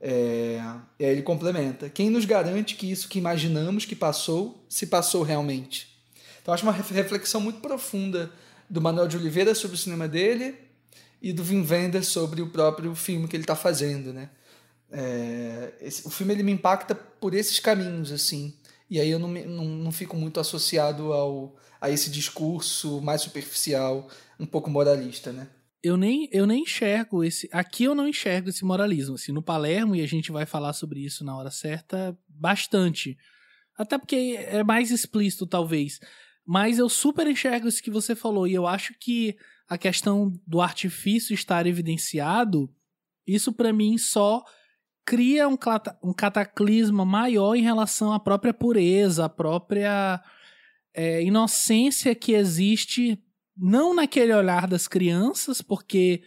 É, e aí ele complementa: quem nos garante que isso que imaginamos que passou se passou realmente? Então acho uma reflexão muito profunda do Manuel de Oliveira sobre o cinema dele e do Wim Wenders sobre o próprio filme que ele está fazendo, né? É, esse, o filme ele me impacta por esses caminhos assim e aí eu não, não, não fico muito associado ao, a esse discurso mais superficial, um pouco moralista, né? Eu nem, eu nem enxergo esse. Aqui eu não enxergo esse moralismo. Assim, no Palermo, e a gente vai falar sobre isso na hora certa, bastante. Até porque é mais explícito, talvez. Mas eu super enxergo isso que você falou. E eu acho que a questão do artifício estar evidenciado, isso para mim só cria um, um cataclisma maior em relação à própria pureza, à própria é, inocência que existe, não naquele olhar das crianças, porque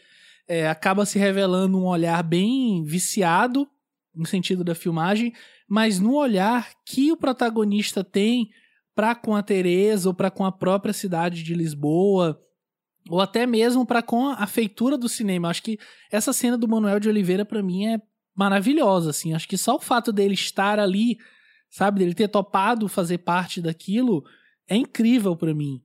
é, acaba se revelando um olhar bem viciado no sentido da filmagem, mas no olhar que o protagonista tem para com a Teresa ou para com a própria cidade de Lisboa, ou até mesmo para com a feitura do cinema. Acho que essa cena do Manuel de Oliveira para mim é maravilhosa, assim. Acho que só o fato dele estar ali, sabe, dele ter topado fazer parte daquilo, é incrível para mim.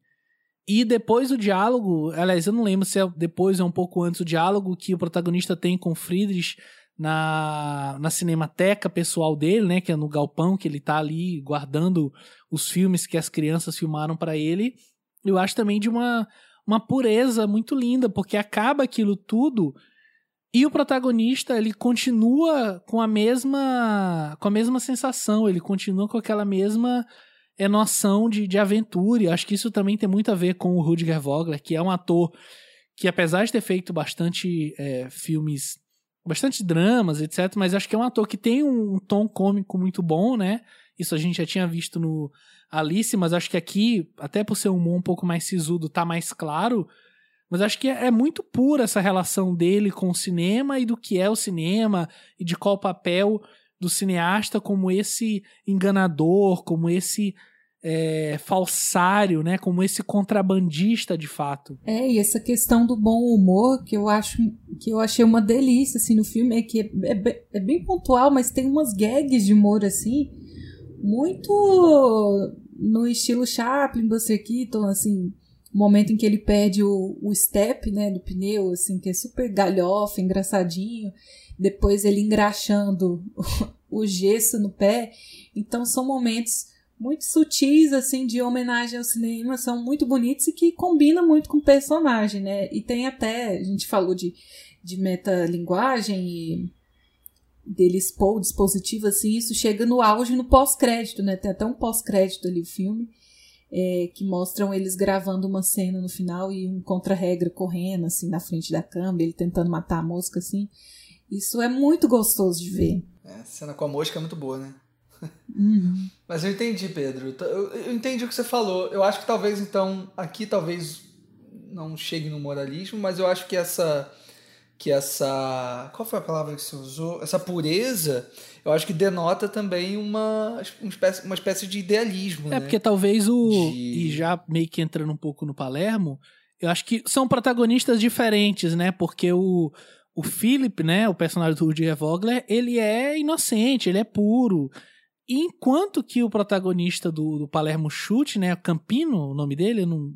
E depois o diálogo, aliás, eu não lembro se é depois ou um pouco antes o diálogo que o protagonista tem com Friedrich na, na cinemateca pessoal dele, né, que é no galpão que ele tá ali guardando os filmes que as crianças filmaram para ele. Eu acho também de uma uma pureza muito linda, porque acaba aquilo tudo e o protagonista, ele continua com a mesma com a mesma sensação, ele continua com aquela mesma é, noção de, de aventura. E acho que isso também tem muito a ver com o Rudger Vogler, que é um ator que, apesar de ter feito bastante é, filmes, bastante dramas, etc., mas acho que é um ator que tem um, tom cômico muito bom, né? Isso a gente já tinha visto no Alice, mas acho que aqui, até por ser um humor um pouco mais sisudo, tá mais claro mas acho que é, é muito pura essa relação dele com o cinema e do que é o cinema e de qual papel do cineasta como esse enganador, como esse é, falsário, né? Como esse contrabandista de fato. É, e essa questão do bom humor que eu acho que eu achei uma delícia assim no filme é que é, é, é bem pontual, mas tem umas gags de humor assim muito no estilo Chaplin, Buster Keaton, assim, o momento em que ele perde o, o step, né, do pneu, assim, que é super galhofa, engraçadinho, depois ele engraxando o, o gesso no pé. Então são momentos muito sutis, assim, de homenagem ao cinema, são muito bonitos e que combinam muito com o personagem, né? E tem até, a gente falou de, de metalinguagem e dele expor o dispositivo, assim, isso chega no auge no pós-crédito, né? Tem até um pós-crédito ali o filme, é, que mostram eles gravando uma cena no final e um contra-regra correndo, assim, na frente da câmera, ele tentando matar a mosca, assim. Isso é muito gostoso de ver. É, a cena com a mosca é muito boa, né? Uhum. Mas eu entendi, Pedro. Eu, eu entendi o que você falou. Eu acho que talvez, então, aqui talvez não chegue no moralismo, mas eu acho que essa que essa. Qual foi a palavra que você usou? Essa pureza, eu acho que denota também uma, uma, espécie, uma espécie de idealismo. É, né? porque talvez o. De... E já meio que entrando um pouco no Palermo, eu acho que são protagonistas diferentes, né? Porque o. O Philip, né, o personagem do Rudy Vogler, ele é inocente, ele é puro. Enquanto que o protagonista do, do Palermo Chute, né, Campino, o nome dele, não,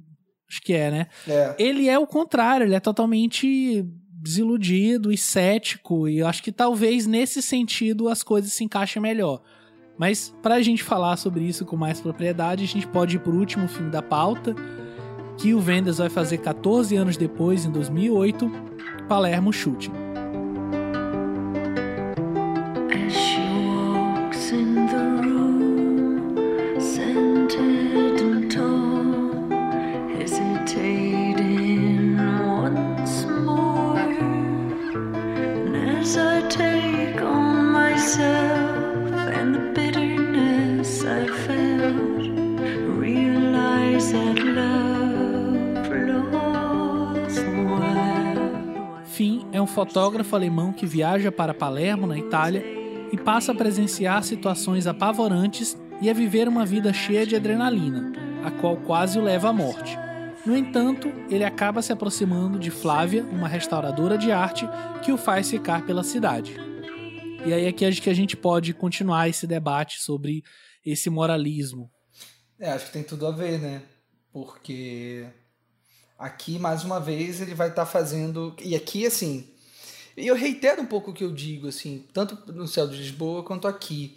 acho que é, né? É. Ele é o contrário, ele é totalmente desiludido e cético, e eu acho que talvez nesse sentido as coisas se encaixem melhor. Mas para a gente falar sobre isso com mais propriedade, a gente pode ir para o último filme da pauta, que o Vendas vai fazer 14 anos depois, em 2008, Palermo Chute. Fotógrafo alemão que viaja para Palermo, na Itália, e passa a presenciar situações apavorantes e a viver uma vida cheia de adrenalina, a qual quase o leva à morte. No entanto, ele acaba se aproximando de Flávia, uma restauradora de arte, que o faz ficar pela cidade. E aí aqui acho que a gente pode continuar esse debate sobre esse moralismo. É, acho que tem tudo a ver, né? Porque aqui, mais uma vez, ele vai estar tá fazendo. E aqui, assim. E eu reitero um pouco o que eu digo, assim, tanto no céu de Lisboa quanto aqui.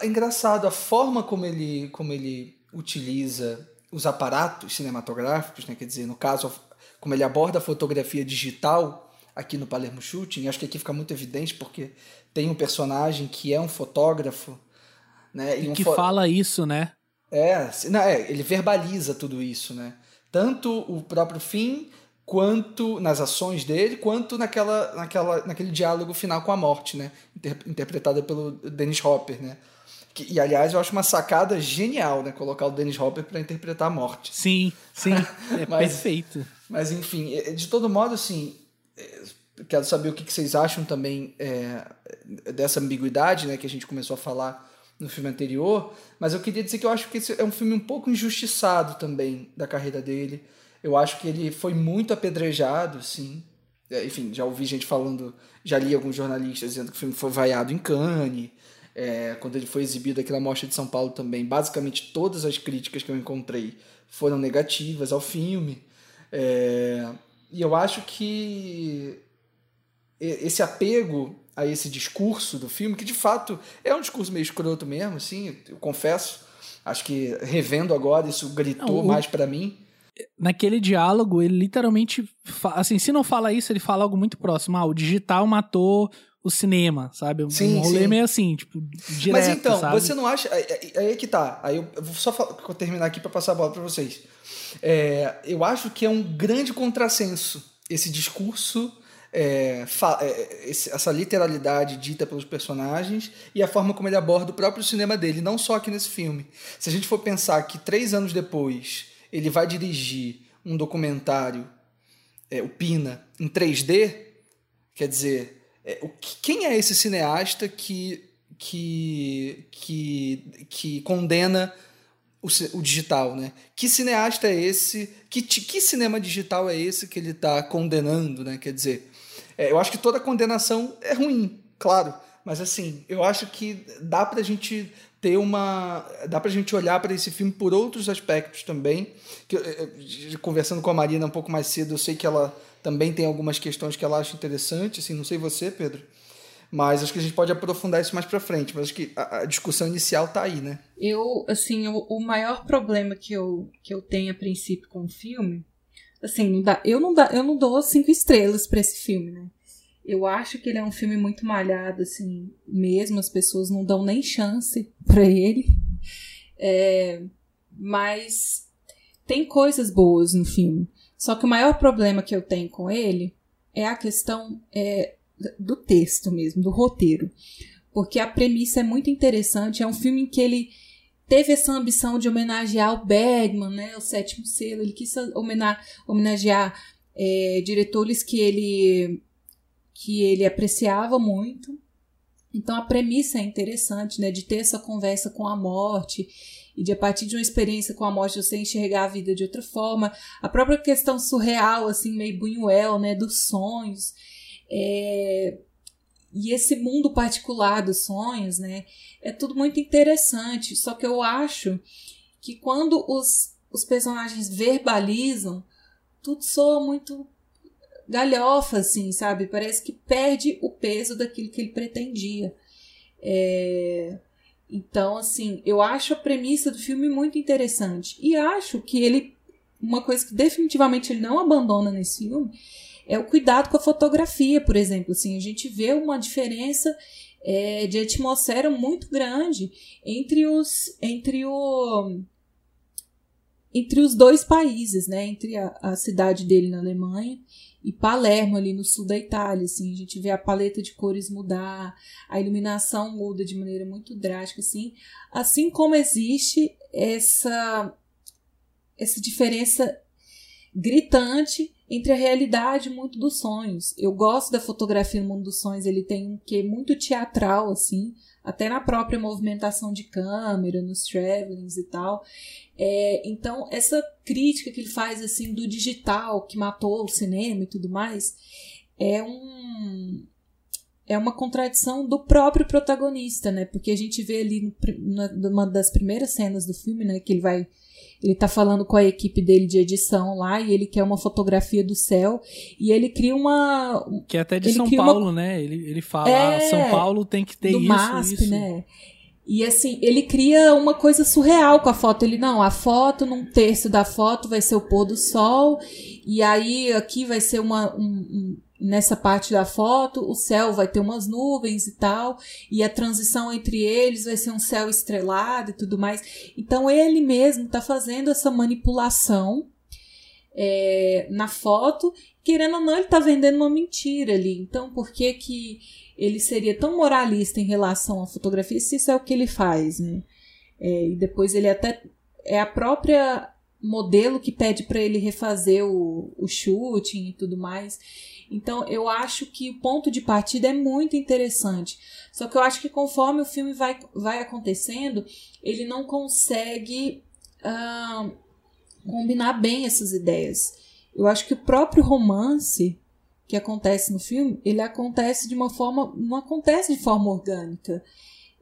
É engraçado a forma como ele, como ele utiliza os aparatos cinematográficos, né? quer dizer, no caso, como ele aborda a fotografia digital aqui no Palermo Shooting, acho que aqui fica muito evidente porque tem um personagem que é um fotógrafo, né? E, um que fo... fala isso, né? É, não, é, ele verbaliza tudo isso, né? Tanto o próprio fim, quanto nas ações dele, quanto naquela, naquela, naquele diálogo final com a morte, né? Inter, interpretada pelo Dennis Hopper, né? Que, e aliás, eu acho uma sacada genial, né? Colocar o Dennis Hopper para interpretar a morte. Sim, sim. É mas, perfeito. Mas enfim, é, de todo modo, assim, é, quero saber o que vocês acham também é, dessa ambiguidade, né? Que a gente começou a falar no filme anterior. Mas eu queria dizer que eu acho que esse é um filme um pouco injustiçado também da carreira dele. Eu acho que ele foi muito apedrejado, sim. É, enfim, já ouvi gente falando, já li alguns jornalistas dizendo que o filme foi vaiado em Cannes é, quando ele foi exibido aqui na Mostra de São Paulo também, basicamente todas as críticas que eu encontrei foram negativas ao filme. É, e eu acho que esse apego a esse discurso do filme, que de fato é um discurso meio escroto mesmo, assim, eu confesso. Acho que revendo agora isso gritou não, o... mais para mim naquele diálogo, ele literalmente. Assim, se não fala isso, ele fala algo muito próximo. Ah, o digital matou o cinema, sabe? Sim, um rolê sim. meio assim, tipo, direto, Mas então, sabe? você não acha... Aí é que tá, aí eu vou só falar, vou terminar aqui para passar a bola para vocês. É, eu acho que é um grande contrassenso esse discurso, é, é essa literalidade dita pelos personagens e a forma como ele aborda o próprio cinema dele, não só aqui nesse filme. Se a gente for pensar que três anos depois ele vai dirigir um documentário, é, o Pina, em 3D, quer dizer é, o que, quem é esse cineasta que, que, que, que condena o, o, digital, né? Que cineasta é esse? Que, que cinema digital é esse que ele está condenando, né? Quer dizer, é, eu acho que toda condenação é ruim, claro, mas assim, eu acho que dá para a gente ter uma. dá para a gente olhar para esse filme por outros aspectos também. Que, conversando com a Marina um pouco mais cedo, eu sei que ela também tem algumas questões que ela acha interessante, assim, não sei você, Pedro, mas acho que a gente pode aprofundar isso mais para frente, mas acho que a, a, discussão inicial tá aí, né? Eu, assim, o, o, maior problema que eu, que eu tenho a princípio com o filme, assim, não dá, eu, não dá, eu não dou cinco estrelas para esse filme, né? Eu acho que ele é um filme muito malhado, assim, mesmo as pessoas não dão nem chance para ele. É, mas tem coisas boas no filme. Só que o maior problema que eu tenho com ele é a questão é, do texto mesmo, do roteiro. Porque a premissa é muito interessante. É um filme em que ele teve essa ambição de homenagear o Bergman, né, o sétimo selo. Ele quis homenagear é, diretores que ele, que ele apreciava muito. Então a premissa é interessante, né, de ter essa conversa com a morte e de a partir de uma experiência com a morte você enxergar a vida de outra forma. A própria questão surreal, assim, meio Buñuel, né, dos sonhos. É... E esse mundo particular dos sonhos, né, é tudo muito interessante. Só que eu acho que quando os, os personagens verbalizam, tudo soa muito galhofa, assim, sabe? Parece que perde o peso daquilo que ele pretendia. É... Então, assim, eu acho a premissa do filme muito interessante. E acho que ele. Uma coisa que definitivamente ele não abandona nesse filme é o cuidado com a fotografia, por exemplo. Assim, a gente vê uma diferença é, de atmosfera muito grande entre os. entre o entre os dois países, né? Entre a, a cidade dele na Alemanha e Palermo, ali no sul da Itália, assim, a gente vê a paleta de cores mudar, a iluminação muda de maneira muito drástica, assim, assim como existe essa, essa diferença gritante entre a realidade e muito dos sonhos. Eu gosto da fotografia no mundo dos sonhos, ele tem um que muito teatral assim, até na própria movimentação de câmera, nos travelings e tal. É, então, essa crítica que ele faz assim do digital que matou o cinema e tudo mais é um é uma contradição do próprio protagonista, né? Porque a gente vê ali numa das primeiras cenas do filme, né, que ele vai ele tá falando com a equipe dele de edição lá e ele quer uma fotografia do céu e ele cria uma que é até de São Paulo, uma... né? Ele, ele fala, é, ah, São Paulo tem que ter do isso, MASP, isso. né? E assim, ele cria uma coisa surreal com a foto. Ele, não, a foto, num terço da foto vai ser o pôr do sol, e aí aqui vai ser uma. Um, um, nessa parte da foto, o céu vai ter umas nuvens e tal, e a transição entre eles vai ser um céu estrelado e tudo mais. Então ele mesmo está fazendo essa manipulação é, na foto, querendo ou não, ele está vendendo uma mentira ali. Então, por que que ele seria tão moralista em relação à fotografia se isso é o que ele faz, né? É, e depois ele até é a própria modelo que pede para ele refazer o, o shooting e tudo mais. Então eu acho que o ponto de partida é muito interessante. Só que eu acho que conforme o filme vai, vai acontecendo, ele não consegue combinar bem essas ideias. Eu acho que o próprio romance que acontece no filme, ele acontece de uma forma, não acontece de forma orgânica.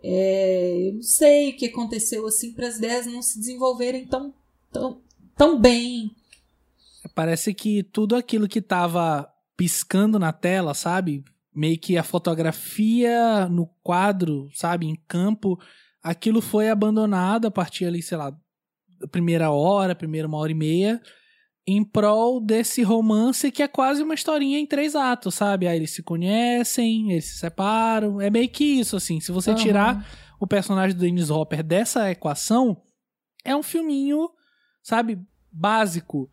É, eu não sei o que aconteceu assim para as ideias não se desenvolverem tão, tão, tão bem. Parece que tudo aquilo que estava piscando na tela, sabe? Meio que a fotografia no quadro, sabe? Em campo, aquilo foi abandonado a partir ali, sei lá, da primeira hora, primeira uma hora e meia em prol desse romance que é quase uma historinha em três atos, sabe? Aí eles se conhecem, eles se separam. É meio que isso, assim. Se você uhum. tirar o personagem do Dennis Hopper dessa equação, é um filminho, sabe, básico.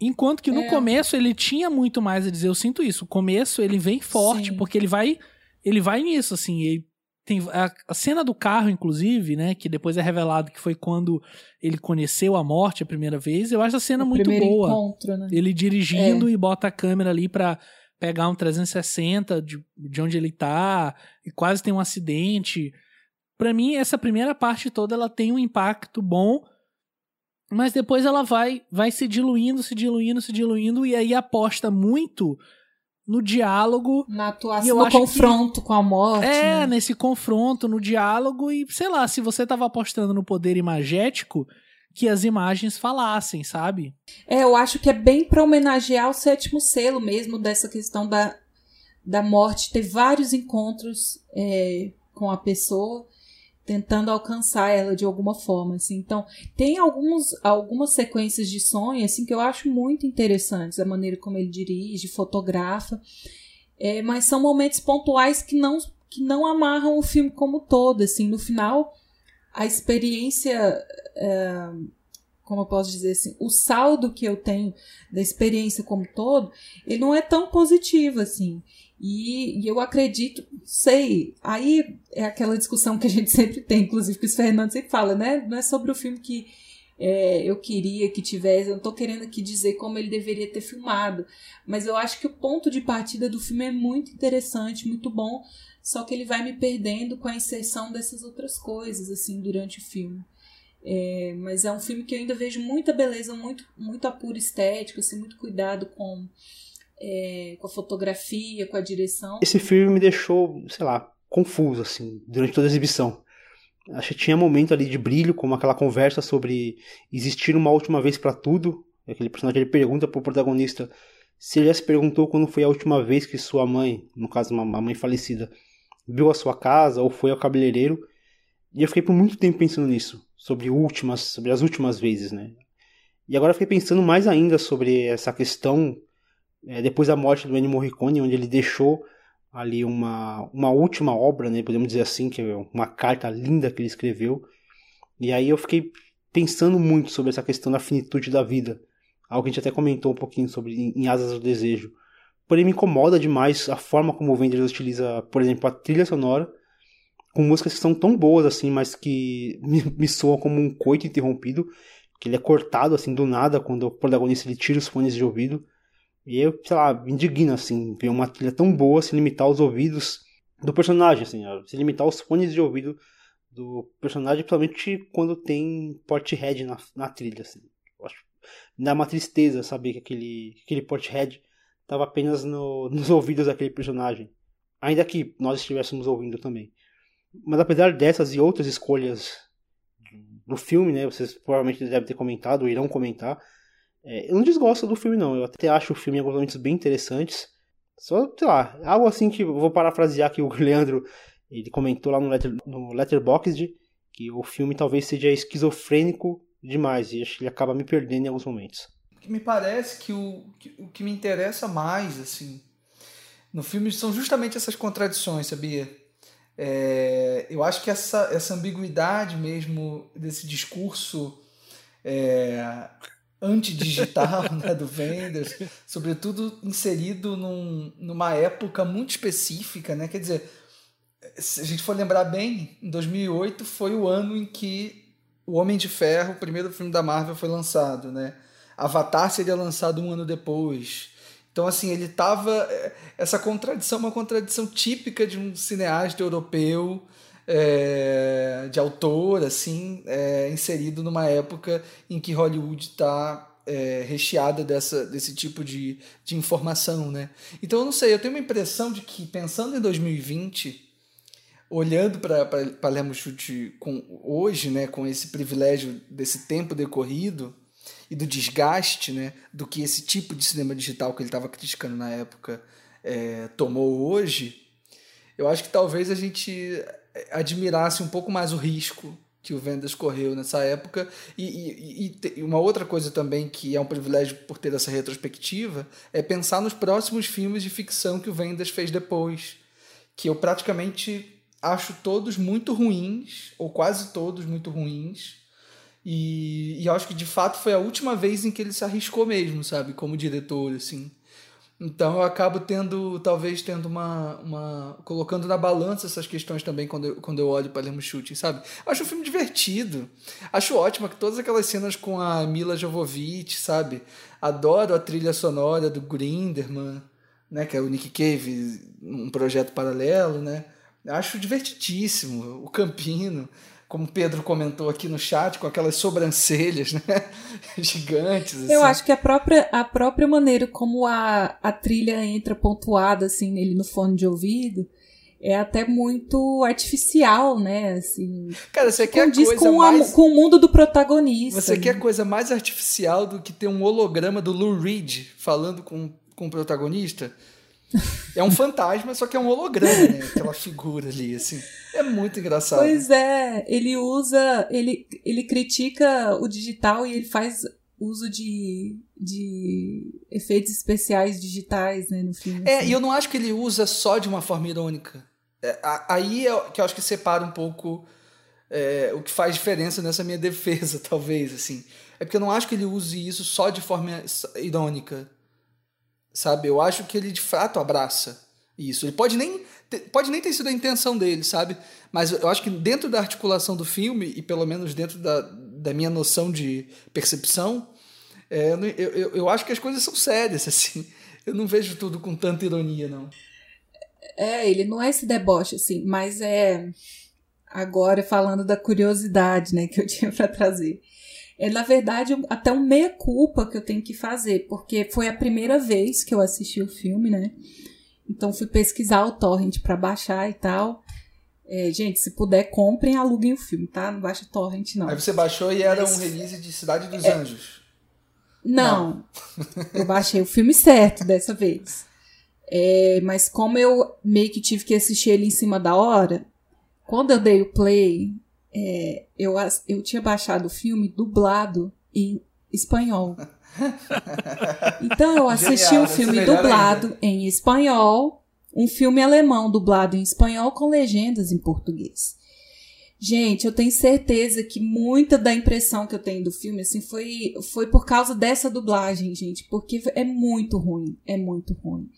Enquanto que no é. começo ele tinha muito mais a dizer. Eu sinto isso. O começo ele vem forte, Sim. porque ele vai. Ele vai nisso, assim. Ele tem a, a, cena do carro, inclusive, né? Que depois é revelado que foi quando ele conheceu a morte a primeira vez. Eu acho a cena o muito boa. Encontro, né? Ele dirigindo é. e bota a câmera ali pra pegar um 360 de, de onde ele tá. E quase tem um acidente. Para mim, essa primeira parte toda ela tem um impacto bom. Mas depois ela vai, vai se diluindo, se diluindo, se diluindo. E aí aposta muito no diálogo. Na atuação, no confronto que, com a morte. É, né? nesse confronto, no diálogo. E, sei lá, se você tava apostando no poder imagético, que as imagens falassem, sabe? É, eu acho que é bem para homenagear o sétimo selo mesmo, dessa questão da, da morte, ter vários encontros é, com a pessoa tentando alcançar ela de alguma forma, assim. Então, tem alguns, algumas sequências de sonho, assim, que eu acho muito interessantes, a maneira como ele dirige, fotografa, é, mas são momentos pontuais que não, que não amarram o filme como todo, assim. No final, a experiência, é, como eu posso dizer assim, o saldo que eu tenho da experiência como todo, ele não é tão positivo, assim. E, e, eu acredito, sei, aí é aquela discussão que a gente sempre tem, inclusive que o Fernando sempre fala, né? Não é sobre o filme que é, eu queria que tivesse, eu não estou querendo aqui dizer como ele deveria ter filmado, mas eu acho que o ponto de partida do filme é muito interessante, muito bom, só que ele vai me perdendo com a inserção dessas outras coisas, assim, durante o filme. É, mas é um filme que eu ainda vejo muita beleza, muito, muito apura estética, assim, muito cuidado com é, com a fotografia, com a direção. Esse filme me deixou, sei lá, confuso, assim, durante toda a exibição. Acho que tinha momento ali de brilho, como aquela conversa sobre existir uma última vez para tudo. Aquele personagem ele pergunta pro protagonista se ele já se perguntou quando foi a última vez que sua mãe, no caso uma mãe falecida, viu a sua casa ou foi ao cabeleireiro. E eu fiquei por muito tempo pensando nisso, sobre últimas, sobre as últimas vezes, né? E agora fiquei pensando mais ainda sobre essa questão é, depois da morte do Ennio Morricone, onde ele deixou ali uma, uma última obra, né, podemos dizer assim, que é uma carta linda que ele escreveu. E aí eu fiquei pensando muito sobre essa questão da finitude da vida, algo que a gente até comentou um pouquinho sobre em Asas do Desejo. Porém me incomoda demais a forma como o Wenders utiliza, por exemplo, a trilha sonora, com músicas que são tão boas assim, mas que me, me soam como um coito interrompido, que ele é cortado assim do nada quando o protagonista ele tira os fones de ouvido. E eu, sei lá, me indigna, assim, ver uma trilha tão boa se limitar aos ouvidos do personagem, assim, se limitar aos fones de ouvido do personagem, principalmente quando tem Porthead na, na trilha, assim. Eu acho, dá uma tristeza saber que aquele, aquele Porthead estava apenas no, nos ouvidos daquele personagem. Ainda que nós estivéssemos ouvindo também. Mas apesar dessas e outras escolhas do filme, né? Vocês provavelmente devem ter comentado, ou irão comentar. É, eu não desgosto do filme, não. Eu até acho o filme em alguns momentos bem interessantes. Só, sei lá, algo assim que vou parafrasear que o Leandro ele comentou lá no, letter, no Letterboxd que o filme talvez seja esquizofrênico demais e acho que ele acaba me perdendo em alguns momentos. Me parece que o que, o que me interessa mais, assim, no filme são justamente essas contradições, sabia? É, eu acho que essa, essa ambiguidade mesmo desse discurso é, antidigital né, do Wenders, sobretudo inserido num, numa época muito específica, né? Quer dizer, se a gente for lembrar bem, em 2008 foi o ano em que o Homem de Ferro, o primeiro filme da Marvel, foi lançado, né? Avatar seria lançado um ano depois. Então, assim, ele tava. É, essa contradição, uma contradição típica de um cineasta europeu, é, de autor, assim, é, inserido numa época em que Hollywood está é, recheada dessa, desse tipo de, de informação, né? Então, eu não sei, eu tenho uma impressão de que, pensando em 2020 olhando para Palermo Chute com hoje, né, com esse privilégio desse tempo decorrido e do desgaste, né, do que esse tipo de cinema digital que ele estava criticando na época é, tomou hoje, eu acho que talvez a gente admirasse um pouco mais o risco que o Vendas correu nessa época e, e, e, uma outra coisa também que é um privilégio por ter essa retrospectiva é pensar nos próximos filmes de ficção que o Vendas fez depois que eu praticamente acho todos muito ruins, ou quase todos muito ruins. E, e acho que de fato foi a última vez em que ele se arriscou mesmo, sabe? Como diretor, assim. Então eu acabo tendo, talvez tendo uma. uma colocando na balança essas questões também quando eu, quando eu olho para Lermo Shooting, sabe? Acho um filme divertido. Acho ótimo que todas aquelas cenas com a Mila Jovovich, sabe? Adoro a trilha sonora do Grinderman, né? Que é o Nick Cave, um projeto paralelo, né? Acho divertidíssimo. O Campino, como o Pedro comentou aqui no chat, com aquelas sobrancelhas né? gigantes. Assim. Eu acho que a própria, a própria maneira como a, a trilha entra pontuada assim nele no fone de ouvido é até muito artificial, né? Assim, Cara, você quer coisa com, mais... a, com o mundo do protagonista. Você quer coisa mais artificial do que ter um holograma do Lou Reed falando com, com o protagonista? É um fantasma, só que é um holograma, né? Aquela figura ali, assim. É muito engraçado. Pois é, ele usa, ele, ele critica o digital e ele faz uso de, de efeitos especiais digitais, né, no filme. É, assim. e eu não acho que ele usa só de uma forma irônica. É, aí é que eu acho que separa um pouco é, o que faz diferença nessa minha defesa, talvez, assim. É porque eu não acho que ele use isso só de forma irônica sabe? Eu acho que ele de fato abraça isso. Ele pode nem ter, pode nem ter sido a intenção dele, sabe? Mas eu acho que dentro da articulação do filme e pelo menos dentro da, da minha noção de percepção, é, eu, eu, eu acho que as coisas são sérias, assim. Eu não vejo tudo com tanta ironia, não. É, ele não é esse deboche, assim, mas é. Agora falando da curiosidade, né, que eu tinha para trazer é na verdade até um meia culpa que eu tenho que fazer, porque foi a primeira vez que eu assisti o filme, né? Então fui pesquisar o torrent para baixar e tal. É, gente, se puder, comprem e aluguem o filme, tá? Não baixa torrent, não. Aí você baixou e era Mas... um release de Cidade dos é... Anjos. Não, não. eu baixei o filme certo dessa vez. É, mas como eu meio que tive que assistir ele em cima da hora, quando eu dei o play, é, eu, eu tinha baixado o filme dublado em espanhol. Então eu assisti Genial, um filme dublado ainda. em espanhol, um filme alemão dublado em espanhol com legendas em português. Gente, eu tenho certeza que muita da impressão que eu tenho do filme assim foi foi por causa dessa dublagem, gente, porque é muito ruim, é muito ruim.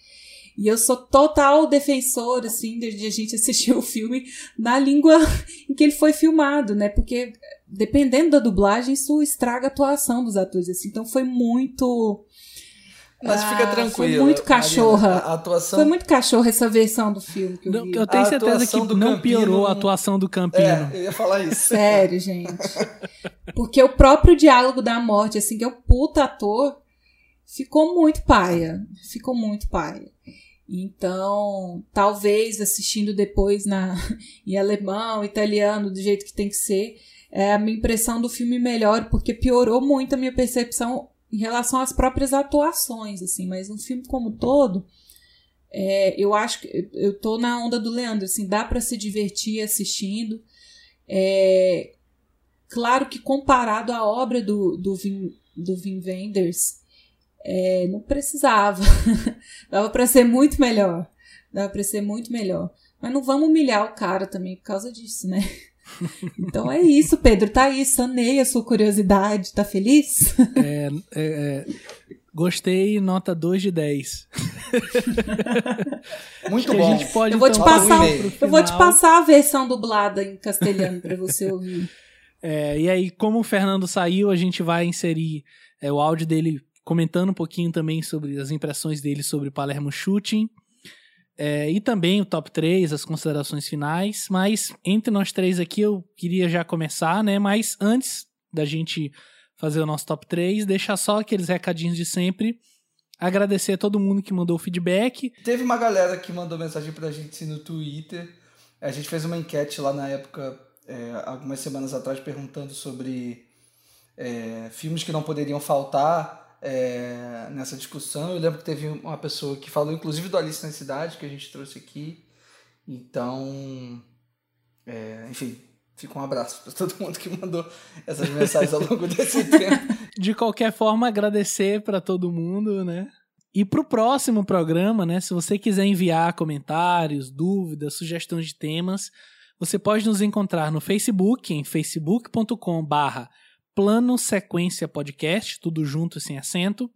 E eu sou total defensor, assim, de, de a gente assistir o filme na língua em que ele foi filmado, né? Porque dependendo da dublagem, isso estraga a atuação dos atores, assim. Então foi muito Mas Ah, fica tranquilo. foi muito cachorra. A, a atuação. Foi muito cachorro essa versão do filme que eu Não, eu tenho A certeza que do não Campino- piorou a atuação do Campino. É, eu ia falar isso. Sério, gente. Porque o próprio diálogo da morte, assim, que é o puta ator, ficou muito paia. Ficou muito paia. Então, talvez assistindo depois na, em alemão, italiano, do jeito que tem que ser, é, a minha impressão do filme melhor, porque piorou muito a minha percepção em relação às próprias atuações, assim. Mas um filme como todo, é, eu acho que eu tô na onda do Leandro, assim, dá para se divertir assistindo. É, claro que comparado à obra do, do, Vin, do Vin Wenders, é, não precisava. Dava para ser muito melhor. Dava para ser muito melhor. Mas não vamos humilhar o cara também por causa disso, né? Então é isso, Pedro. Tá aí, sanei a sua curiosidade. Tá feliz? É, é, é, gostei, nota 2 de 10. Muito Que a bom. gente pode, Eu vou te então, passar, pro eu vou te passar a versão dublada em castelhano para você ouvir. É, e aí, como o Fernando saiu, a gente vai inserir é, o áudio dele comentando um pouquinho também sobre as impressões dele sobre Palermo Shooting. É, e também o top 3, as considerações finais. Mas entre nós três aqui eu queria já começar, né? Mas antes da gente fazer o nosso top 3, deixar só aqueles recadinhos de sempre. Agradecer a todo mundo que mandou feedback. Teve uma galera que mandou mensagem pra gente no Twitter. A gente fez uma enquete lá na época, é, algumas semanas atrás, perguntando sobre é, filmes que não poderiam faltar é, nessa discussão. Eu lembro que teve uma pessoa que falou, inclusive, do Alice na Cidade, que a gente trouxe aqui. Então, é, enfim, fica um abraço para todo mundo que mandou essas mensagens ao longo desse tempo. De qualquer forma, agradecer para todo mundo, né? E pro próximo programa, né, se você quiser enviar comentários, dúvidas, sugestões de temas, você pode nos encontrar no Facebook, em facebook.com barra Plano Sequência Podcast, tudo junto sem acento.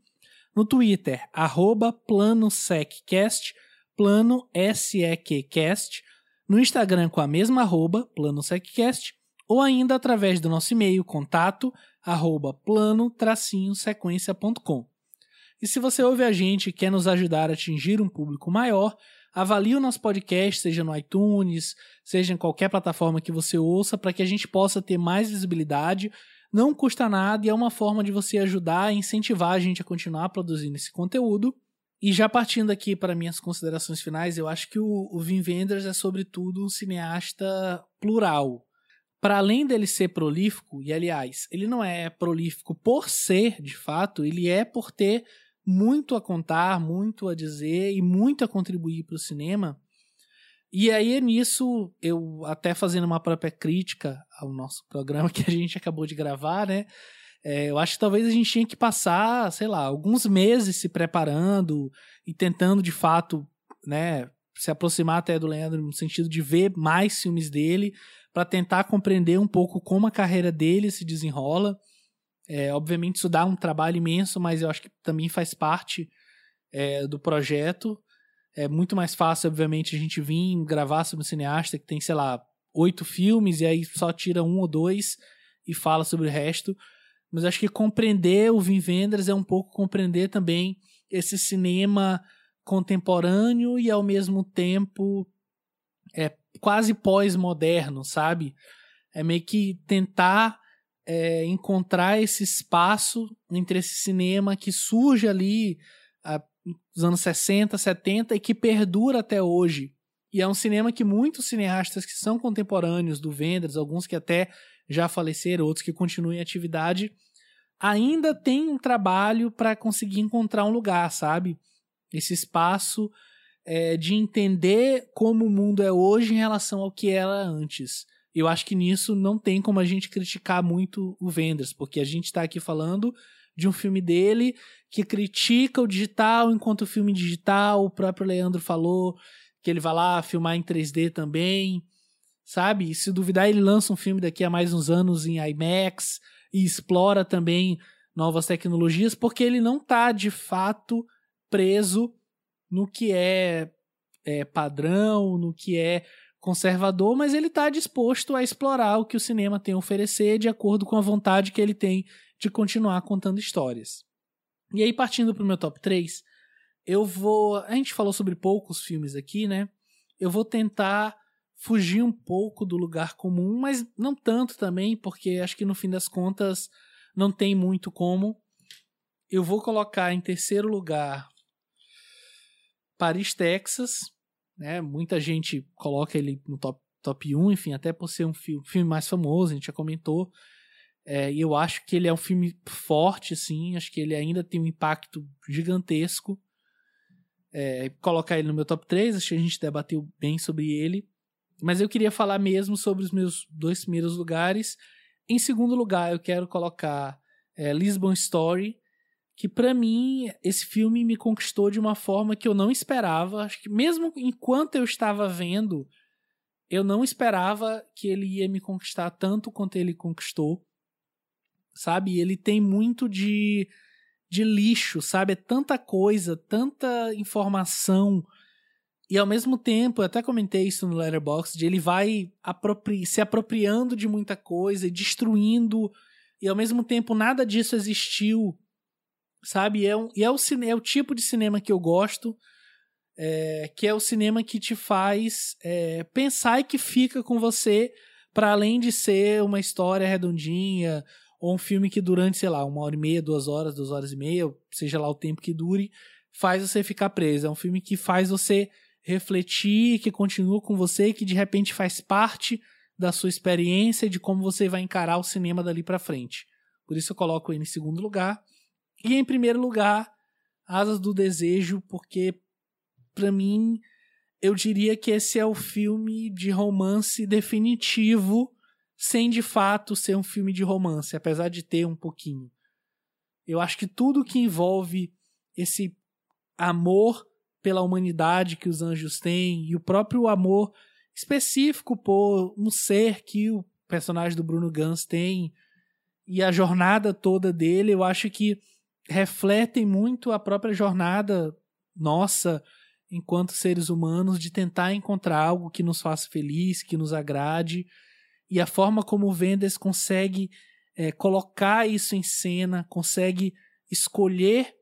No Twitter, arroba Plano SecCast, Plano SEQcast. No Instagram com a mesma arroba, Plano SecCast. Ou ainda através do nosso e-mail, contato, arroba plano-sequência.com. E se você ouve a gente e quer nos ajudar a atingir um público maior, avalie o nosso podcast, seja no iTunes, seja em qualquer plataforma que você ouça, para que a gente possa ter mais visibilidade. Não custa nada e é uma forma de você ajudar e incentivar a gente a continuar produzindo esse conteúdo. E já partindo aqui para minhas considerações finais, eu acho que o, o Wim Wenders é sobretudo um cineasta plural. Para além dele ser prolífico, e aliás, ele não é prolífico por ser, de fato, ele é por ter muito a contar, muito a dizer e muito a contribuir para o cinema. E aí, nisso, eu até fazendo uma própria crítica ao nosso programa que a gente acabou de gravar, né? É, eu acho que talvez a gente tinha que passar, sei lá, alguns meses se preparando e tentando de fato, né, se aproximar até do Leandro no sentido de ver mais filmes dele para tentar compreender um pouco como a carreira dele se desenrola. É, obviamente isso dá um trabalho imenso, mas eu acho que também faz parte é, do projeto. É muito mais fácil, obviamente, a gente vir gravar sobre um cineasta que tem, sei lá, oito filmes e aí só tira um ou dois e fala sobre o resto. Mas acho que compreender o Wim Wenders é um pouco compreender também esse cinema contemporâneo e ao mesmo tempo é quase pós-moderno, sabe? É meio que tentar é, encontrar esse espaço entre esse cinema que surge ali nos anos 60, 70 e que perdura até hoje. E é um cinema que muitos cineastas que são contemporâneos do Wenders, alguns que até já faleceram, outros que continuam em atividade, ainda tem um trabalho para conseguir encontrar um lugar, sabe? Esse espaço é, de entender como o mundo é hoje em relação ao que era antes. Eu acho que nisso não tem como a gente criticar muito o Wenders, porque a gente está aqui falando de um filme dele que critica o digital enquanto filme digital. O próprio Leandro falou que ele vai lá filmar em 3D também, sabe? E se duvidar, ele lança um filme daqui a mais uns anos em IMAX e explora também novas tecnologias, porque ele não está de fato preso no que é, é padrão, no que é conservador, mas ele está disposto a explorar o que o cinema tem a oferecer de acordo com a vontade que ele tem de continuar contando histórias. E aí, partindo pro meu top 3, eu vou. A gente falou sobre poucos filmes aqui, né? Eu vou tentar fugir um pouco do lugar comum, mas não tanto também, porque acho que no fim das contas não tem muito como. Eu vou colocar em terceiro lugar Paris, Texas. Né? Muita gente coloca ele no top, top 1, enfim, até por ser um filme mais famoso, a gente já comentou. É, eu acho que ele é um filme forte, assim, acho que ele ainda tem um impacto gigantesco. É, colocar ele no meu top 3, acho que a gente debateu bem sobre ele. Mas eu queria falar mesmo sobre os meus dois primeiros lugares. Em segundo lugar, eu quero colocar é, Lisbon Story, que para mim esse filme me conquistou de uma forma que eu não esperava. Acho que mesmo enquanto eu estava vendo, eu não esperava que ele ia me conquistar tanto quanto ele conquistou. Sabe? Ele tem muito de de lixo, sabe? É tanta coisa, tanta informação. E ao mesmo tempo, eu até comentei isso no Letterboxd, ele vai apropri se apropriando de muita coisa e destruindo, e ao mesmo tempo nada disso existiu sabe? É um, e é o, é o tipo de cinema que eu gosto, é, que é o cinema que te faz é, pensar e que fica com você, para além de ser uma história redondinha, ou um filme que durante, sei lá, uma hora e meia, duas horas, duas horas e meia, seja lá o tempo que dure, faz você ficar preso. É um filme que faz você refletir, que continua com você, que de repente faz parte da sua experiência de como você vai encarar o cinema dali para frente. Por isso eu coloco ele em segundo lugar. E em primeiro lugar, Asas do Desejo, porque para mim eu diria que esse é o filme de romance definitivo, sem de fato ser um filme de romance, apesar de ter um pouquinho. Eu acho que tudo que envolve esse amor pela humanidade que os anjos têm e o próprio amor específico por um ser que o personagem do Bruno Gans tem e a jornada toda dele, eu acho que refletem muito a própria jornada nossa enquanto seres humanos de tentar encontrar algo que nos faça feliz, que nos agrade, e a forma como o Vendes consegue é, colocar isso em cena, consegue escolher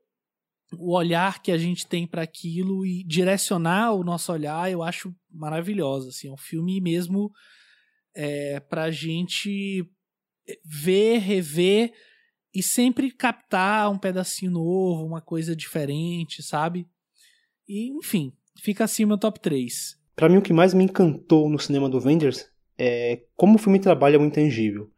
o olhar que a gente tem para aquilo e direcionar o nosso olhar, eu acho maravilhoso. Assim, é um filme mesmo é, para a gente ver, rever e sempre captar um pedacinho novo, uma coisa diferente, sabe? E, enfim, fica assim meu top 3. Para mim, o que mais me encantou no cinema do Vendors é como o filme trabalha o intangível.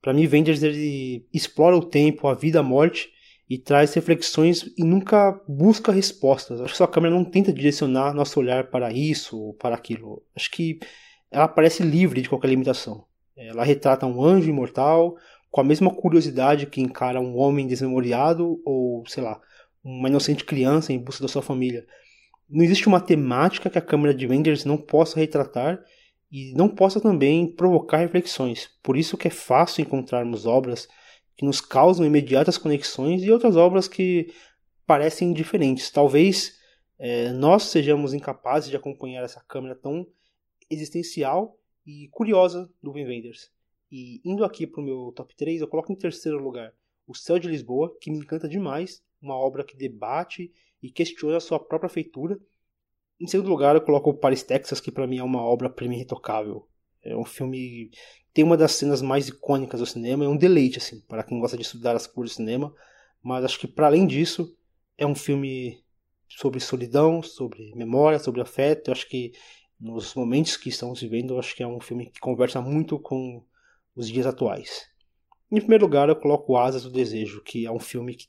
Para mim, Vendors ele explora o tempo, a vida, a morte e traz reflexões e nunca busca respostas. Acho que sua câmera não tenta direcionar nosso olhar para isso ou para aquilo. Acho que ela parece livre de qualquer limitação. Ela retrata um anjo imortal, com a mesma curiosidade que encara um homem desmemoriado ou, sei lá, uma inocente criança em busca da sua família. Não existe uma temática que a câmera de Wenders não possa retratar e não possa também provocar reflexões. Por isso que é fácil encontrarmos obras que nos causam imediatas conexões e outras obras que parecem diferentes. Talvez é, nós sejamos incapazes de acompanhar essa câmera tão existencial e curiosa do Wim Wenders. E indo aqui para o meu top 3, eu coloco em terceiro lugar O Céu de Lisboa, que me encanta demais, uma obra que debate e questiona a sua própria feitura. Em segundo lugar, eu coloco o Paris, Texas, que para mim é uma obra-prima irretocável. É um filme tem uma das cenas mais icônicas do cinema, é um deleite assim, para quem gosta de estudar as cores do cinema, mas acho que para além disso, é um filme sobre solidão, sobre memória, sobre afeto. Eu acho que nos momentos que estamos vivendo, eu acho que é um filme que conversa muito com os dias atuais. Em primeiro lugar, eu coloco Asas do Desejo, que é um filme que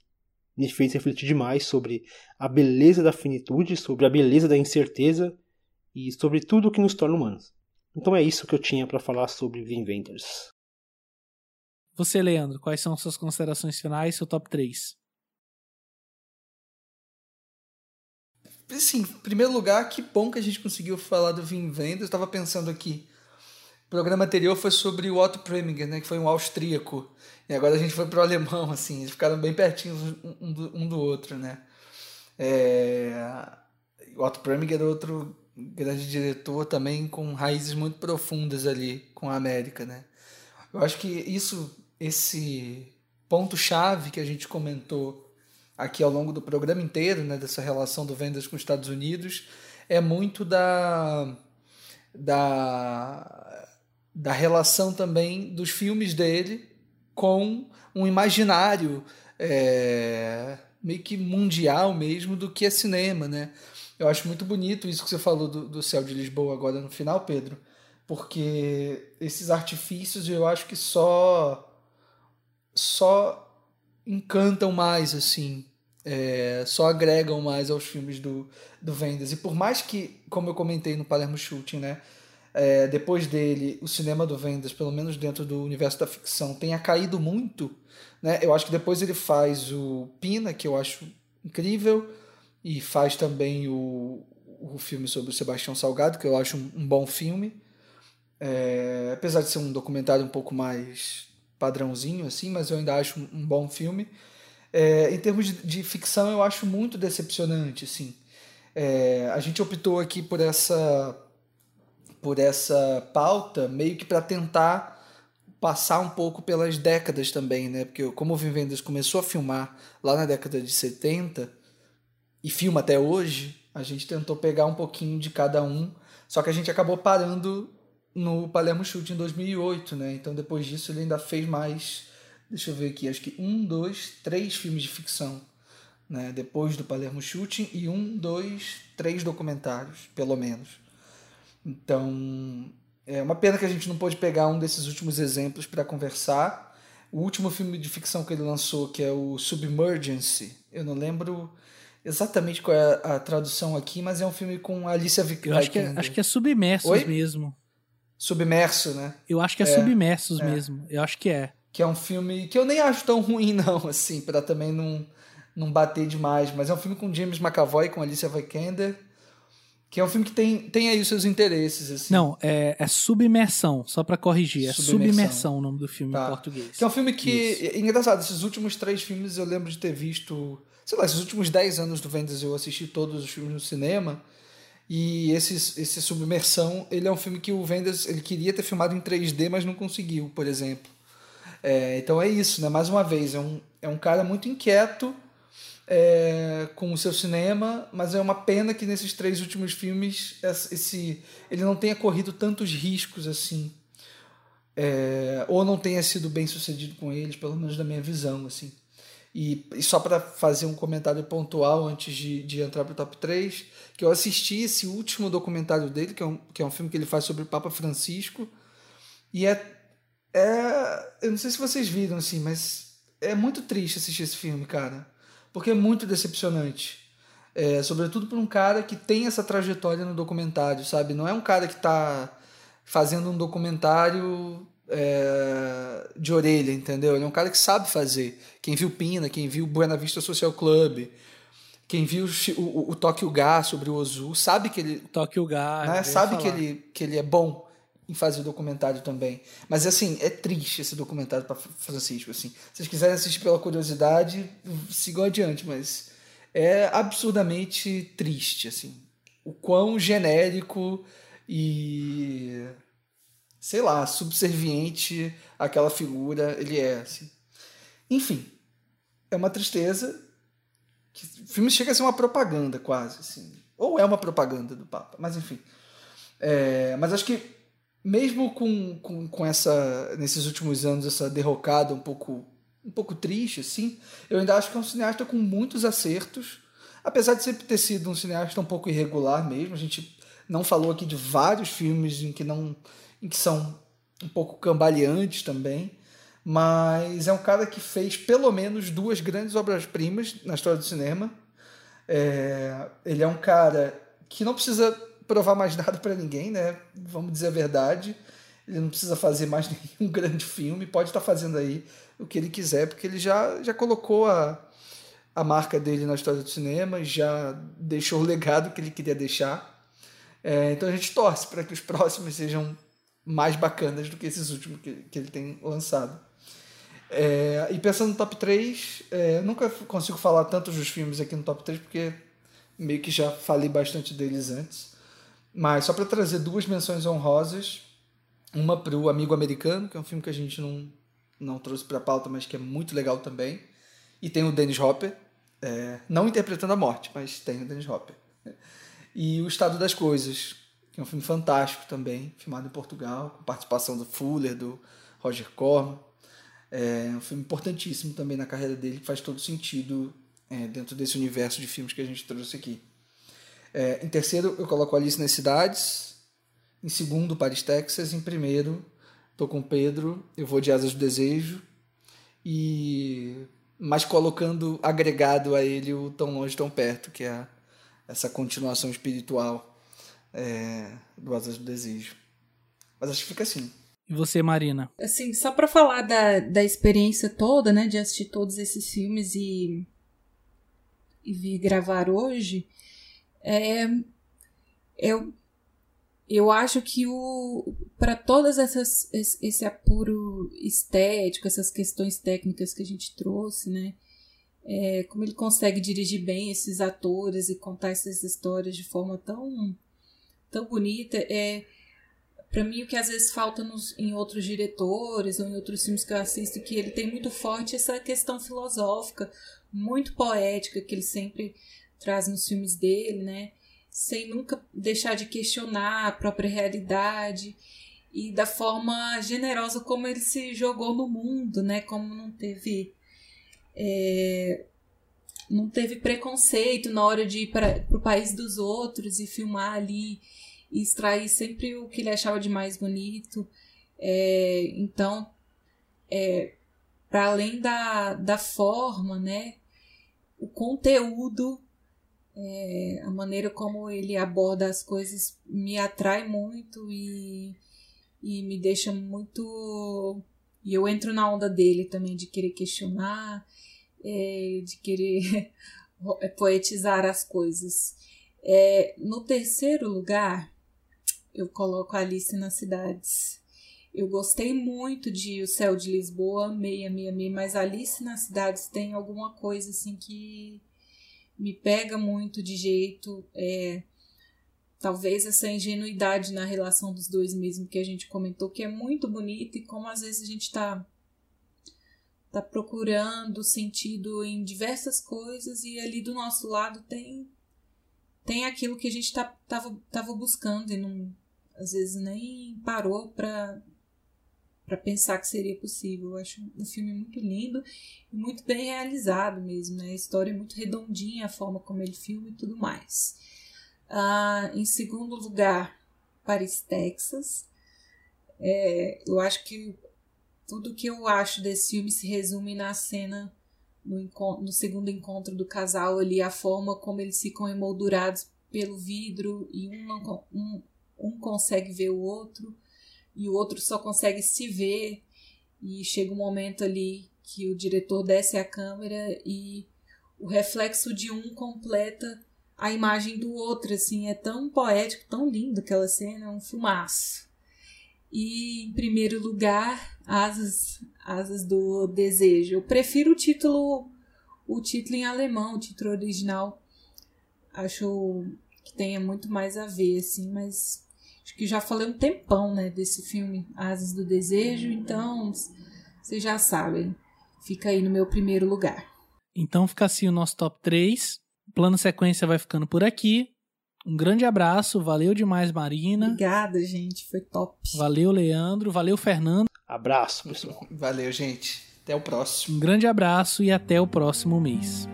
me fez refletir demais sobre a beleza da finitude, sobre a beleza da incerteza e sobre tudo o que nos torna humanos. Então é isso que eu tinha para falar sobre The Inventors. Você, Leandro, quais são suas considerações finais, seu top 3? Sim, em primeiro lugar, que bom que a gente conseguiu falar do Vin Vendors. Estava pensando aqui o programa anterior foi sobre o Otto Preminger, né, que foi um austríaco. E agora a gente foi para o alemão, assim, eles ficaram bem pertinhos um do, um do outro, né. É... O Otto Preminger é outro grande diretor também com raízes muito profundas ali com a América, né. Eu acho que isso, esse ponto-chave que a gente comentou aqui ao longo do programa inteiro, né, dessa relação do Vendas com os Estados Unidos, é muito da, da, da relação também dos filmes dele com um imaginário é, meio que mundial mesmo do que é cinema, né? Eu acho muito bonito isso que você falou do, do céu de Lisboa agora no final, Pedro, porque esses artifícios eu acho que só só encantam mais assim é, só agregam mais aos filmes do, do Vendas. E por mais que, como eu comentei no Palermo Shooting, né, é, depois dele, o cinema do Vendas, pelo menos dentro do universo da ficção, tenha caído muito, né, eu acho que depois ele faz o Pina, que eu acho incrível, e faz também o, o filme sobre o Sebastião Salgado, que eu acho um, um bom filme. É, apesar de ser um documentário um pouco mais padrãozinho, assim, mas eu ainda acho um, um bom filme. É, em termos de, de, ficção, eu acho muito decepcionante, assim. É, a gente optou aqui por essa por essa pauta meio que para tentar passar um pouco pelas décadas também, né? Porque como o Vivendas começou a filmar lá na década de 70 e filma até hoje, a gente tentou pegar um pouquinho de cada um, só que a gente acabou parando no Palermo Shoot em 2008, né? Então depois disso ele ainda fez mais deixa eu ver aqui, acho que um, dois, três filmes de ficção, né? Depois do Palermo Shooting e um, dois, três documentários, pelo menos. Então, é uma pena que a gente não pôde pegar um desses últimos exemplos para conversar. O último filme de ficção que ele lançou, que é o Submergency, eu não lembro exatamente qual é a, tradução aqui, mas é um filme com Alicia Vikander. Eu acho que é, acho que é Submersos Oi? mesmo. Submerso, né? Eu acho que é, é Submersos é. mesmo. Eu acho que é que é um filme que eu nem acho tão ruim, não, assim, para também não, não bater demais. Mas é um filme com James McAvoy, com Alicia Vikander, que é um filme que tem, tem aí os seus interesses. Assim. Não, é, é Submersão, só para corrigir. É Submersão. Submersão o nome do filme tá. em português. Que é um filme que. Isso. É engraçado, esses últimos três filmes eu lembro de ter visto. Sei lá, esses últimos dez anos do Vendas eu assisti todos os filmes no cinema. E esse, esse Submersão, ele é um filme que o Vendas ele queria ter filmado em 3D, mas não conseguiu, por exemplo. É, então é isso, né? Mais uma vez, é um, é um cara muito inquieto é, com o seu cinema, mas é uma pena que nesses três últimos filmes esse, ele não tenha corrido tantos riscos assim. É, ou não tenha sido bem sucedido com eles, pelo menos da minha visão, assim. E, e só para fazer um comentário pontual antes de, de entrar para o top 3, que eu assisti esse último documentário dele, que é, um, que é um filme que ele faz sobre o Papa Francisco, e é é. Eu não sei se vocês viram, assim, mas é muito triste assistir esse filme, cara. Porque é muito decepcionante. É, sobretudo por um cara que tem essa trajetória no documentário, sabe? Não é um cara que tá fazendo um documentário é, de orelha, entendeu? Ele é um cara que sabe fazer. Quem viu Pina, quem viu Buena Vista Social Club, quem viu o, o, o Tóquio Gá sobre o Ozu, sabe que ele. Tóquio Gá. Né? Sabe que ele, que ele é bom em fazer o documentário também. Mas assim, é triste esse documentário para Francisco. Assim. Se vocês quiserem assistir pela curiosidade, sigam adiante, mas é absurdamente triste. assim O quão genérico e. sei lá, subserviente aquela figura ele é. Assim. Enfim, é uma tristeza. Que o filme chega a ser uma propaganda, quase. Assim. Ou é uma propaganda do Papa, mas enfim. É, mas acho que mesmo com, com, com essa nesses últimos anos essa derrocada um pouco um pouco triste assim eu ainda acho que é um cineasta com muitos acertos apesar de sempre ter sido um cineasta um pouco irregular mesmo a gente não falou aqui de vários filmes em que não em que são um pouco cambaleantes também mas é um cara que fez pelo menos duas grandes obras-primas na história do cinema. É, ele é um cara que não precisa provar mais nada para ninguém, né? Vamos dizer a verdade. Ele não precisa fazer mais nenhum grande filme, pode estar tá fazendo aí o que ele quiser, porque ele já, já colocou a, a marca dele na história do cinema, já deixou o legado que ele queria deixar. É, então a gente torce para que os próximos sejam mais bacanas do que esses últimos que, que ele tem lançado. É, e pensando no top 3, é, nunca consigo falar tantos dos filmes aqui no top 3, porque meio que já falei bastante deles antes. Mas só para trazer duas menções honrosas, uma para o Amigo Americano, que é um filme que a gente não, não trouxe para pauta, mas que é muito legal também. E tem o Dennis Hopper, É, não interpretando a morte, mas tem o Dennis Hopper. E O Estado das Coisas, que é um filme fantástico também, filmado em Portugal, com participação do Fuller, do Roger Corman. É um filme importantíssimo também na carreira dele, que faz todo sentido é, dentro desse universo de filmes que a gente trouxe aqui. É, em terceiro, eu coloco Alice nas Cidades. Em segundo, Paris, Texas. Em primeiro, tô com Pedro, eu vou de Asas do Desejo. E mas colocando agregado a ele o Tão Longe, Tão Perto, que é essa continuação espiritual é, do Asas do Desejo. Mas acho que fica assim. E você, Marina? Assim, só para falar da, da experiência toda, né, de assistir todos esses filmes e, e vir gravar hoje, é, eu, eu acho que para todas essas esse, esse apuro estético, essas questões técnicas que a gente trouxe, né, é, como ele consegue dirigir bem esses atores e contar essas histórias de forma tão tão bonita, é para mim o que às vezes falta nos, em outros diretores ou em outros filmes que eu assisto que ele tem muito forte essa questão filosófica muito poética que ele sempre traz nos filmes dele né? Sem nunca deixar de questionar a própria realidade e da forma generosa como ele se jogou no mundo né? Como não teve é, não teve preconceito na hora de ir para o país dos outros e filmar ali e extrair sempre o que ele achava de mais bonito. É, então, é, para além da, da forma, né, o conteúdo, é, a maneira como ele aborda as coisas me atrai muito e, e me deixa muito. E eu entro na onda dele também de querer questionar, é, de querer poetizar as coisas. É, no terceiro lugar, eu coloco Alice nas Cidades. Eu gostei muito de O Céu de Lisboa, meia, meia, meia, mas Alice nas Cidades tem alguma coisa assim que me pega muito de jeito. É, talvez essa ingenuidade na relação dos dois mesmo que a gente comentou, que é muito bonita e como às vezes a gente está tá procurando sentido em diversas coisas e ali do nosso lado tem tem aquilo que a gente tá, tava, tava buscando e não às vezes nem parou para para pensar que seria possível. Eu acho um filme muito lindo e muito bem realizado mesmo, né? A história é muito redondinha, a forma como ele filma e tudo mais. Ah, em segundo lugar, Paris, Texas. É, eu acho que tudo que eu acho desse filme se resume na cena no, no segundo encontro do casal ali, a forma como eles ficam emoldurados pelo vidro e um, um um consegue ver o outro e o outro só consegue se ver e chega um momento ali que o diretor desce a câmera e o reflexo de um completa a imagem do outro, assim, é tão poético, tão lindo aquela cena, é um filmaço. E em primeiro lugar, Asas, Asas do Desejo. Eu prefiro o título o título em alemão, o título original. Acho que tenha muito mais a ver, assim, mas Acho que já falei um tempão, né, desse filme Asas do Desejo, então vocês já sabem. Fica aí no meu primeiro lugar. Então fica assim o nosso top 3. O plano sequência vai ficando por aqui. Um grande abraço, valeu demais, Marina. Obrigada, gente, foi top. Valeu, Leandro, valeu, Fernando. Abraço, pessoal. Valeu, gente. Até o próximo. Um grande abraço e até o próximo mês.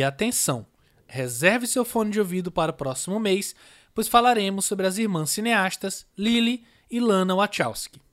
E atenção! Reserve seu fone de ouvido para o próximo mês, pois falaremos sobre as irmãs cineastas Lily e Lana Wachowski.